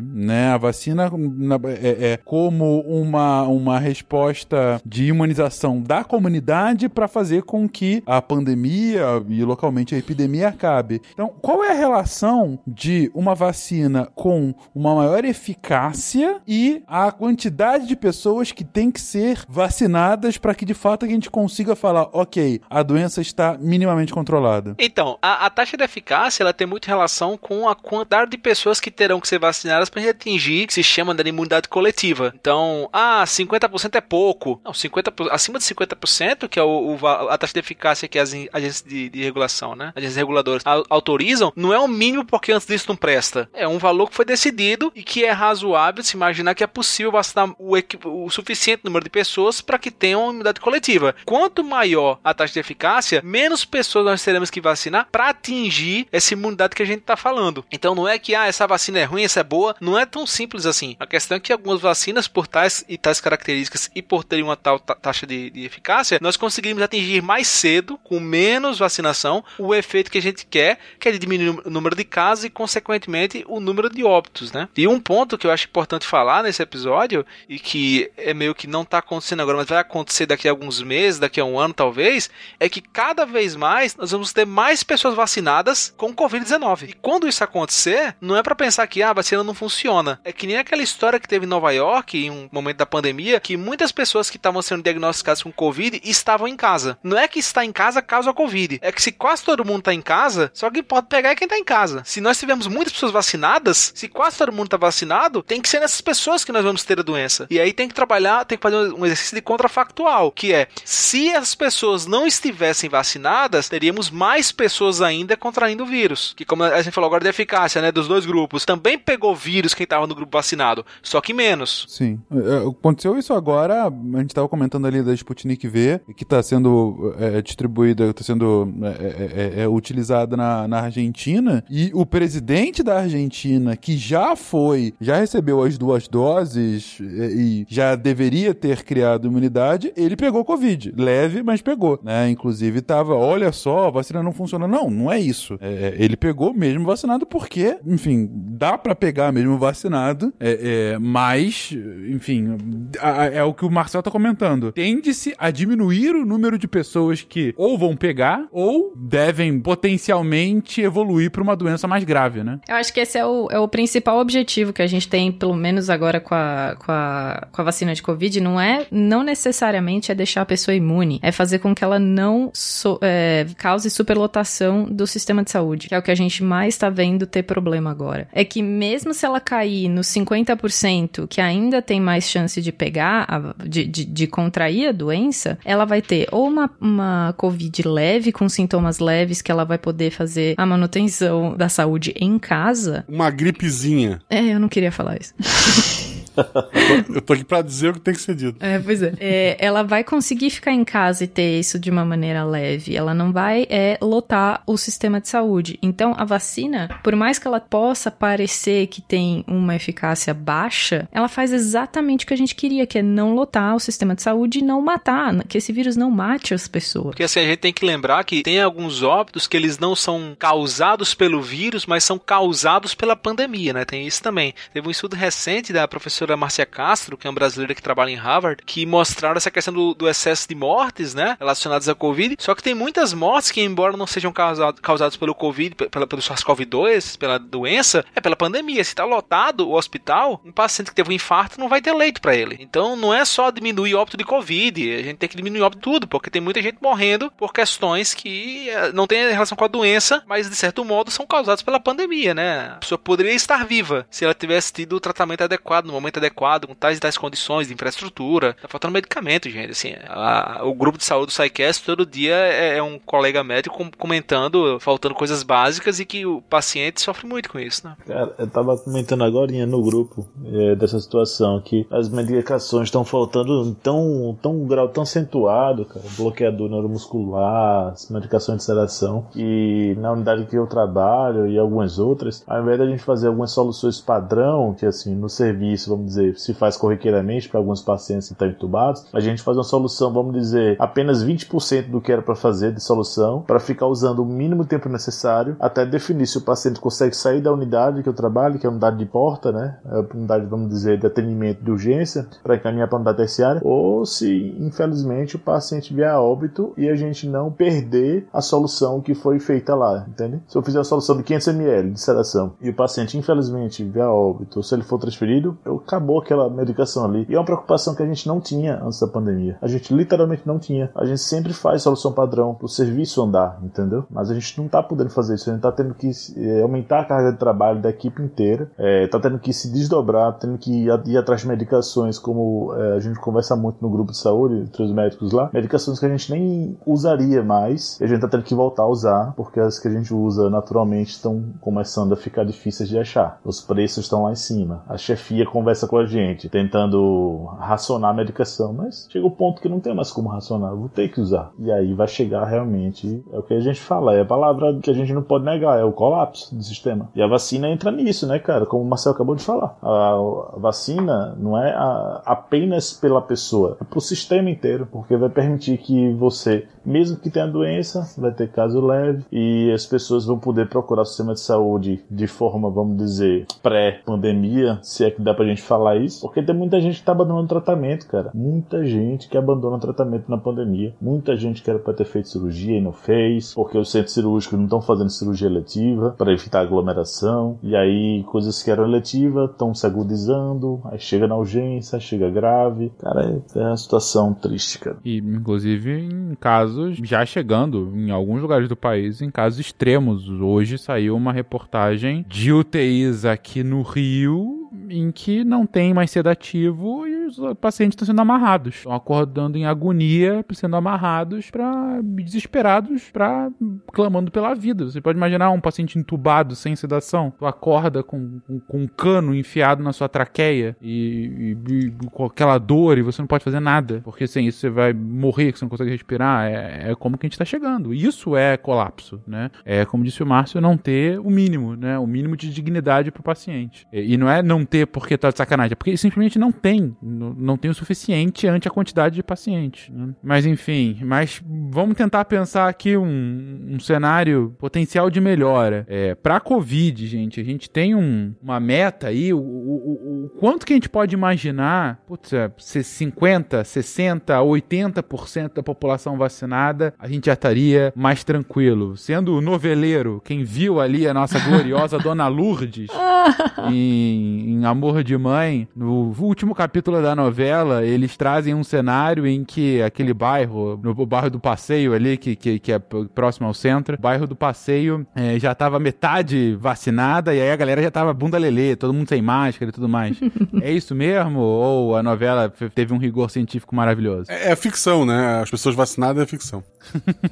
né? A vacina na- é, é como uma, uma resposta de imunização da comunidade para fazer com que a pandemia e localmente a epidemia acabe. Então, qual é a relação de uma vacina com uma maior eficácia e a quantidade de pessoas que tem que ser vacinadas para que de fato a gente consiga falar, ok, a doença está minimamente controlada? Então, a, a taxa de eficácia ela tem muito relação com a quantidade de pessoas que terão que ser vacinadas para atingir o que se chama de imunidade coletiva. Então, ah, 50% é pouco. Não, 50, acima de 50%, que é o, o a taxa de eficácia que as agências de, de regulação, né? Agências reguladoras au- autorizam, não é o mínimo porque antes disso não presta. É um valor que foi decidido e que é razoável se imaginar que é possível vacinar o, o suficiente número de pessoas para que tenham uma imunidade coletiva. Quanto maior a taxa de eficácia, menos pessoas nós teremos que vacinar para atingir essa imunidade que a gente está falando. Então não é que ah, essa vacina é ruim, essa é boa, não é tão simples assim. A questão é que algumas vacinas, por tais e tais características e por terem uma tal ta- taxa de, de eficácia, nós conseguimos atingir mais cedo, com menos vacinação, o efeito que a gente quer, que é de diminuir o número de casos e, consequentemente, o número de óbitos, né? E um ponto que eu acho importante falar nesse episódio, e que é meio que não está acontecendo agora, mas vai acontecer daqui a alguns meses, daqui a um ano talvez, é que cada vez mais nós vamos ter mais pessoas vacinadas com Covid-19. E quando isso acontecer, não é para pensar que ah, vacina não funciona. É que nem aquela história que teve em Nova York, em um momento da pandemia, que muitas pessoas que estavam sendo diagnosticadas com Covid estavam em casa. Não é que estar em casa causa Covid. É que se quase todo mundo está em casa, só quem pode pegar é quem está em casa. Se nós tivermos muitas pessoas vacinadas, se quase todo mundo está vacinado, tem que ser nessas pessoas que nós vamos ter a doença. E aí tem que trabalhar, tem que fazer um exercício de contrafactual, que é, se as pessoas não estivessem vacinadas, teríamos mais pessoas ainda contraindo o vírus. Que como a gente falou agora de eficácia, né, dos dois grupos, também pegou vírus quem estava no grupo vacinado, só que menos. Sim. É, Aconteceu isso agora, a gente estava comentando ali da Sputnik V, que está sendo é, distribuída, está sendo é, é, é, utilizada na, na Argentina, e o presidente da Argentina, que já foi, já recebeu as duas doses é, e já deveria ter criado imunidade, ele pegou Covid. Leve, mas pegou. Né? Inclusive tava, olha só, a vacina não funciona. Não, não é isso. É, é, ele pegou mesmo vacinado porque, enfim, dá para pegar mesmo vacinado, é, é, mas, enfim, a- a- é o que o Marcel tá comentando. Tende-se a diminuir o número de pessoas que ou vão pegar ou devem potencialmente evoluir para uma doença mais grave, né? Eu acho que esse é o, é o principal objetivo que a gente tem, pelo menos agora com a, com, a, com a vacina de Covid, não é, não necessariamente é deixar a pessoa imune, é fazer com que ela não so- é, cause superlotação do sistema de saúde, que é o que a gente mais tá vendo ter problema agora. É que mesmo se ela cair nos 50%, que ainda tem mais chance de pegar, a- de, de, de contrair a doença, ela vai ter ou uma, uma Covid leve, com sintomas leves, que ela vai poder fazer a manutenção da saúde em casa. Uma gripezinha. É, eu não queria falar isso. Eu tô aqui pra dizer o que tem que ser dito. É, pois é. É, ela vai conseguir ficar em casa e ter isso de uma maneira leve. Ela não vai é, lotar o sistema de saúde. Então, a vacina, por mais que ela possa parecer que tem uma eficácia baixa, ela faz exatamente o que a gente queria, que é não lotar o sistema de saúde e não matar, que esse vírus não mate as pessoas. Porque assim, a gente tem que lembrar que tem alguns óbitos que eles não são causados pelo vírus, mas são causados pela pandemia, né? Tem isso também. Teve um estudo recente da professora Márcia Castro, que é uma brasileira que trabalha em Harvard, que mostraram essa questão do, do excesso de mortes, né? Relacionadas à Covid. Só que tem muitas mortes que, embora não sejam causa- causadas pelo Covid, pe- pela, pelo SARS-CoV-2, pela doença, é pela pandemia. Se tá lotado o hospital, um paciente que teve um infarto não vai ter leito para ele. Então não é só diminuir óbito de Covid, a gente tem que diminuir óbito de tudo, porque tem muita gente morrendo por questões que eh, não têm relação com a doença, mas de certo modo são causadas pela pandemia, né? A pessoa poderia estar viva se ela tivesse tido o tratamento adequado, no momento adequado, com tais e tais condições de infraestrutura. Tá faltando medicamento, gente. Assim, a- o grupo de saúde do SciCast todo dia é, é um colega médico com- comentando, faltando coisas básicas e que o paciente sofre muito com isso, né? Cara, eu tava comentando agora no grupo é, dessa situação que as medicações estão faltando tão, tão um grau tão acentuado, cara. Bloqueador neuromuscular, as medicações de sedação. E na unidade que eu trabalho e algumas outras, ao invés da gente fazer algumas soluções padrão, que assim, no serviço, vamos dizer, se faz corriqueiramente para alguns pacientes que estão entubados, a gente faz uma solução, vamos dizer, apenas 20% do que era para fazer de solução, para ficar usando o mínimo tempo necessário até definir se o paciente consegue sair da unidade que eu trabalho, que é a unidade de porta, né? É a unidade, vamos dizer, de atendimento de urgência, para encaminhar para a unidade terciária, ou se, infelizmente, o paciente vier a óbito e a gente não perder a solução que foi feita lá, entende? Se eu fizer a solução de 500 ml de sedação e o paciente, infelizmente, vier a óbito, ou se ele for transferido, eu- acabou aquela medicação ali. E é uma preocupação que a gente não tinha antes da pandemia. A gente literalmente não tinha. A gente sempre faz solução padrão pro serviço andar, entendeu? Mas a gente não tá podendo fazer isso. A gente tá tendo que eh, aumentar a carga de trabalho da equipe inteira, eh, tá tendo que se desdobrar, tendo que ir, ir atrás de medicações, como eh, a gente conversa muito no grupo de saúde, entre os médicos lá, medicações que a gente nem usaria mais, e a gente tá tendo que voltar a usar, porque as que a gente usa naturalmente estão começando a ficar difíceis de achar. Os preços estão lá em cima. A chefia conversa com a gente, tentando racionar a medicação, mas chega o ponto que não tem mais como racionar, vou ter que usar. E aí vai chegar realmente, é o que a gente fala, é a palavra que a gente não pode negar, é o colapso do sistema. E a vacina entra nisso, né, cara? Como o Marcel acabou de falar. A vacina não é a- apenas pela pessoa, é pro sistema inteiro, porque vai permitir que você, mesmo que tenha doença, vai ter caso leve e as pessoas vão poder procurar o sistema de saúde de forma, vamos dizer, pré-pandemia, se é que dá pra gente falar isso, porque tem muita gente que tá abandonando o tratamento, cara. Muita gente que abandona o tratamento na pandemia. Muita gente que era pra ter feito cirurgia e não fez, porque os centros cirúrgicos não estão fazendo cirurgia eletiva para evitar aglomeração. E aí, coisas que eram eletivas estão se agudizando, aí chega na urgência, chega grave. Cara, é, uma situação triste, cara. E, inclusive, em casos, já chegando em alguns lugares do país, em casos extremos. Hoje saiu uma reportagem de UTIs aqui no Rio em que não tem mais sedativo e os pacientes estão sendo amarrados. Estão acordando em agonia, sendo amarrados para desesperados, para clamando pela vida. Você pode imaginar um paciente entubado sem sedação, tu acorda com, com, com um cano enfiado na sua traqueia e, e- e com aquela dor e você não pode fazer nada, porque sem isso você vai morrer, você não consegue respirar. É, é como que a gente está chegando. Isso é colapso, né? É como disse o Márcio, não ter o mínimo, né? O mínimo de dignidade pro paciente. E, e não é não ter porque tá de sacanagem, é porque simplesmente não tem, não, tem o suficiente ante a quantidade de pacientes. né? Mas enfim, mas vamos tentar pensar aqui um, um cenário potencial de melhora. É, para Covid, gente, a gente tem um- uma meta aí, o, o- o- quanto que a gente pode imaginar, putz, se 50, 60, 80% da população vacinada, a gente já estaria mais tranquilo. Sendo o noveleiro, quem viu ali a nossa gloriosa Dona Lourdes em, em Amor de Mãe, no último capítulo da novela, eles trazem um cenário em que aquele bairro, no bairro do Passeio ali, que, que, que é próximo ao centro, o bairro do Passeio é, já tava metade vacinada e aí a galera já tava bunda lelê, todo mundo sem máscara e tudo mais. é isso mesmo? Ou a novela teve um rigor científico maravilhoso? É, é ficção, né? As pessoas vacinadas é ficção.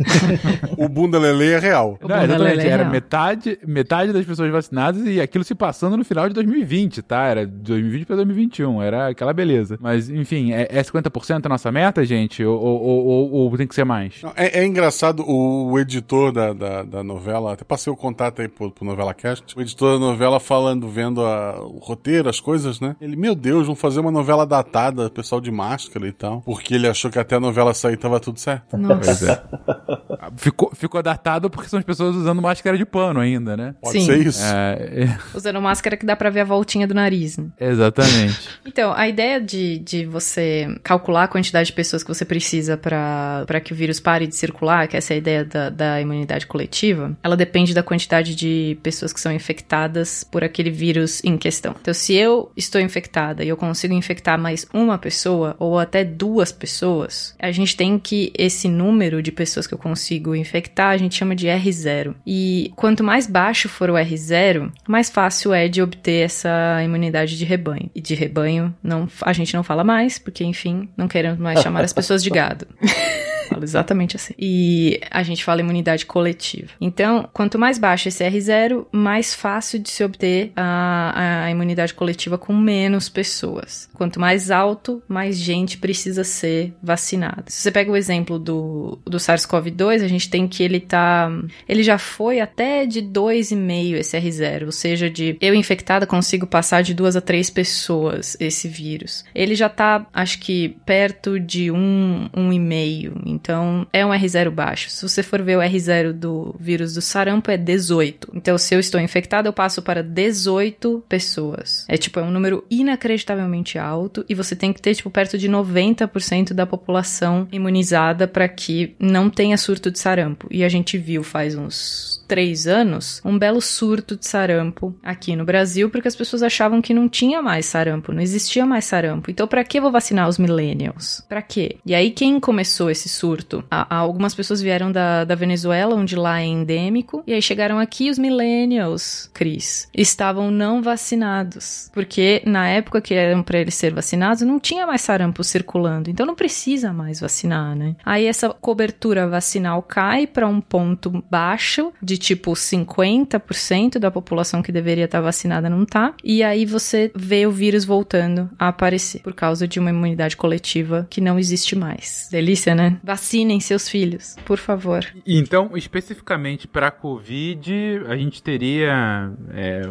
o bunda lelê é real. Não, exatamente. Era metade, metade das pessoas vacinadas e aquilo se passando no final de 2020, tá? Era de 2020 para 2021. Era aquela beleza. Mas, enfim, é, é 50% a nossa meta, gente? Ou, ou, ou, ou tem que ser mais? Não, é, é, engraçado, o, o editor da, da, da, novela, até passei o contato aí pro, pro Novela Cast, o editor da novela falando, vendo a, o roteiro, as coisas, né? Ele, meu Deus, vão fazer uma novela datada, pessoal de máscara e tal. Porque ele achou que até a novela sair tava tudo certo. Nossa. É. ficou, ficou datado porque são as pessoas usando máscara de pano ainda, né? Pode Sim. ser isso. É, é... Usando máscara que dá pra ver a voltinha do nariz. Né? Exatamente. então, a ideia de, de você calcular a quantidade de pessoas que você precisa para que o vírus pare de circular, que essa é a ideia da, da imunidade coletiva, ela depende da quantidade de pessoas que são infectadas por aquele vírus em questão. Então, se eu estou infectada e eu consigo infectar mais uma pessoa ou até duas pessoas, a gente tem que esse número de pessoas que eu consigo infectar, a gente chama de R0. E quanto mais baixo for o R0, mais fácil é de obter essa imunidade de rebanho. E de rebanho, não, a gente não fala mais, porque, enfim, não queremos mais chamar as pessoas de gado. Exatamente assim. E a gente fala imunidade coletiva. Então, quanto mais baixo esse R0, mais fácil de se obter a, a imunidade coletiva com menos pessoas. Quanto mais alto, mais gente precisa ser vacinada. Se você pega o exemplo do, do SARS-CoV-2, a gente tem que ele tá. Ele já foi até de 2,5 esse R0, ou seja, de eu infectada consigo passar de duas a três pessoas esse vírus. Ele já tá, acho que, perto de um, um e meio. Então, é um R0 baixo. Se você for ver o R0 do vírus do sarampo, é 18. Então, se eu estou infectado, eu passo para 18 pessoas. É tipo, é um número inacreditavelmente alto e você tem que ter, tipo, perto de 90% da população imunizada para que não tenha surto de sarampo. E a gente viu faz uns três anos, um belo surto de sarampo aqui no Brasil, porque as pessoas achavam que não tinha mais sarampo, não existia mais sarampo. Então, para que vou vacinar os millennials? Para quê? E aí, quem começou esse surto? A, algumas pessoas vieram da, da Venezuela, onde lá é endêmico, e aí chegaram aqui os millennials, Cris, estavam não vacinados, porque na época que eram para eles ser vacinados, não tinha mais sarampo circulando, então não precisa mais vacinar, né? Aí essa cobertura vacinal cai para um ponto baixo de tipo 50% da população que deveria estar vacinada não tá. E aí você vê o vírus voltando a aparecer por causa de uma imunidade coletiva que não existe mais. Delícia, né? Vacinem seus filhos, por favor. Então, especificamente para Covid, a gente teria. É,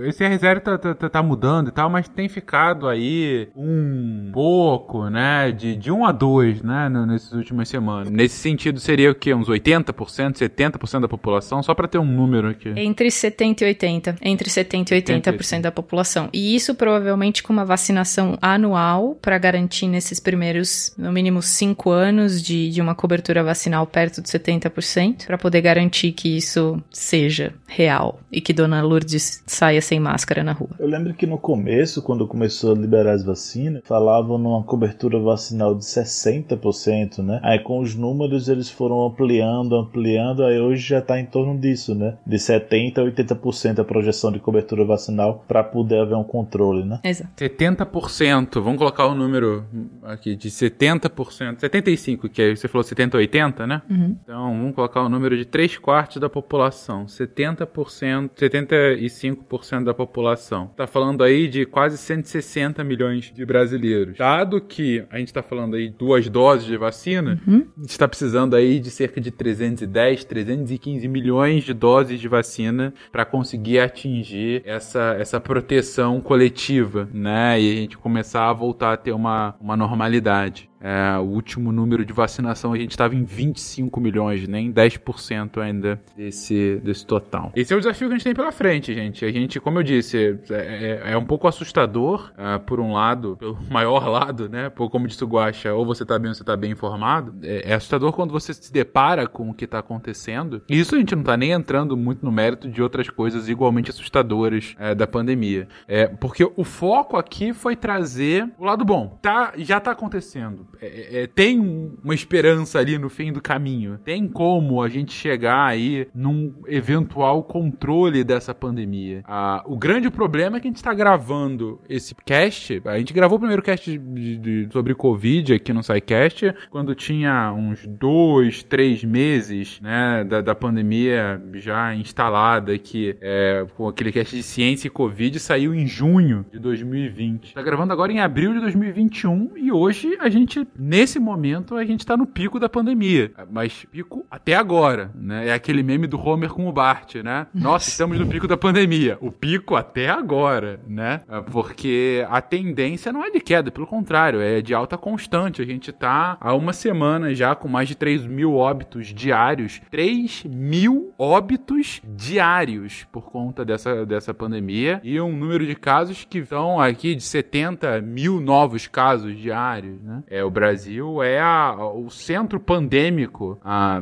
esse R0 tá, tá, tá, mudando e tal, mas tem ficado aí um pouco, né? De, de 1 a 2, né? Nessas últimas semanas. Nesse sentido, seria o quê? Uns 80%, 70% da população? População, só para ter um número aqui. Entre 70 e 80. Entre 70 e 80% da população. E isso provavelmente com uma vacinação anual para garantir nesses primeiros, no mínimo, 5 anos de, de uma cobertura vacinal perto de 70%, para poder garantir que isso seja real e que Dona Lourdes saia sem máscara na rua. Eu lembro que no começo, quando começou a liberar as vacinas, falavam numa cobertura vacinal de 60%, né? Aí com os números eles foram ampliando, ampliando, aí hoje já tá em torno disso, né? De 70% a 80% a projeção de cobertura vacinal para poder haver um controle, né? Exato. 70%, vamos colocar o um número aqui de 70%, 75%, que aí você falou 70 80, né? Uhum. Então vamos colocar o um número de 3 quartos da população, 70%, 75% da população. Tá falando aí de quase 160 milhões de brasileiros. Dado que a gente tá falando aí duas doses de vacina, uhum. a gente tá precisando aí de cerca de 310, 315 milhões milhões de doses de vacina para conseguir atingir essa, essa proteção coletiva, né? E a gente começar a voltar a ter uma, uma normalidade. É, o último número de vacinação a gente estava em 25 milhões, nem 10% ainda desse, desse total. Esse é o desafio que a gente tem pela frente, gente. A gente, como eu disse, é, é, é um pouco assustador, uh, por um lado, pelo maior lado, né? Por, como disse o Guaxa, ou você tá bem ou você tá bem informado. É, é assustador quando você se depara com o que tá acontecendo. E isso a gente não tá nem entrando muito no mérito de outras coisas igualmente assustadoras é, da pandemia. É, porque o foco aqui foi trazer o lado bom. Tá, já tá acontecendo. É, é, tem uma esperança ali no fim do caminho. Tem como a gente chegar aí num eventual controle dessa pandemia. Ah, o grande problema é que a gente está gravando esse cast. A gente gravou o primeiro cast de, de, sobre Covid aqui no SciCast quando tinha uns dois, três meses né, da, da pandemia já instalada que é, com aquele cast de ciência e Covid saiu em junho de 2020. Está gravando agora em abril de 2021 e hoje a gente, nesse momento, a gente está no pico da pandemia. Mas pico até agora, né? É aquele meme do Homer com o Bart, né? Nossa, estamos no pico da pandemia. O pico até agora, né? É, porque a tendência não é de queda, pelo contrário, é de alta constante. A gente tá há uma semana já com mais de 3 mil óbitos diários. 3 mil óbitos diários por conta dessa, dessa pandemia. E um número de casos que estão aqui de 70 mil novos casos diários, né? É, o Brasil é a, o centro pandêmico a,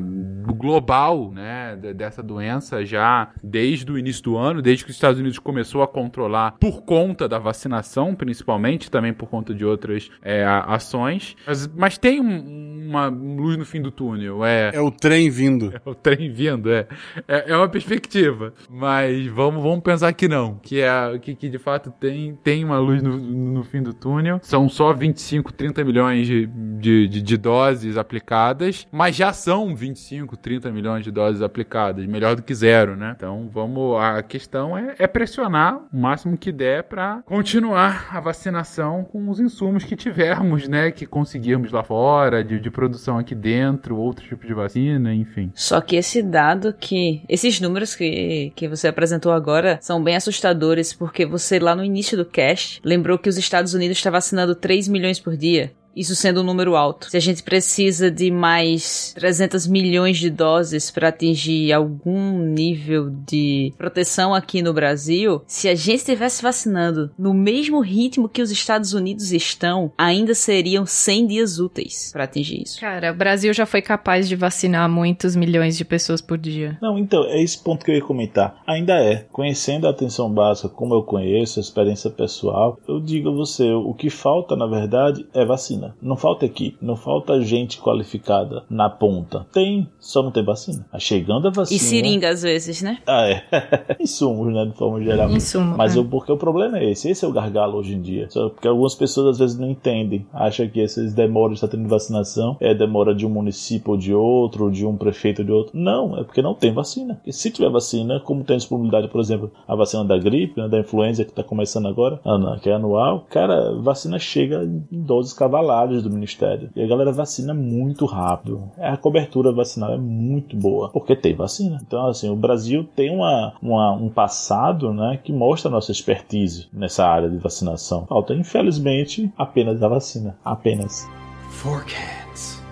global, né? Dessa doença já desde o início do ano, desde que os Estados Unidos começou a controlar por conta da vacinação, principalmente, também por conta de outras é, ações. Mas, mas tem um, uma luz no fim do túnel. É, é o trem vindo. É o trem vindo, é. É, é uma perspectiva. Mas vamos, vamos pensar que não. Que, é, que, que de fato tem, tem uma luz no, no fim do túnel. São só 25, 30 milhões de, de, de, de doses aplicadas, mas já são 25, 30 milhões de doses aplicadas. Melhor do que zero, né? Então vamos. A questão é, é pressionar o máximo que der para continuar a vacinação com os insumos que tivermos, né? Que conseguirmos lá fora, de, de produção aqui dentro, outro tipo de vacina, enfim. Só que esse dado que. Esses números que, que você apresentou agora são bem assustadores, porque você lá no início do cast lembrou que os Estados Unidos está vacinando 3 milhões por dia. Isso sendo um número alto. Se a gente precisa de mais 300 milhões de doses para atingir algum nível de proteção aqui no Brasil, se a gente estivesse vacinando no mesmo ritmo que os Estados Unidos estão, ainda seriam 100 dias úteis para atingir isso. Cara, o Brasil já foi capaz de vacinar muitos milhões de pessoas por dia. Não, então, é esse ponto que eu ia comentar. Ainda é. Conhecendo a atenção básica como eu conheço, a experiência pessoal, eu digo a você, o que falta, na verdade, é vacina vacina. Não falta equipe, não falta gente qualificada na ponta. Tem, só não tem vacina. A chegando a vacina. E seringa às vezes, né? Ah, é. Insumos, né? De forma geral. Insumo. Mas é. o, porque o problema é esse. Esse é o gargalo hoje em dia. Só porque algumas pessoas às vezes não entendem. Acham que essas demoras de estar tendo vacinação é demora de um município ou de outro, ou de um prefeito ou de outro. Não, é porque não tem vacina. Porque se tiver vacina, como tem disponibilidade, por exemplo, a vacina da gripe, né, da influenza que está começando agora, que é anual, cara, vacina chega em doses cavalares do Ministério. E a galera vacina muito rápido. A cobertura vacinal é muito boa, porque tem vacina. Então, assim, o Brasil tem uma, uma, um passado né, que mostra a nossa expertise nessa área de vacinação. Falta, infelizmente, apenas a vacina. Apenas. Four cats.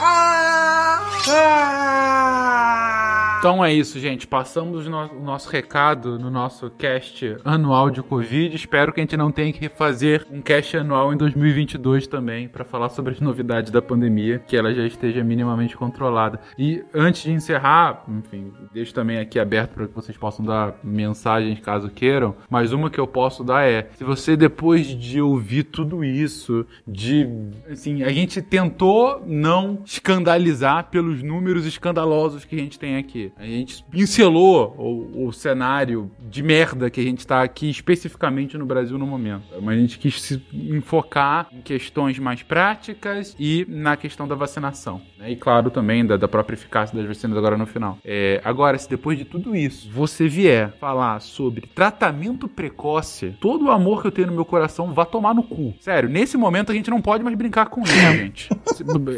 Ah! Ah! Então é isso, gente. Passamos o nosso, o nosso recado no nosso cast anual de Covid. Espero que a gente não tenha que fazer um cast anual em 2022 também para falar sobre as novidades da pandemia, que ela já esteja minimamente controlada. E antes de encerrar, enfim, deixo também aqui aberto para que vocês possam dar mensagens caso queiram. Mas uma que eu posso dar é: se você depois de ouvir tudo isso, de assim, a gente tentou não escandalizar pelos números escandalosos que a gente tem aqui. A gente pincelou o, o, cenário de merda que a gente está aqui especificamente no Brasil no momento. Mas a gente quis se enfocar em questões mais práticas e na questão da vacinação. Né? E claro também da, da, própria eficácia das vacinas agora no final. É, agora, se depois de tudo isso você vier falar sobre tratamento precoce, todo o amor que eu tenho no meu coração vá tomar no cu. Sério, nesse momento a gente não pode mais brincar com isso, gente.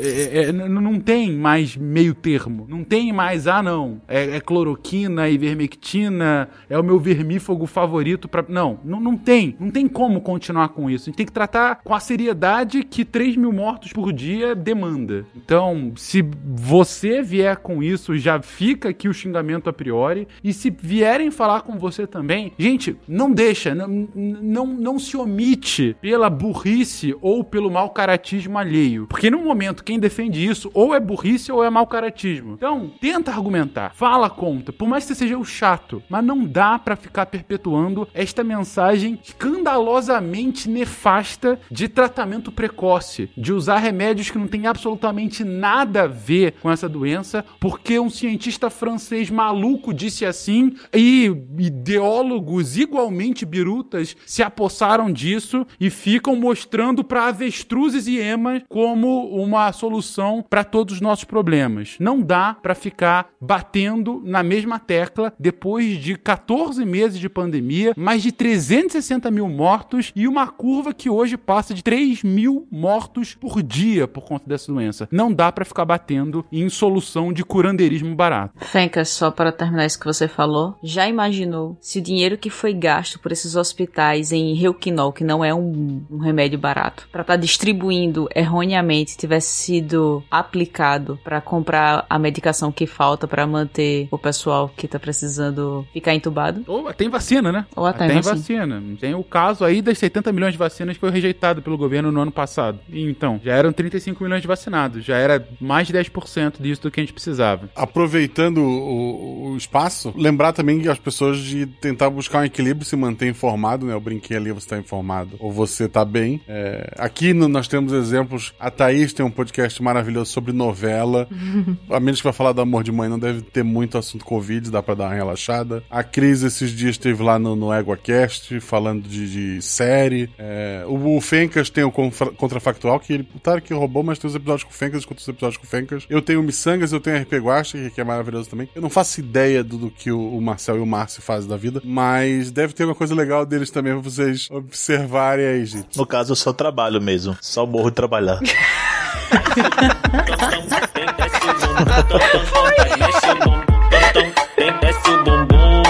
É, é, não tem mais meio termo. Não tem mais, ah não, é, é cloroquina, ivermectina, é o meu vermífugo favorito para Não, não, não tem. Não tem como continuar com isso. A gente tem que tratar com a seriedade que 3 mil mortos por dia demanda. Então, se você vier com isso, já fica aqui o xingamento a priori. E se vierem falar com você também, gente, não deixa, não, não, não se omite pela burrice ou pelo mau caratismo alheio. Porque no momento quem defende isso ou é burrice ou é mau caratismo. Então, tenta argumentar, fala conta, por mais que você seja o chato, mas não dá para ficar perpetuando esta mensagem escandalosamente nefasta de tratamento precoce, de usar remédios que não tem absolutamente nada a ver com essa doença, porque um cientista francês maluco disse assim e ideólogos igualmente birutas se apossaram disso e ficam mostrando para avestruzes e emas como uma solução para todos os nossos problemas. Não dá para ficar batendo na mesma tecla depois de 14 meses de pandemia, mais de 360 mil mortos e uma curva que hoje passa de 3 mil mortos por dia por conta dessa doença. Não dá para ficar batendo em solução de curandeirismo barato. Fencas, só para terminar isso que você falou, já imaginou se o dinheiro que foi gasto por esses hospitais em Reuquinol, que não é um, um remédio barato, para estar tá distribuindo erroneamente, tivesse sido aplicado para comprar a medicação que falta para manter o pessoal que tá precisando ficar entubado? Ou tem vacina, né? Ou até tem vacina. Tem o caso aí das 70 milhões de vacinas que foi rejeitado pelo governo no ano passado. E, então, já eram 35 milhões de vacinados. Já era mais de 10% disso do que a gente precisava. Aproveitando o, o espaço, lembrar também que as pessoas de tentar buscar um equilíbrio, se manter informado, né? Eu brinquei ali, você tá informado ou você tá bem. É, aqui no, nós temos exemplos. A Thaís tem um podcast maravilhoso sobre novela. a menos que vai falar do amor de mãe, não deve ter muito assunto Covid, dá pra dar uma relaxada. A Cris esses dias esteve lá no, no EguaCast falando de, de série. É, o, o Fencas tem o Contrafactual, que ele, o Tarek roubou, mas tem os episódios com o Fencas, escuta os episódios com o Fencas. Eu tenho o Missangas, eu tenho o RP Guacha, que é maravilhoso também. Eu não faço ideia do, do que o, o Marcel e o Márcio fazem da vida, mas deve ter uma coisa legal deles também pra vocês observarem aí, gente. No caso, eu só trabalho mesmo. Só morro de trabalhar. Desce o bumbum,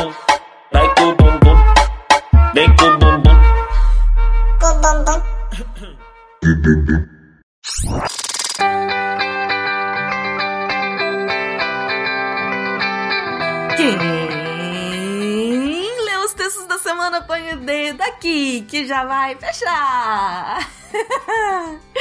vai com o bumbum, vem com o bumbum. Com o bumbum. Quem leu os textos da semana põe o dedo aqui, que já vai fechar.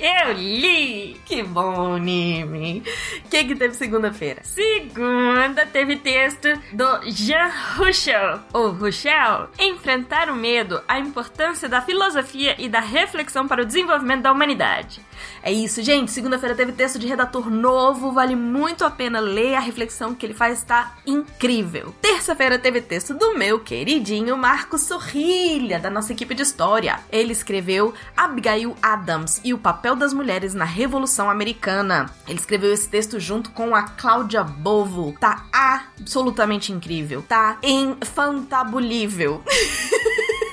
Eu li! Que bom, Nimi! O que, que teve segunda-feira? Segunda teve texto do Jean Russell, ou Russell, Enfrentar o Medo, a importância da filosofia e da reflexão para o desenvolvimento da humanidade. É isso, gente. Segunda-feira teve texto de redator novo, vale muito a pena ler. A reflexão que ele faz está incrível. Terça-feira teve texto do meu queridinho Marcos Sorrilha, da nossa equipe de história. Ele escreveu Abigail Adams e o papel das mulheres na Revolução Americana. Ele escreveu esse texto junto com a Cláudia Bovo. Tá absolutamente incrível. Tá infantabulível.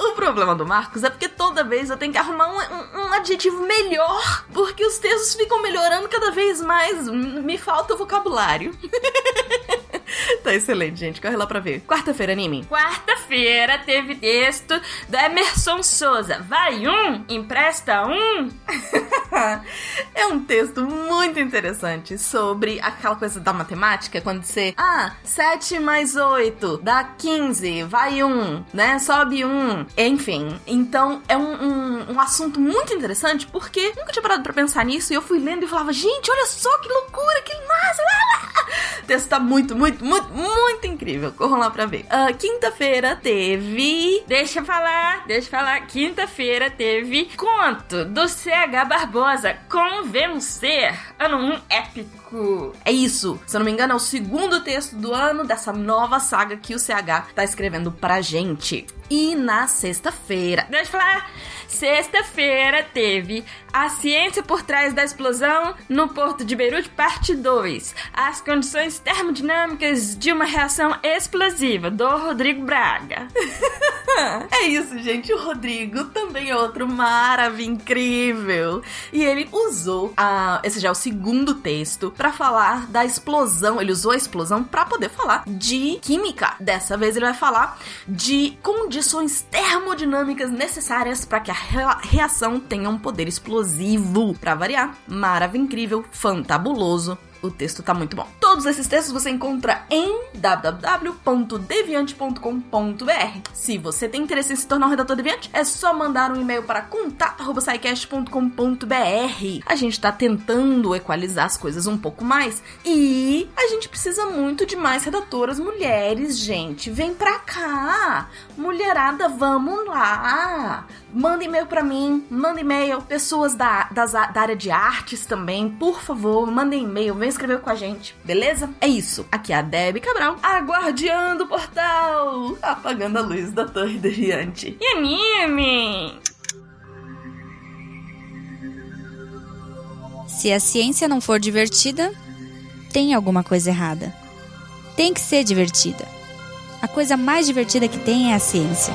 O problema do Marcos é porque toda vez eu tenho que arrumar um, um, um, adjetivo melhor, porque os textos ficam melhorando cada vez mais. Me falta o vocabulário. tá excelente, gente. Corre lá pra ver. Quarta-feira, anime. Quarta-feira teve texto do Emerson Souza. Vai um, empresta um. é um texto muito interessante sobre aquela coisa da matemática, quando você. Ah, 7 mais 8 dá 15, vai um, né? Sobe um. Enfim, então é um, um, um assunto muito interessante porque nunca tinha parado pra pensar nisso e eu fui lendo e falava, gente, olha só que loucura, que massa! O texto tá muito, muito, muito, muito incrível. Corram lá pra ver. Uh, Quinta-feira teve. Deixa eu falar, deixa eu falar. Quinta-feira teve conto do CH Barbosa. Convencer. Ano 1 épico. É isso. Se eu não me engano, é o segundo texto do ano dessa nova saga que o CH tá escrevendo pra gente. E na sexta-feira. Deixa eu falar. Sexta-feira teve A Ciência por Trás da Explosão no Porto de Beirute, parte 2. As condições termodinâmicas de uma reação explosiva, do Rodrigo Braga. é isso, gente. O Rodrigo também é outro maravilhoso, incrível. E ele usou a, esse já é o segundo texto para falar da explosão. Ele usou a explosão para poder falar de química. Dessa vez ele vai falar de condições termodinâmicas necessárias para que a reação tenha um poder explosivo. Para variar, maravilhoso, incrível, fantabuloso, o texto tá muito bom. Todos esses textos você encontra em www.deviante.com.br. Se você tem interesse em se tornar um redator deviante, é só mandar um e-mail para contato@saicast.com.br. A gente tá tentando equalizar as coisas um pouco mais e a gente precisa muito de mais redatoras mulheres, gente. Vem pra cá. Mulherada, vamos lá. Manda e-mail para mim, manda e-mail. Pessoas da, das, da área de artes também, por favor, mandem e-mail, vem escrever com a gente, beleza? É isso. Aqui é a Debbie Cabral, a guardiã do portal, apagando a luz da torre deviante. E anime! Se a ciência não for divertida, tem alguma coisa errada. Tem que ser divertida. A coisa mais divertida que tem é a ciência.